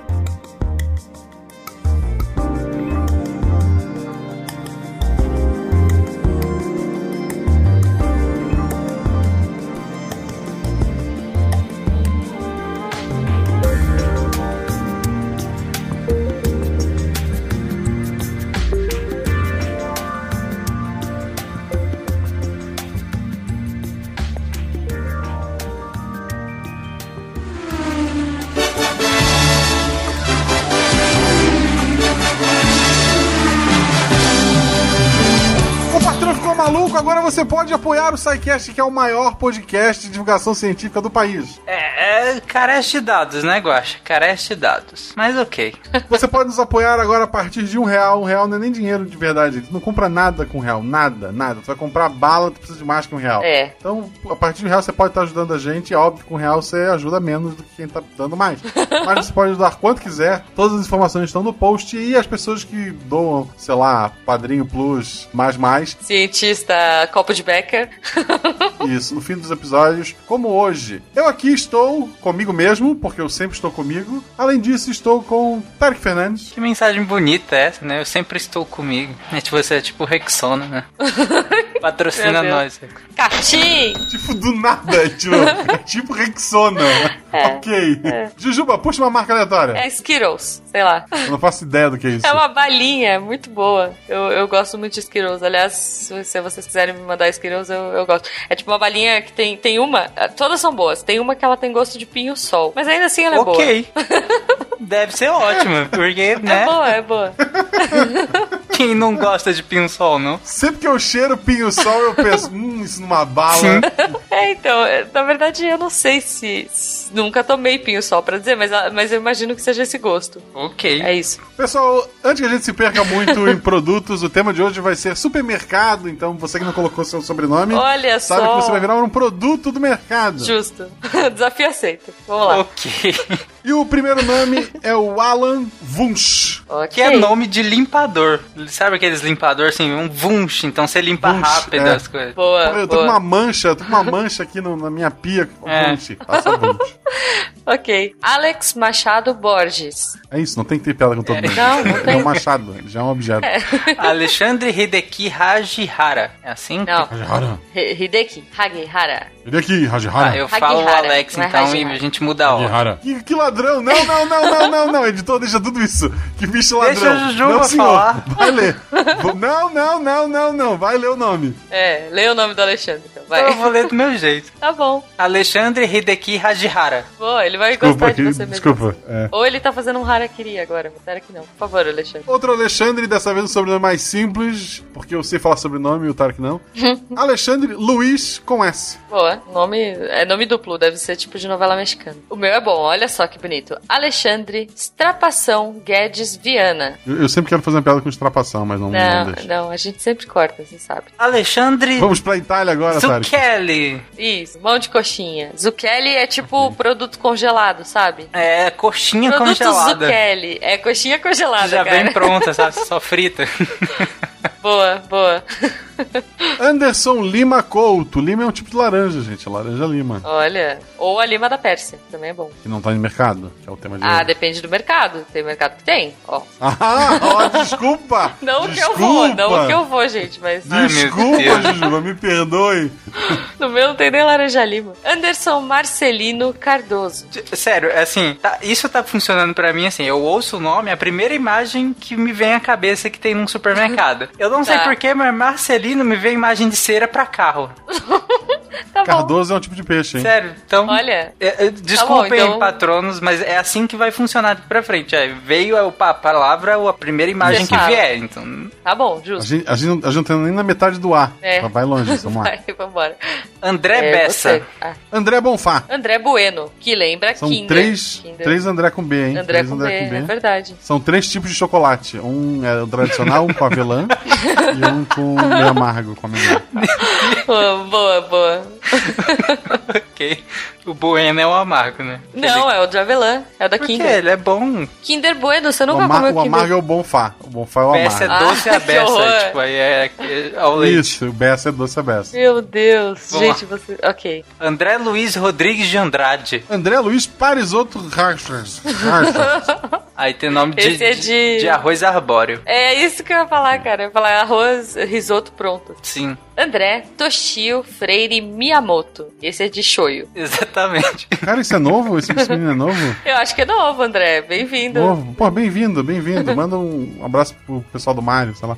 Pode apoiar o SciCast, que é o maior podcast de divulgação científica do país. É, é carece de dados, né, Guaxa? Carece de dados. Mas ok. Você pode nos apoiar agora a partir de um real. Um real não é nem dinheiro de verdade. Tu não compra nada com um real. Nada, nada. Tu vai comprar bala, tu precisa de mais que um real. É. Então, a partir de um real você pode estar ajudando a gente. É óbvio que com um real você ajuda menos do que quem tá dando mais. Mas você pode ajudar quanto quiser. Todas as informações estão no post. E as pessoas que doam, sei lá, Padrinho Plus, mais mais. Cientista copo de Becker. Isso, no fim dos episódios. Como hoje, eu aqui estou comigo mesmo, porque eu sempre estou comigo. Além disso, estou com Tarek Fernandes. Que mensagem bonita é essa, né? Eu sempre estou comigo. É tipo, você é tipo Rexona, né? Patrocina nós. Catim! Tipo, do nada, tipo, é tipo Rexona. ok. Jujuba, puxa uma marca aleatória. É Skittles, sei lá. Eu não faço ideia do que é isso. É uma balinha muito boa. Eu, eu gosto muito de Skittles. Aliás, se, vocês quiserem me mandar Skittles, eu, eu gosto. É tipo uma balinha que tem, tem uma. Todas são boas. Tem uma que ela tem gosto de pinho-sol. Mas ainda assim ela é boa. Ok. Deve ser ótimo, porque, né? É boa, é boa. Quem não gosta de pinho-sol, não? Sempre que eu cheiro pinho-sol, eu penso, hum, isso numa bala. Sim. É, então, é, na verdade eu não sei se. se- Nunca tomei pinho-sol pra dizer, mas, a- mas eu imagino que seja esse gosto. Ok. É isso. Pessoal, antes que a gente se perca muito em produtos, o tema de hoje vai ser supermercado. Então, você que não colocou seu sobrenome, Olha sabe só. que você vai virar um produto do mercado. Justo. Desafio aceito. Vamos lá. Ok. E o primeiro nome é o Alan Wunsch. Que é nome de limpador. Sabe aqueles limpador assim, um vunch, então você limpa Wunsch, rápido é. as coisas. Boa, eu tô com uma mancha, eu tô com uma mancha aqui no- na minha pia. É. Wunsch, passa Wunsch. Ok. Alex Machado Borges. É isso, não tem que ter piada com todo É. mundo. Não, não É tem. um machado, ele já é um objeto. Alexandre Hideki Hajihara. É assim? Não. Hajihara. Hi- Hideki Hagihara. Aqui, Hajihara. Ah, eu falo o Hagihara, Alex, não é então, e Hajihara. a gente muda a hora. Que, que ladrão! Não, não, não, não, não, não, editor, deixa tudo isso. Que bicho ladrão. Deixa a Jujuba não, senhor. falar. Vai ler. Não, não, não, não, não. Vai ler o nome. É, leia o nome do Alexandre, então. Vai. Então eu vou ler do meu jeito. Tá bom. Alexandre Hideki Hajihara. Boa, ele vai Desculpa, gostar de você mesmo. desculpa. é. Ou ele tá fazendo um harakiri agora, será que não? Por favor, Alexandre. Outro Alexandre, dessa vez um sobrenome mais simples, porque eu sei falar sobrenome e o Tarek não. Alexandre Luiz com S. Boa, nome é nome duplo, deve ser tipo de novela mexicana. O meu é bom, olha só que bonito. Alexandre Strapação Guedes Viana. Eu, eu sempre quero fazer uma piada com extrapação, mas não, não Não, deixa. não, a gente sempre corta, você sabe. Alexandre Vamos pra Itália agora, Tarek. Zucchelli. Isso, mão de coxinha. Zucchini é tipo produto congelado, sabe? É, coxinha produto congelada. Zucchini. É coxinha congelada, Já cara. vem pronta, sabe? Só frita. Boa, boa. Anderson Lima Couto. Lima é um tipo de laranja, gente. Laranja lima. Olha, ou a lima da Pérsia, também é bom. Que não tá no mercado, que é o tema de Ah, hoje. depende do mercado. Tem mercado que tem, ó. Ah, ó, desculpa! Não que eu Desculpa. vou, não que eu vou, gente, mas Desculpa, Jujuba, me perdoe. no meu não tem nem laranja lima. Anderson Marcelino Cardoso. Sério, assim, tá- isso tá funcionando pra mim assim. Eu ouço o nome, a primeira imagem que me vem à cabeça que tem num supermercado. Eu não sei Tá. porquê, mas Marcelino me vem imagem de cera pra carro. Tá bom. Cardoso é um tipo de peixe, hein? Sério, então. Olha. É, é, desculpem, Tá bom, então- patronos, mas é assim que vai funcionar daqui pra frente. É, veio a, a palavra, a primeira imagem Você que vier. Então, Tá bom, A justo. gente, a, gente, a gente não tá nem na metade do A. É. Vai longe, vamos lá. Vai, vambora. André É, Bessa. Ah, André Bonfá. André Bueno, que lembra São Kinder. três, Kinder. três André com B, hein? André três com B, é verdade. São três tipos de chocolate. Um é o tradicional, um com avelã e um com meio amargo, com amendoim. Boa, boa, boa. ok. O Bueno é o amargo, né? Não, é o de avelã. É o da Por quê? Kinder. Ele é bom. Kinder Bueno, você O, nunca ama- comeu o Kinder amargo é o Bonfá. O Bonfá é o Bessa é amargo. doce Ah, a que beça. horror. tipo, aí é, é ao leite. Isso, o Bessa é doce a Bessa. Meu Deus, Vamos gente, você. Ok. André Luiz Rodrigues de Andrade. André Luiz Parisotto Rachas. Aí tem nome de, Esse é de- de arroz arbóreo. É isso que eu ia falar, cara. Eu ia falar arroz, risoto pronto. Sim, André Toshio Freire Miyamoto. Esse é de shoyu. exatamente. Cara, isso é novo? Esse, esse menino é novo? Eu acho que é novo, André. Bem-vindo. Novo. Pô, bem-vindo, bem-vindo. Manda um abraço pro pessoal do Mário, sei lá.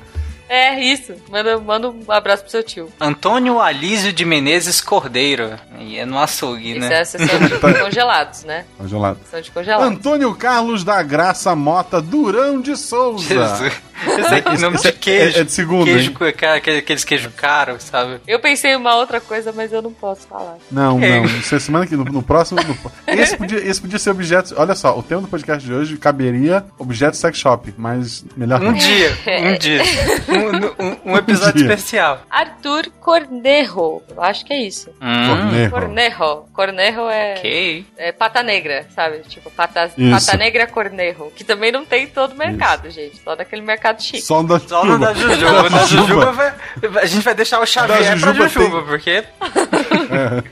É, isso. Manda, manda um abraço pro seu tio. Antônio Alísio de Menezes Cordeiro. E é no açougue, Isso né? é a sessão de congelados, né? Congelado. Sessão de congelados. Antônio Carlos da Graça Mota Durão de Souza. Jesus. Esse aqui nome de queijo. É, é de segundo, queijo aqueles queijos caros, sabe? Eu pensei em uma outra coisa, mas eu não posso falar. Não, É. não. Isso é semana que no, no próximo. no- esse, podia, esse podia ser objeto. Olha só, o tema do podcast de hoje caberia objeto sex shop, mas melhor Um não. dia, um dia. Um, um- um episódio dia. especial. Arthur Cornejo. Eu acho que é isso. Hum, Cornejo. Cornejo. Cornejo é, ok. é pata negra, sabe? Tipo, pata, Isso. pata negra Cornejo. Que também não tem em todo mercado, gente. Só naquele mercado chique. Só da Só no da Jujuba. Na Jujuba vai, a gente vai deixar o Xavier Da pra Jujuba Jujuba, tem- porque É.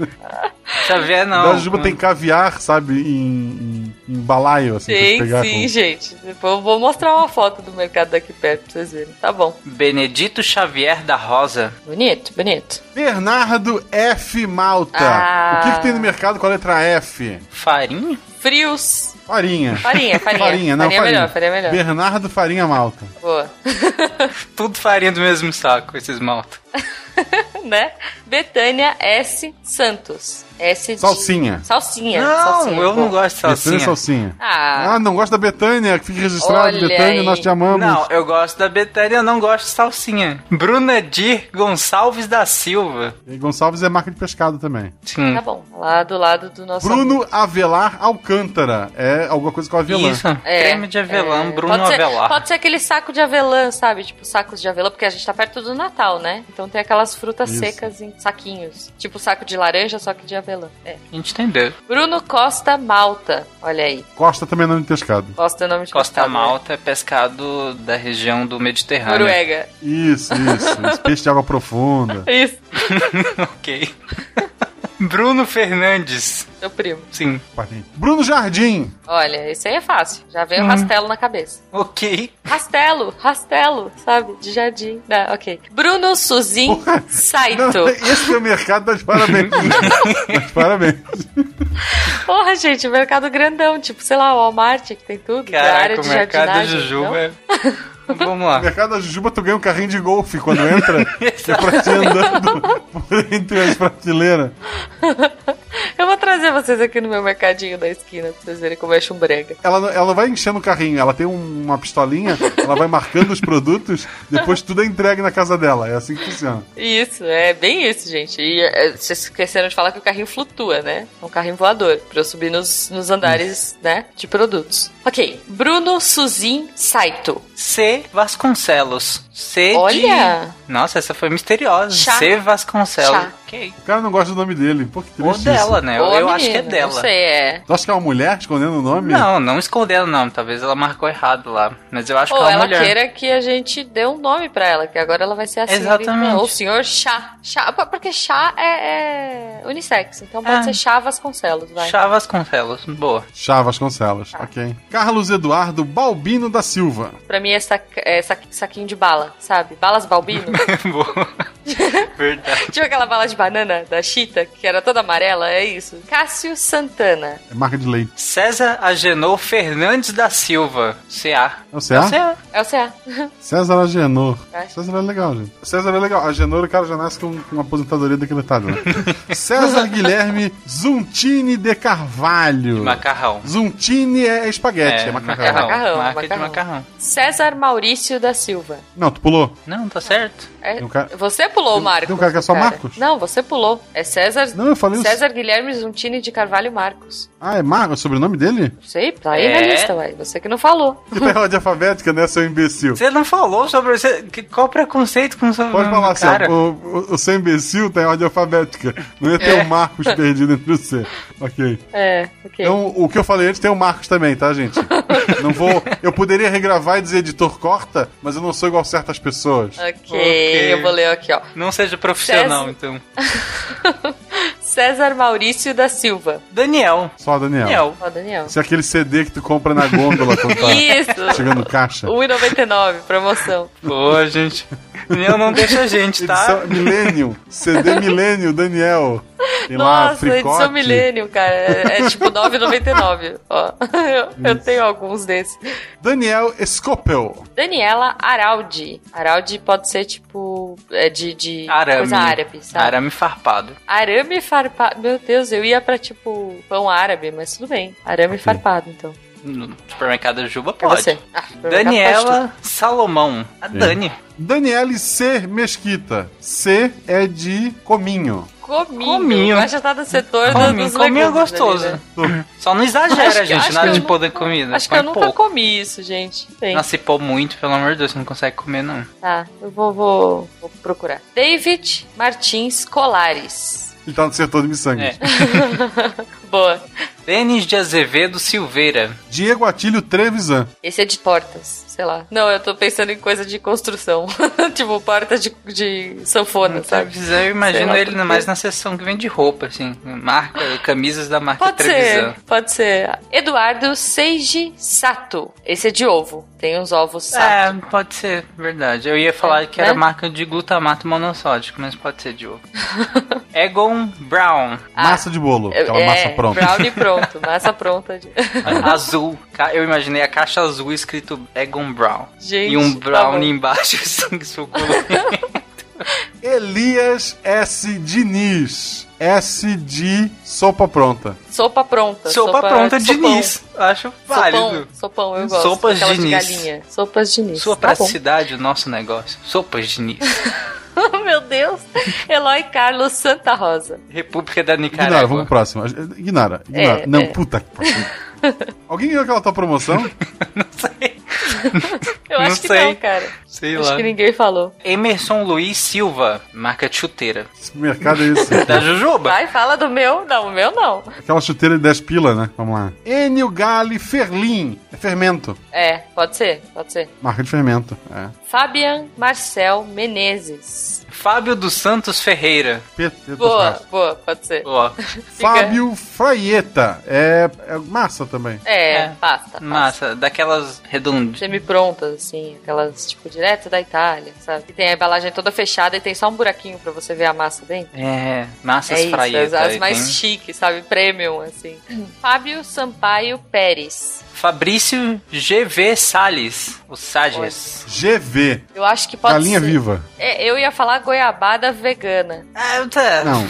Xavier não. Da Juba tem caviar, sabe, em, em, balaio, assim, pra Sim, pegar sim, com- gente. Depois eu vou mostrar uma foto do mercado daqui perto pra vocês verem. Tá bom. Benedito Xavier da Rosa. Bonito, bonito. Bernardo F. Malta. Ah. O que, que tem no mercado com a letra F? Farinha? Frios. Farinha. Farinha, farinha. Farinha, não, Farinha é farinha. melhor, farinha é melhor. Bernardo Farinha Malta. Boa. Tudo farinha do mesmo saco, esses malta. né? Betânia S. Santos. S de... Salsinha. Salsinha. Não, salsinha. eu não gosto de Betânia salsinha. Salsinha. Ah, Ah, não gosta da Betânia, que fica registrado. Olha Betânia, aí. nós te amamos. Não, eu gosto da Betânia, eu não gosto de salsinha. Bruna Dir Gonçalves da Silva. E Gonçalves é marca de pescado também. Sim. tá bom. Lá do lado do nosso... Bruno Avelar Alcântara. É alguma coisa com avelã. Isso, É, creme de avelã, é. Bruno pode ser, Avelar. Pode ser aquele saco de avelã, sabe? Tipo sacos de avelã, porque a gente tá perto do Natal, né? Então tem aquelas frutas Isso. secas em saquinhos. Tipo saco de laranja, só que de avelã. É. A gente entendeu. Bruno Costa Malta. Olha aí. Costa também é nome de pescado. Costa é nome de Costa pescado, né? Malta é pescado da região do Mediterrâneo. Noruega. Isso, isso. Esse peixe de água profunda. Isso. ok. Bruno Fernandes. Meu primo. Sim. Bruno Jardim. Olha, isso aí é fácil. Já veio o Hum. rastelo na cabeça. Ok. Rastelo, rastelo, sabe? De jardim. Né? Ok. Bruno Suzin Saito. Esse teu mercado tá de parabéns. tá de parabéns. Porra, gente, o mercado grandão. Tipo, sei lá, o Walmart, que tem tudo. área Caraca, de o mercado jardinagem. Jujuba não? é... Vamos lá. No mercado da Jujuba, tu ganha um carrinho de golfe quando entra. é pra ti andando por entre as prateleiras. Eu vou trazer vocês aqui no meu mercadinho da esquina pra vocês verem como é chumbrega. Ela, não- ela não vai enchendo o carrinho, ela tem um- uma pistolinha, ela vai marcando os produtos, depois tudo é entregue na casa dela. É assim que funciona. Isso, é bem isso, gente. E é, vocês esqueceram de falar que o carrinho flutua, né? É um carrinho voador, pra eu subir nos, nos andares, né, de produtos. Ok, Bruno Suzin Saito. C. Vasconcelos. C Olha! de... Nossa, essa foi misteriosa. Chá. C. Vasconcelos. Chá. Ok. O cara não gosta do nome dele. Pô, que Ou dela, isso. né? Eu, Ou a eu acho que é menina, dela. Não sei, é. Tu acha que é uma mulher escondendo o nome? Não, não escondendo o nome. Talvez ela marcou errado lá. Mas eu acho Ou que é uma ela mulher. queira que a gente dê um nome pra ela, que agora ela vai ser assim. Exatamente. Ou senhor chá. chá. Porque chá é, é unissex, então pode É. ser chá Vasconcelos, vai. Chá Vasconcelos. Boa. Chá Vasconcelos, ok. Carlos Eduardo Balbino da Silva. Pra mim é, sac- é saquinho de bala, sabe? Balas Balbino. Boa. Verdade. Tinha aquela bala de banana da Chita, que era toda amarela, é isso. Cássio Santana. É marca de leite. César Agenor Fernandes da Silva. CA. É o CA? CA. É o CA. César Agenor. É. César é legal, gente. César é legal. Agenor, o cara já nasce com com uma aposentadoria decretada. Né? César Guilherme Zuntini de Carvalho. Macarrão. Zuntini é espaguete, é, macarrão. macarrão. Macarrão, Marca de macarrão. macarrão. César Maurício da Silva. Não, tu pulou. Não, tá certo. É- um Você pulou, tem- Marcos. tem um cara que é só Marcos? Não, você pulou. É César. Não, eu falei o- César Guilherme Zuntini de Carvalho Marcos. Ah, é Marcos, o sobrenome dele? Não sei, tá aí na É. lista, ué. Você que não falou. Que tá em ordem alfabética, né, seu imbecil? Você não falou sobre. Você... que- Qual o preconceito com o seu Pode falar cara? o, o, o seu imbecil tá em ordem alfabética. Não ia ter É. o Marcos perdido entre o C. Ok. É, ok. Então, o que eu falei antes tem o Marcos também, tá, gente? Não vou. Eu poderia regravar e dizer editor corta, mas eu não sou igual certas pessoas. ok, Ok. eu vou ler aqui, ó. Não seja profissional, César- então. César Maurício da Silva. Daniel. Só, Daniel. Daniel. Ó, Daniel. Esse é aquele CD que tu compra na gôndola quando tá Isso. chegando no caixa. 1,99, promoção. Pô, gente. Daniel não deixa a gente, tá? Edição Millennium. CD Millennium, Daniel. Tem lá, Nossa, edição fricote. Millennium, cara. É, é tipo 9,99. Ó, eu, eu tenho alguns desses. Daniel Scopel. Daniela Araldi. Araldi pode ser tipo. É de, de Arame. coisa árabe, sabe? Arame farpado. Arame farpado. Meu Deus, eu ia pra tipo pão árabe, mas tudo bem. Arame farpado, então. No supermercado Juba É pode. você. Ah, supermercado pode Daniela Salomão. A Dani. Daniele C. Mesquita. C é de cominho. Cominho. Cominho. Vai já tá no setor Cominho, dos cominho é gostoso. ali, né? Só não exagera, Acho gente, acho nada que de nunca- comida. Acho que eu nunca pouco. comi isso, gente. Bem. Nossa, se pôr muito, pelo amor de Deus, você não consegue comer, não. Tá, eu vou, vou, vou procurar. David Martins Colares. Ele tá no setor de miçangas. É. Boa. Denis de Azevedo Silveira. Diego Atílio Trevisan. Esse é de portas, sei lá. Não, eu tô pensando em coisa de construção. tipo, portas de, de sanfona, sabe? Trevisan, eu imagino ele por quê. mais na seção que vende roupa, assim. Marca, camisas da marca Pode Trevisan. ser, pode ser. Eduardo Seiji Sato. Esse é de ovo. Tem uns ovos Sato. É, pode ser, verdade. Eu ia falar É, que era né? marca de glutamato monossódico, mas pode ser de ovo. Egon Brown. Massa de bolo. Aquela é, massa pronta. Brownie pronto, massa pronta. De... azul. Eu imaginei a caixa azul escrito Egon Brown. Gente, e um tá brownie bom. embaixo, assim, suculento. Elias S. Diniz. S de sopa pronta. Sopa pronta. Sopa pronta Diniz. Acho válido. Sopão, sopão, eu gosto. Sopas de Diniz. galinha. Sopas Diniz. Sua Tá praticidade, o nosso negócio. Sopas Diniz. Meu Deus. Eloy Carlos Santa Rosa. República da Ignora, Nicarágua. vamos pro próximo. Ignora, ignora. É, Não, é. puta que pariu. Alguém viu aquela tua promoção? Eu Não acho que sei. não, cara. Sei acho lá. que ninguém falou. Emerson Luiz Silva, marca de chuteira. Que mercado é esse? Da Jujuba. Vai, fala do meu. Não, o meu não. Aquela chuteira de 10 pila, né? Vamos lá. Enio Gali Ferlin. É fermento. É, pode ser, pode ser. Marca de fermento. É. Fabian Marcel Menezes. Fábio dos Santos Ferreira. PT Boa, boa, pode ser. Ó. Fábio Fraieta. É, é massa também. É, pasta. Massa, daquelas redondas. Semi-prontas, assim, aquelas, tipo, direto da Itália, sabe? Que tem a embalagem toda fechada e tem só um buraquinho pra você ver a massa dentro. É, massas é isso, Fraieta. as, as mais tem- chiques, sabe? Premium, assim. Fábio Sampaio Pérez. Fabrício GV Salles, o Sages. GV. Eu acho que pode Galinha ser. viva. É, eu ia falar goiabada vegana. Ah, tá. Não.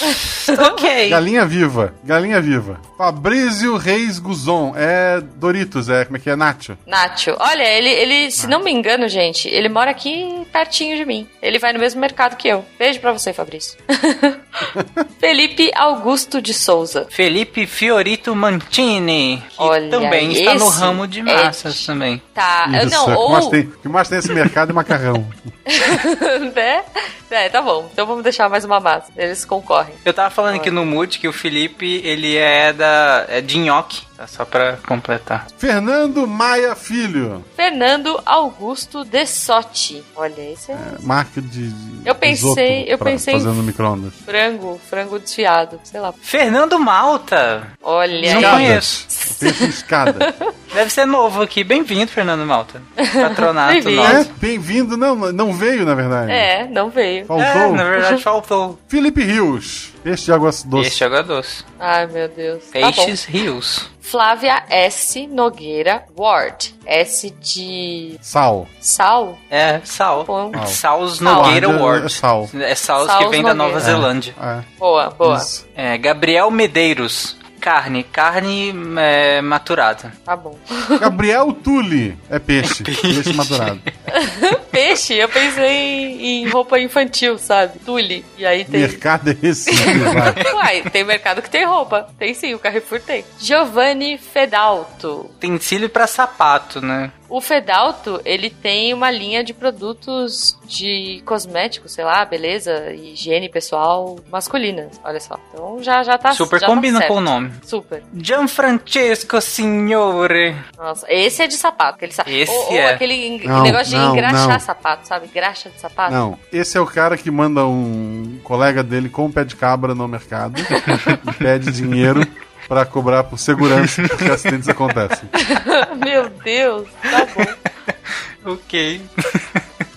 ok. Galinha viva. Galinha viva. Fabrício Reis Guzon. É Doritos, é como é que é? Nacho. Nacho. Olha, ele, ele, se não me engano, gente, ele mora aqui pertinho de mim. Ele vai no mesmo mercado que eu. Beijo pra você, Fabrício. Felipe Augusto de Souza. Felipe Fiorito Mantini, que Olha, também está no esse ramo de é massas também. Tá, eu Isso, não, é, o, que mais ou... tem, o que mais tem nesse mercado é macarrão. né? É, tá bom. Então vamos deixar mais uma massa. Eles concorrem. Eu tava falando aqui no Mood que o Felipe, ele é da é de nhoque, tá? Só pra completar. Fernando Maia Filho. Fernando Augusto de Sotti. Olha, esse é, Marca de. de Eu pensei- eu pra pensei no micro-ondas. frango, frango desfiado, sei lá. Fernando Malta. Olha Não conheço. Pensa em escada. Deve ser novo aqui. Bem-vindo, Fernando Malta. Patronato Bem-vindo. é, nosso. bem-vindo. Não, não veio, na verdade. É, não veio. Faltou. É, na verdade faltou. Felipe Rios. Peixe de água doce. Peixe água doce. Ai, meu Deus. Tá bom. Peixes rios. Flávia S. Nogueira Ward. S de Sal. sal? É, sal. Bom. Sal. Saus Sal. Nogueira Ward é- Ward. é sal. É Saus Saus que vem da Nova Nogueira. Zelândia. É. Boa, boa. Isso. É, Gabriel Medeiros. Carne. Carne é, maturada. Tá bom. Gabriel Tulli. É peixe. Peixe, maturado. Peixe, eu pensei em, roupa infantil, sabe? Tule. E aí tem. Mercado é esse. vai. Uai, tem mercado que tem roupa. Tem sim, o Carrefour tem. Giovanni Fedalto. Utensílio pra sapato, né? O Fedalto, ele tem uma linha de produtos de cosméticos, sei lá, beleza, e higiene pessoal masculina. Olha só. Então já, já tá Super já tá combina certo. com o nome. Super. Gianfrancesco Signore. Nossa, esse é de sapato. Aquele sa... Esse ou, ou é. aquele Não, negócio de não, engraxar não. sapato, sabe? Graxa de sapato. Não, esse é o cara que manda um colega dele com um pé de cabra no mercado e pede dinheiro pra cobrar por segurança, porque acidentes acontecem. Meu Deus, tá bom. Ok.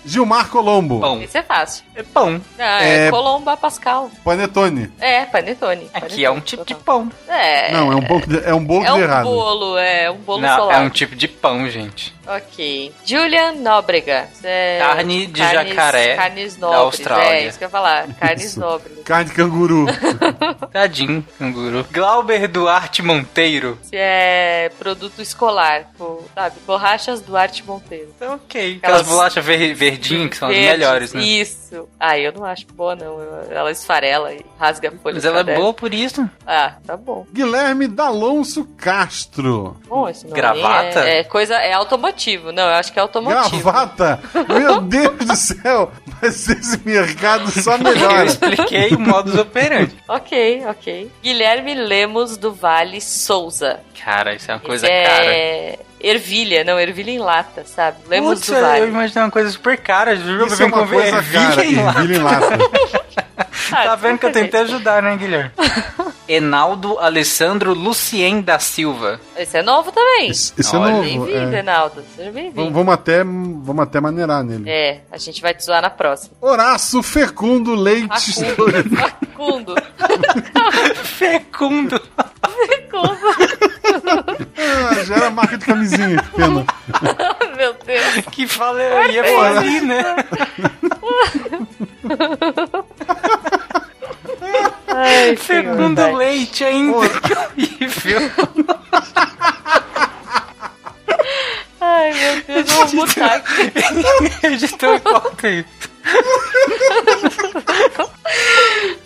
Gilmar Colombo. Pão. Esse é fácil. É pão. Não, é, É- Colomba Pascal. Panetone. É, panetone. Aqui é um tipo de pão. É. Não, é um, de, é um bolo É de um errado. bolo, é um bolo Não, solar. é um tipo de pão, gente. Ok. Julian Nóbrega. Isso é Carne de carnes- jacaré Carnes da nobres. Austrália. É, isso que eu ia falar. Carnes Isso. nobres. Carne de canguru. Tadinho, canguru. Glauber Duarte Monteiro. Se é produto escolar, pô, sabe? Borrachas Duarte Monteiro. Ok. Aquelas Aquelas- bolachas ver, verdinhas que são as Verdes, melhores, né? Isso. Ah, eu não acho boa, não. Ela esfarela e rasga a folha. Mas ela é caderno. boa por isso. Ah, tá bom. Guilherme D'Alonso Castro. Bom, esse nome Gravata? É, é coisa, é automotivo. Não, eu acho que é automotivo. Gravata? Meu Deus do céu! Mas esse mercado só Eu melhora. expliquei o modus operandi. Ok, ok. Guilherme Lemos do Vale Souza. Cara, isso é uma coisa Esse cara. é ervilha, não, ervilha em lata, sabe? Lemos Putz, do Vale. eu imaginei uma coisa super cara. Juro, Isso é uma coisa cara. Ervilha em lata. Ah, Tá vendo que eu tentei ajudar, né, Guilherme? Enaldo Alessandro Lucien da Silva. Esse é novo também. Esse, esse é Olha, novo. Bem-vindo, é. Enaldo. Seja bem-vindo. vamos até, vamos até maneirar nele. É, a gente vai te zoar na próxima. Horácio Fecundo Leite. Facundo. Facundo. Fecundo. Facundo. Ah, já era marca de camisinha, que pena. Meu Deus. Que fala, eu ia falar ali, né? Ai, Segundo senhor, leite ainda. Que horrível. Ai, meu Deus, eu vou botar aqui. Editor, corta aí.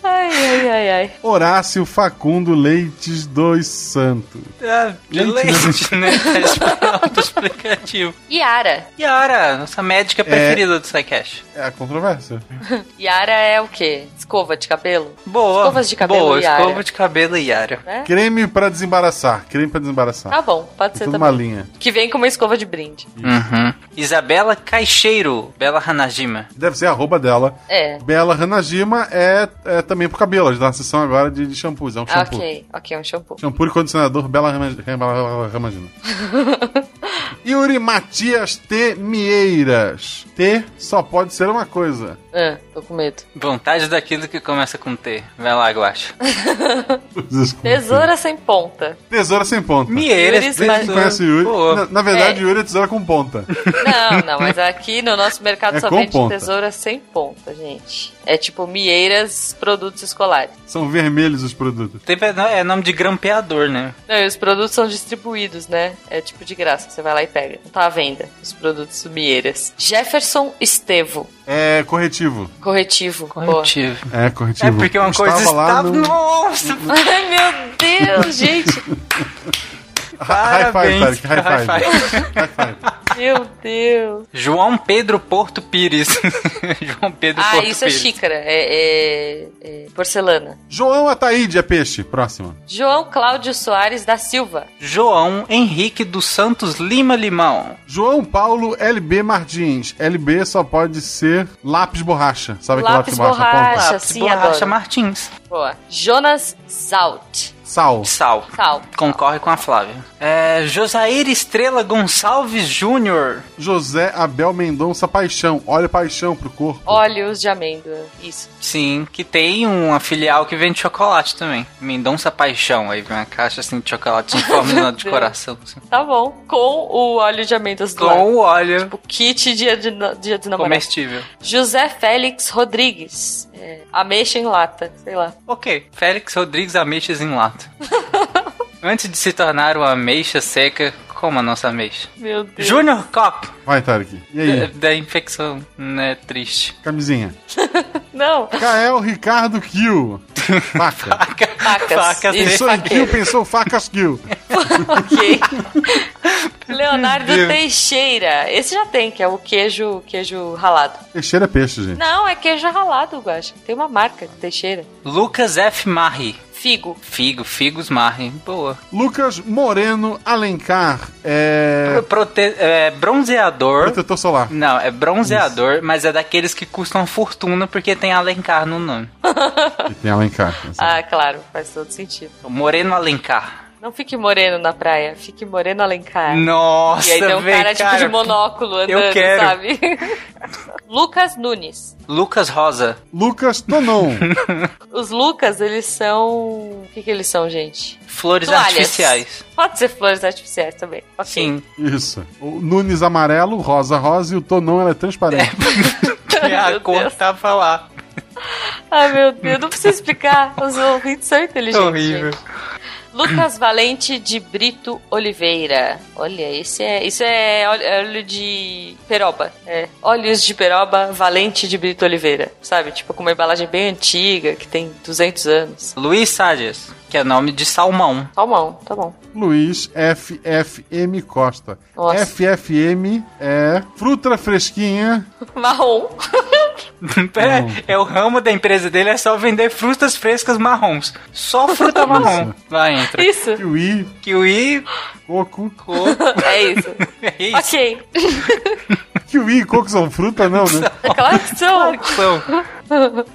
Ai, ai, ai, ai. Horácio Facundo Leites dos Santos. Ah, de Gente, leite, né? Auto-explicativo. Yara. Yara, nossa médica preferida do SciCast. É a controvérsia. Yara é o quê? Escova de cabelo? Boa. Escovas de cabelo Boa, Yara. escova de cabelo Yara. É? Creme pra desembaraçar. Creme pra desembaraçar. Tá bom, pode ser Tudo também. uma linha. Que vem com uma escova de brinde. Uhum. Isabela Caixeiro, Bela Hanajima. Deve ser arroba dela. É. Bela Hanajima é, é também pro cabelo. A gente tá na sessão agora de, de shampoos. É um shampoo. ok, ok, é um shampoo. Shampoo e condicionador Bela Hama- Hamajima. Yuri Matias T. Mieiras. T só pode ser uma coisa. Ah, tô com medo. Vontade daquilo que começa com T. Vai lá, Guacha. Tesoura sem ponta. Tesoura sem ponta. Mieiras, mas- conhece Yuri? Na, na verdade, É. Yuri é tesoura com ponta. Não, não, mas aqui no nosso mercado É só vende ponta. tesoura sem ponta, gente. É tipo Mieiras produtos escolares. São vermelhos os produtos. Tem- É nome de grampeador, né? Não, e os produtos são distribuídos, né? É tipo de graça, você vai lá e pega. Não tá à venda, os produtos Mieiras. Jefferson Estevo, É corretivo. corretivo. Corretivo. É corretivo. É porque uma Estava coisa estava... no... Nossa! Ai, meu Deus, gente. High five, Parabéns. Tarek. High High five. High five. Meu Deus. João Pedro Porto Pires. João Pedro Ah, Porto isso é Pires. xícara. É, é- é porcelana. João Ataíde é peixe. Próximo. João Cláudio Soares da Silva. João Henrique dos Santos Lima Limão. João Paulo LB Martins. LB só pode ser lápis borracha. Sabe lápis, Lápis borracha borracha, Lápis sim, Borracha adoro. Martins. Boa. Jonas Zalt. Sal. Sal. Sal. Concorre com a Flávia. É, Josair Estrela Gonçalves Júnior. José Abel Mendonça Paixão. Olha paixão pro corpo. Óleos de amêndoa. Isso. Sim, que tem uma filial que vende chocolate também. Mendonça Paixão. Aí vem uma caixa assim de chocolate em forma de coração. assim. Tá bom. Com o óleo de amêndoas do lado. Com o óleo O kit dia, de, dia dos namorados. comestível. José Félix Rodrigues. É, ameixa em lata. Sei lá. Ok. Félix Rodrigues Ameixas em lata. Antes de se tornar uma ameixa seca, como a nossa ameixa. Meu Deus. Júnior Cop. Vai, Tarek. E Da, aí? da infecção, né? Triste. Camisinha. Não. Kael Ricardo Kill. Faca. Facas. Facas E Pensou em. Kill, pensou facas Kill. Ok. Leonardo. Teixeira. Esse já tem, que é o queijo, queijo ralado. Teixeira é peixe, gente. Não, é queijo ralado, Guaxa. Tem uma marca, Teixeira. Lucas F. Marri. Figo. Figo, Figos Marri. Boa. Lucas Moreno Alencar. É. Prote é, bronzeador. Protetor solar. Não, é bronzeador, mas é daqueles que custam fortuna porque tem Alencar no nome. E tem Alencar. Ah, claro, faz todo sentido. Moreno Alencar. Não fique moreno na praia, fique moreno Alencar. Nossa, E aí tem um véi, cara, tipo cara, de monóculo andando, eu quero. sabe? Lucas Nunes. Lucas Rosa. Lucas Tonon. Os Lucas, eles são. O que, que eles são, gente? Flores Toalhas. artificiais. Pode ser flores artificiais também. Ok. Sim. Isso. O Nunes amarelo, rosa rosa e o Tonon ela é transparente. É a Meu cor Deus. tava lá. Ai, meu Deus, não precisa explicar. Os ouvintes são inteligentes. Horrível. gente. Lucas Valente de Brito Oliveira. Olha, esse é. Isso é óleo, óleo de peroba. É. Óleos de peroba Valente de Brito Oliveira. Sabe? Tipo, com uma embalagem bem antiga, que tem 200 anos. Luiz Sádias, que é nome de salmão. Salmão, tá bom. Luiz FFM Costa. Nossa. FFM é fruta fresquinha. Marrom. É, é o ramo da empresa dele é só vender frutas frescas marrons. Só fruta marrom. Vai, entra. Isso. Kiwi, Kiwi, coco. coco. É isso. É isso. ok. Kiwi e coco são fruta, não, né? É claro que são. São.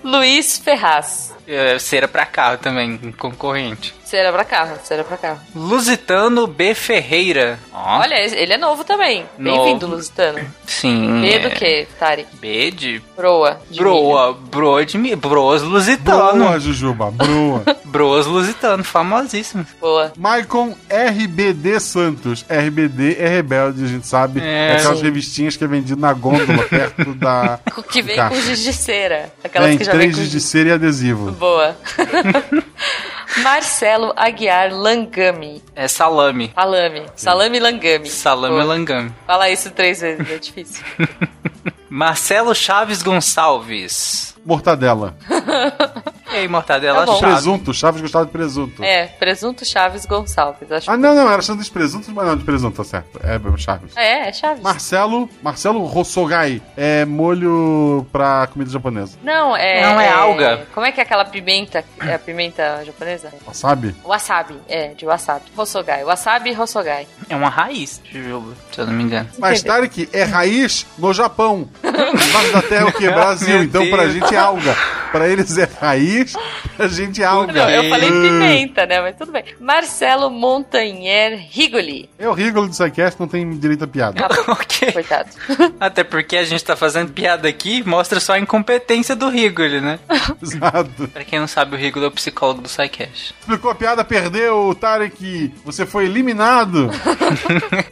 Luiz Ferraz. É, cera pra carro também, concorrente. Cera pra carro, cera pra carro. Lusitano B. Ferreira. Ó, Olha, ele é novo também. Bem-vindo, Lusitano. sim. B é. do que, Tari? B de Broa. de milho. broa, broa de mi, broas lusitano. Broa, Jujuba, broa. Broas Lusitano, famosíssimos. Boa. Maicon RBD Santos. RBD é rebelde, a gente sabe. É. É, aquelas Sim. revistinhas que é vendido na gôndola perto da. Que vem com giz de cera. Aquelas Tem que já vem três com giz de cera e adesivo. Boa. Marcelo Aguiar Langami. É salame. Salame. Salame Langami. Salame Boa. langame. Fala isso três vezes, é difícil. Marcelo Chaves Gonçalves. Mortadela. E aí, Mortadela Tá bom. Chaves. Presunto. Chaves gostava de presunto. É, Presunto Chaves Gonçalves. Acho Ah, não, não, era de presunto, mas não, de presunto, tá certo. É Chaves. É, é Chaves. Marcelo, Marcelo Rossogai. É molho pra comida japonesa. Não, é. Não, é alga. Como é que é aquela pimenta? É a pimenta japonesa? Sabe? Wasabi. É, de wasabi. Hosogai. Wasabi e Hosogai. É uma raiz de jogo, se eu não me engano. Mas Tarek é raiz no Japão. Embaixo da terra é o que? Brasil. Então pra gente é alga. Pra eles é raiz, pra gente é alga. Não, eu falei pimenta, né? Mas tudo bem. Marcelo Montanher Rigoli. É o Rigolo do Sidecast, não tem direito a piada. ok. Coitado. Até porque a gente tá fazendo piada aqui, mostra só a incompetência do Rigoli, né? Exato. Pra quem não sabe, o Rigoli é o psicólogo do SciCast. Explicou a piada, perdeu, Tarek. Você foi eliminado.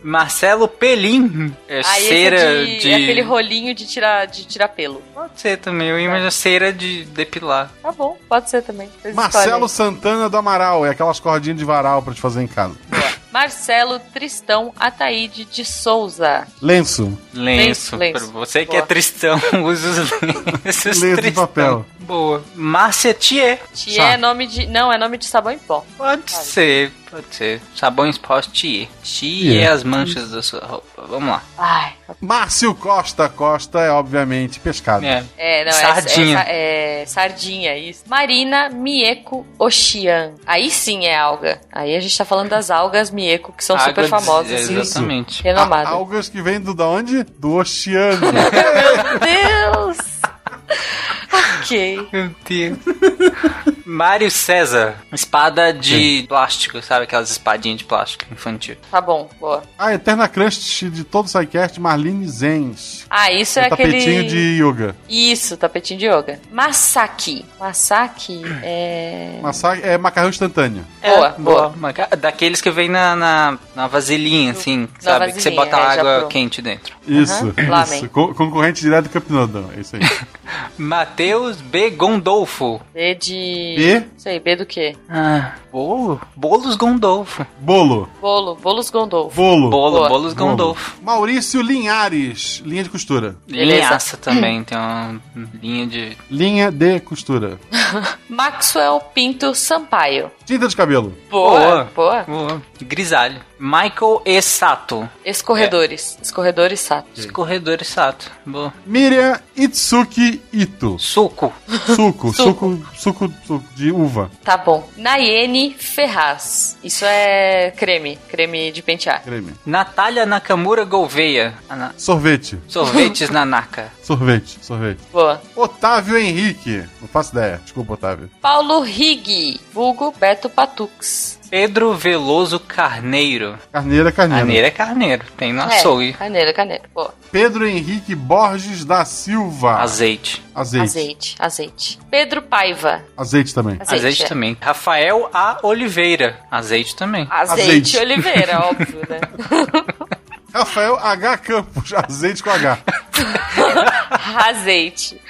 Marcelo Pelim. É esse cera é de... de, é aquele rolinho de tirar, de tirar pelo. Pode ser também, eu imagino cera de depilar. Tá bom, pode ser também. Vocês Marcelo escolhem. Santana do Amaral. É aquelas cordinhas de varal pra te fazer em casa. Marcelo Tristão Ataíde de Souza. Lenço. Lenço. Lenço. Pra você que Boa. é tristão, usa os lenços Lenço de papel. Boa. Márcia Thier. Tia é nome de. Não, é nome de sabão em pó. Pode ser, pode ser. Sabão em pó Thier. Thier Yeah. é as manchas da sua roupa. Vamos lá. Ai. Márcio Costa. Costa é, obviamente, pescado. É. É, não, Sardinha. É, é, é sardinha, isso. Marina Mieko Oxian. Aí sim é alga. Aí a gente tá falando das algas Mieko, que são Água super de- famosas. e Exatamente. Renomadas. A- Algas que vêm do da onde? Do oceano. Meu Deus! ok. Meu Deus. Mário César. Espada de plástico, sabe? Aquelas espadinhas de plástico infantil. Tá bom, boa. A Eterna Crush de todo o SciCast, Marlene Zenz. Ah, isso é o tapetinho aquele. de yoga. Isso, tapetinho de yoga. Masaki. Masaki é. Massa é macarrão instantâneo. Boa, É, boa. Maca- Daqueles que vem na, na, na vasilhinha, assim, Na sabe? que você bota é, água quente dentro. Isso, Lamen. isso. Co- concorrente direto do Noodle. É isso aí. Matheus B. Gondolfo. B de. B? Sei, B do quê? Ah, bolo? Bolos Gondolfo. Bolo. Bolo. Bolos Gondolfo. Bolo. Bolo, Boa. bolos Bolo. Gondolfo. Maurício Linhares. Linha de costura. Linhaça também, tem uma linha de... Linha de costura. Maxwell Pinto Sampaio. Tinta de cabelo. Boa, boa. Boa. Grisalho. Michael E. Sato. Escorredores. Escorredores Sato. Escorredor Sato. Boa. Miriam Itsuki Ito. Suco. Suco. suco. Suco, suco de uva. Tá bom. Nayene Ferraz. Isso é creme. Creme de pentear. Creme. Natália Nakamura Gouveia. Ah, na- Sorvete. Sorvetes na Naka. Sorvete. Sorvete. Boa. Otávio Henrique. Não faço ideia. Desculpa, Otávio. Paulo Rig. Vulgo Beto Patux. Pedro Veloso Carneiro. Carneira, carneira. Carneiro é carneiro. Tem no É, açougue. Caneira, caneira. Boa. Pedro Henrique Borges da Silva. Azeite. Azeite. Azeite. Azeite. Pedro Paiva. Azeite também. Azeite, Azeite é. também. Rafael A. Oliveira. Azeite também. Azeite, Azeite. Oliveira, óbvio, né? Rafael H. Campos. Azeite com H. Azeite.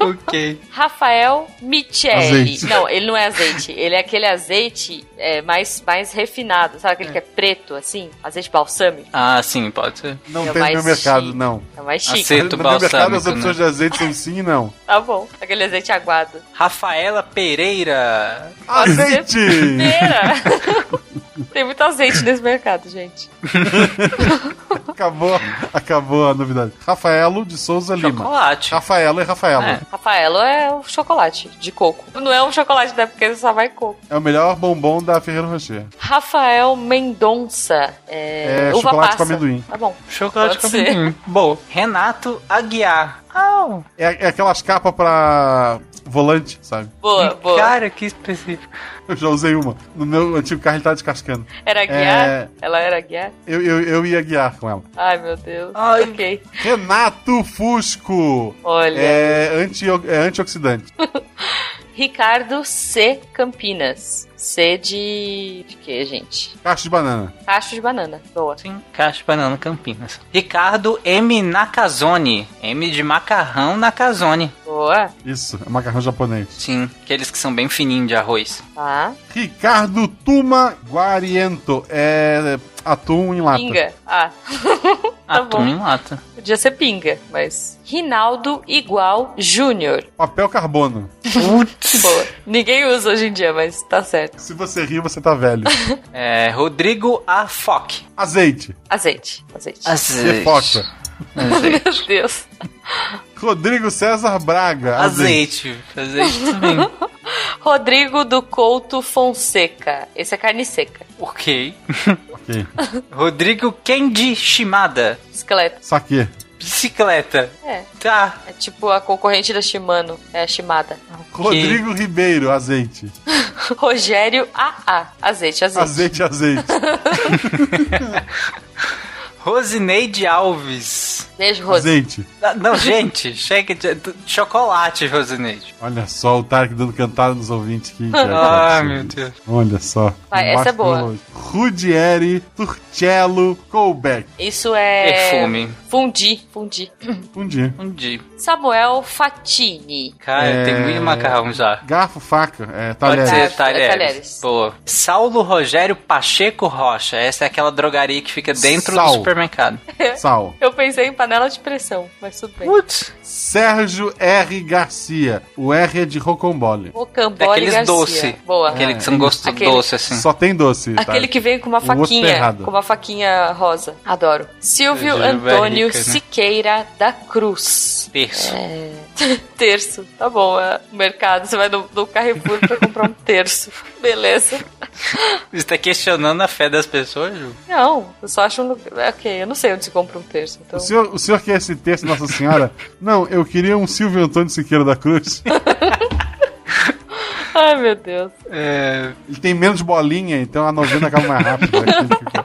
ok. Rafael Michele. Azeite. Não, ele não é azeite. Ele é aquele azeite é, mais, mais refinado. Sabe aquele que é preto, assim? Azeite balsâmico. Ah, sim, pode ser. Não É tem no meu mercado, chique. não. É mais chique. Aceito no meu mercado as opções né? de azeite são sim e não. Tá bom. Aquele azeite aguado. Rafaela Pereira. Azeite! Pera! Tem muito azeite nesse mercado, gente. acabou, acabou a novidade. Rafaelo de Souza Lima. Chocolate. Rafaelo e Rafaelo. É. É. Rafaelo é o chocolate de coco. Não é um chocolate, né? Porque só vai coco. o melhor bombom da Ferreiro Rocher. Rafael Mendonça. É, É uva chocolate passa. com amendoim. Tá bom. Chocolate Pode com ser. amendoim. Boa. Renato Aguiar. É, é aquelas capas pra volante, sabe? Boa, boa. Cara, que específico. Eu já usei uma. No meu antigo carro ele tá descascando. Era guiar? É. Ela era guiar? Eu, eu, eu ia guiar com ela. Ai, meu Deus. Ai. Ok. Renato Fusco. Olha. É, anti, é antioxidante. Ricardo C. Campinas. C de. de quê, gente? Caixa de banana. Cacho de banana. Boa. Sim, Caixa de Banana Campinas. Ricardo M. Nakazone. M de macarrão Nakazone. Boa. Isso, é macarrão japonês. Sim, aqueles que são bem fininhos de arroz. Tá. Ricardo Tuma Guariento. É atum em lata. Pinga. Ah. tá Atum bom. em lata. Podia ser pinga, mas. Rinaldo igual Júnior. Papel carbono. Boa. Ninguém usa hoje em dia, mas tá certo. Se você rir, você tá velho. É, Rodrigo A. Fock. Azeite. Azeite. Azeite. Azeite. Foca. Meu Deus. Rodrigo César Braga. Azeite. Azeite também. Rodrigo do Couto Fonseca. Esse é carne seca. ok. Ok. Rodrigo Kendi Shimada. Bicicleta. Saque. Bicicleta. É. Tá. É tipo a concorrente da Shimano. É a Shimada. Rodrigo Ribeiro. Azeite. Rogério AA. Azeite, azeite. Azeite, azeite. Rosineide Alves. Beijo, Rose. Azeite. Ah, Não, gente, chega de chocolate, Rosineide. Olha só o Tarek dando cantada nos ouvintes aqui. Ai, absurdo. meu Deus. Olha só. Vai, essa é boa. Rudieri Turcello Colbeck. Isso é. Perfume. Fundi. Fundi. Dia. Um dia. Samuel Fatini. Cara, É, tem muito macarrão já. Garfo, faca. É, Pode talheres. ser É, talheres. talheres. Boa. Saulo Rogério Pacheco Rocha. Essa é aquela drogaria que fica dentro Sal. do supermercado. Sal. Eu pensei em panela de pressão, mas tudo bem. Putz. Sérgio R. Garcia. O R é de Rocambole. Rocambole Daqueles Garcia. doce. Boa. Aquele que são gosto Aquele- doce, assim. Só tem doce. tá? Aquele que vem com uma tá faquinha, com uma faquinha rosa. Adoro. Silvio Antônio rica, né? Siqueira da Cruz. Terço. É... terço. Tá bom, é o mercado. Você vai no, no Carrefour pra comprar um terço. Beleza. Você tá questionando a fé das pessoas, Ju? Não, eu só acho um lugar. Ok, eu não sei onde se compra um terço. Então... O senhor, o senhor quer esse texto, Nossa Senhora? Não, eu queria um Silvio Antônio Siqueira da Cruz. Ai, meu Deus. É... Ele tem menos bolinha, então a novena acaba mais rápido. Fica-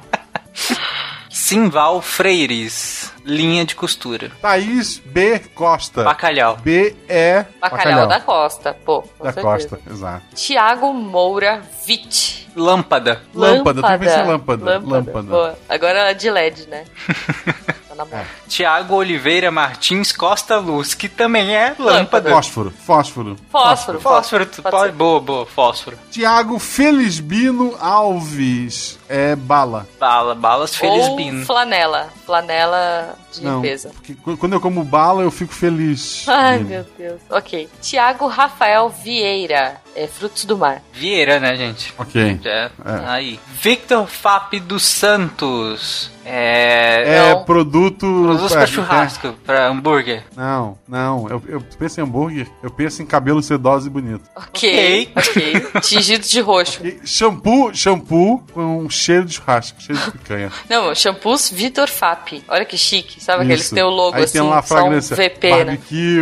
Simval Freires. Linha de costura. Thaís B. Costa. Bacalhau. B. E. Bacalhau, da Costa. Pô, com Da certeza. Costa, exato. Tiago Moura Witt. Lâmpada. Lâmpada, eu também pensei em lâmpada. Lâmpada. Lâmpada. Boa. Agora é de LED, né? tá na moda. Tiago Oliveira Martins Costa Luz, que também é lâmpada. Fósforo, fósforo. Fósforo. Fósforo, tu Pode boa, boa, fósforo. Tiago Felisbino Alves. É bala. Bala, balas Ou Felizbino. flanela. Flanela de Não, limpeza. quando eu como bala, eu fico feliz. Ai, Hum. meu Deus. Ok. Tiago Rafael Vieira. É Frutos do Mar. Vieira, né, gente? Ok. Já, É. Aí. Victor Fap dos Santos. É. É Não. produto. Produtos é, pra churrasco, pra hambúrguer. Não, não. Eu, eu penso em hambúrguer, eu penso em cabelo sedoso e bonito. Ok. Ok. Tingido de roxo. E shampoo, shampoo com um cheiro de churrasco, cheiro de picanha. Não, shampoos Vitor Fap. Olha que chique. Sabe aqueles Isso. que tem o logo Aí assim, tem lá a só um fragrância. VP, né? Barbecue,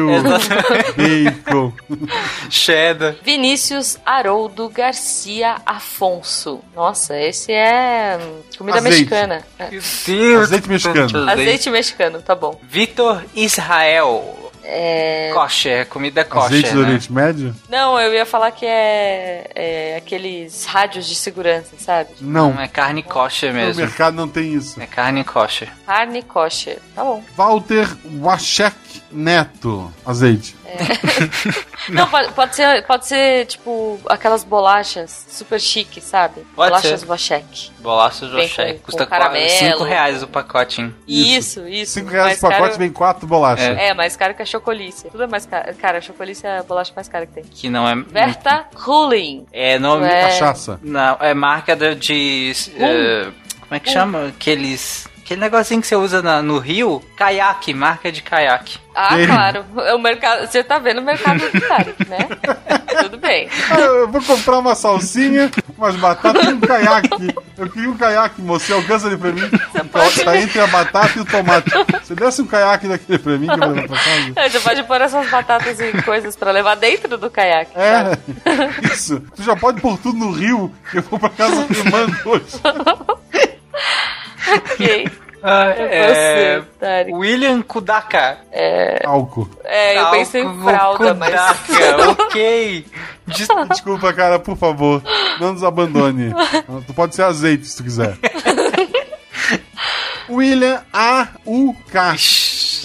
bacon. Cheddar. Vinícius Haroldo Garcia Afonso. Nossa, esse é comida Azeite. mexicana. É. Azeite mexicano. Azeite mexicano, tá bom. Vitor Israel. É... Kosher, comida kosher, Azeite do né? Oriente Médio? Não, eu ia falar que é, é aqueles rádios de segurança, sabe? Não. Não, é carne kosher No mesmo. mercado não tem isso. É carne kosher. Carne kosher. Tá bom. Walter Wachek Neto. Azeite. Não, pode, pode ser, pode ser, tipo, aquelas bolachas super chiques, sabe? Pode bolachas ser. Vachek. Bolachas com- Custa com caramelo. 5 reais o pacotinho. Isso, isso. Cinco reais mais o pacote caro- vem quatro bolachas. É, mais caro que a Chocolice. Tudo é mais caro. Cara, a Chocolice é a bolacha mais cara que tem. Que não é. Verta Ruling. É nome. É. Cachaça. Não, é marca da- de. eh, como é que chama? Aqueles. Aquele negocinho que você usa na- no Rio? Caiaque, marca de caiaque. Ah, claro. É o mercado, você tá vendo o mercado unitário, né? Tudo bem. Ah, Eu vou comprar uma salsinha, umas batatas e um caiaque. Eu queria um caiaque, moço. Você alcança ele pra mim? pode- Tá entre a batata e o tomate. Você desse um caiaque daquele pra mim que eu vou levar pra casa? É, Você pode pôr essas batatas e coisas pra levar dentro do caiaque. sabe? É, isso. Tu já pode pôr tudo no rio que eu vou pra casa filmando hoje. Ok. Ah, É você. William Kudaka. É, Álcool. é eu pensei em fralda, mas. Kudaka, ok. Des- Desculpa, cara, por favor. Não nos abandone. Tu pode ser azeite se tu quiser. William A-U-K.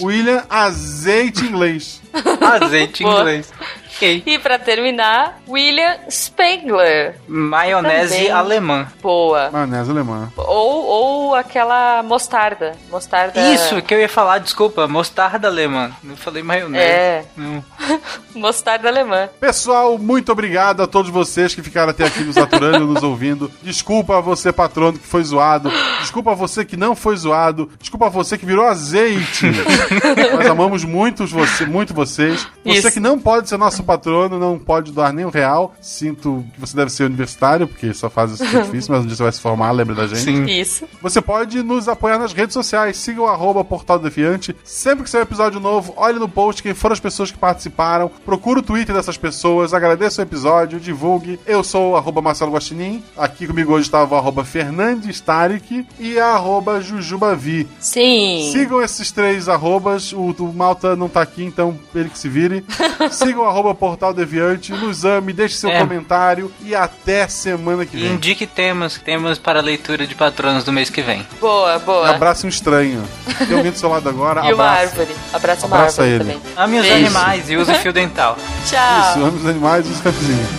William Azeite Inglês. Azeite Boa. inglês. Ok. E pra terminar, William Spengler. Maionese Também. alemã. Boa. Maionese alemã. Ou, ou aquela mostarda. Mostarda. Isso que eu ia falar, desculpa, mostarda alemã. Não falei maionese. É. Não. Mostarda alemã. Pessoal, muito obrigado a todos vocês que ficaram até aqui nos aturando nos ouvindo. Desculpa a você, patrono, que foi zoado. Desculpa a você que não foi zoado. Desculpa a você que virou azeite. Nós amamos muito, você, muito vocês. Você Isso. que não pode ser nosso patrono, não pode doar nem um real. Sinto que você deve ser universitário, porque essa fase é difícil, mas um dia você vai se formar, lembra da gente. Sim. Isso. Você pode nos apoiar nas redes sociais. Siga o arroba Portal Defiante. Sempre que sair um episódio novo, olhe no post quem foram as pessoas que participaram. Procure o Twitter dessas pessoas. Agradeça o episódio, divulgue. Eu sou o arroba Marcelo Guaxinim. Aqui comigo hoje estava o arroba Fernandes Tarek e a arroba Jujubavi. Sim. Sigam esses três arrobas. O, o Malta não tá aqui, então ele que se vire. Sigam o arroba Portal Deviante. Nos ame, deixe seu É. comentário e até semana que vem. indique temas, temas para leitura de patronos do mês que vem. Boa, boa. Abraça um estranho. Tem alguém do seu lado agora? E uma árvore. Abraça uma Abraça árvore ele. também. Ame os Beijo. animais e use o fio dental. Tchau. Isso, ame os animais e os camisinhos.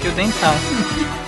Fio dental.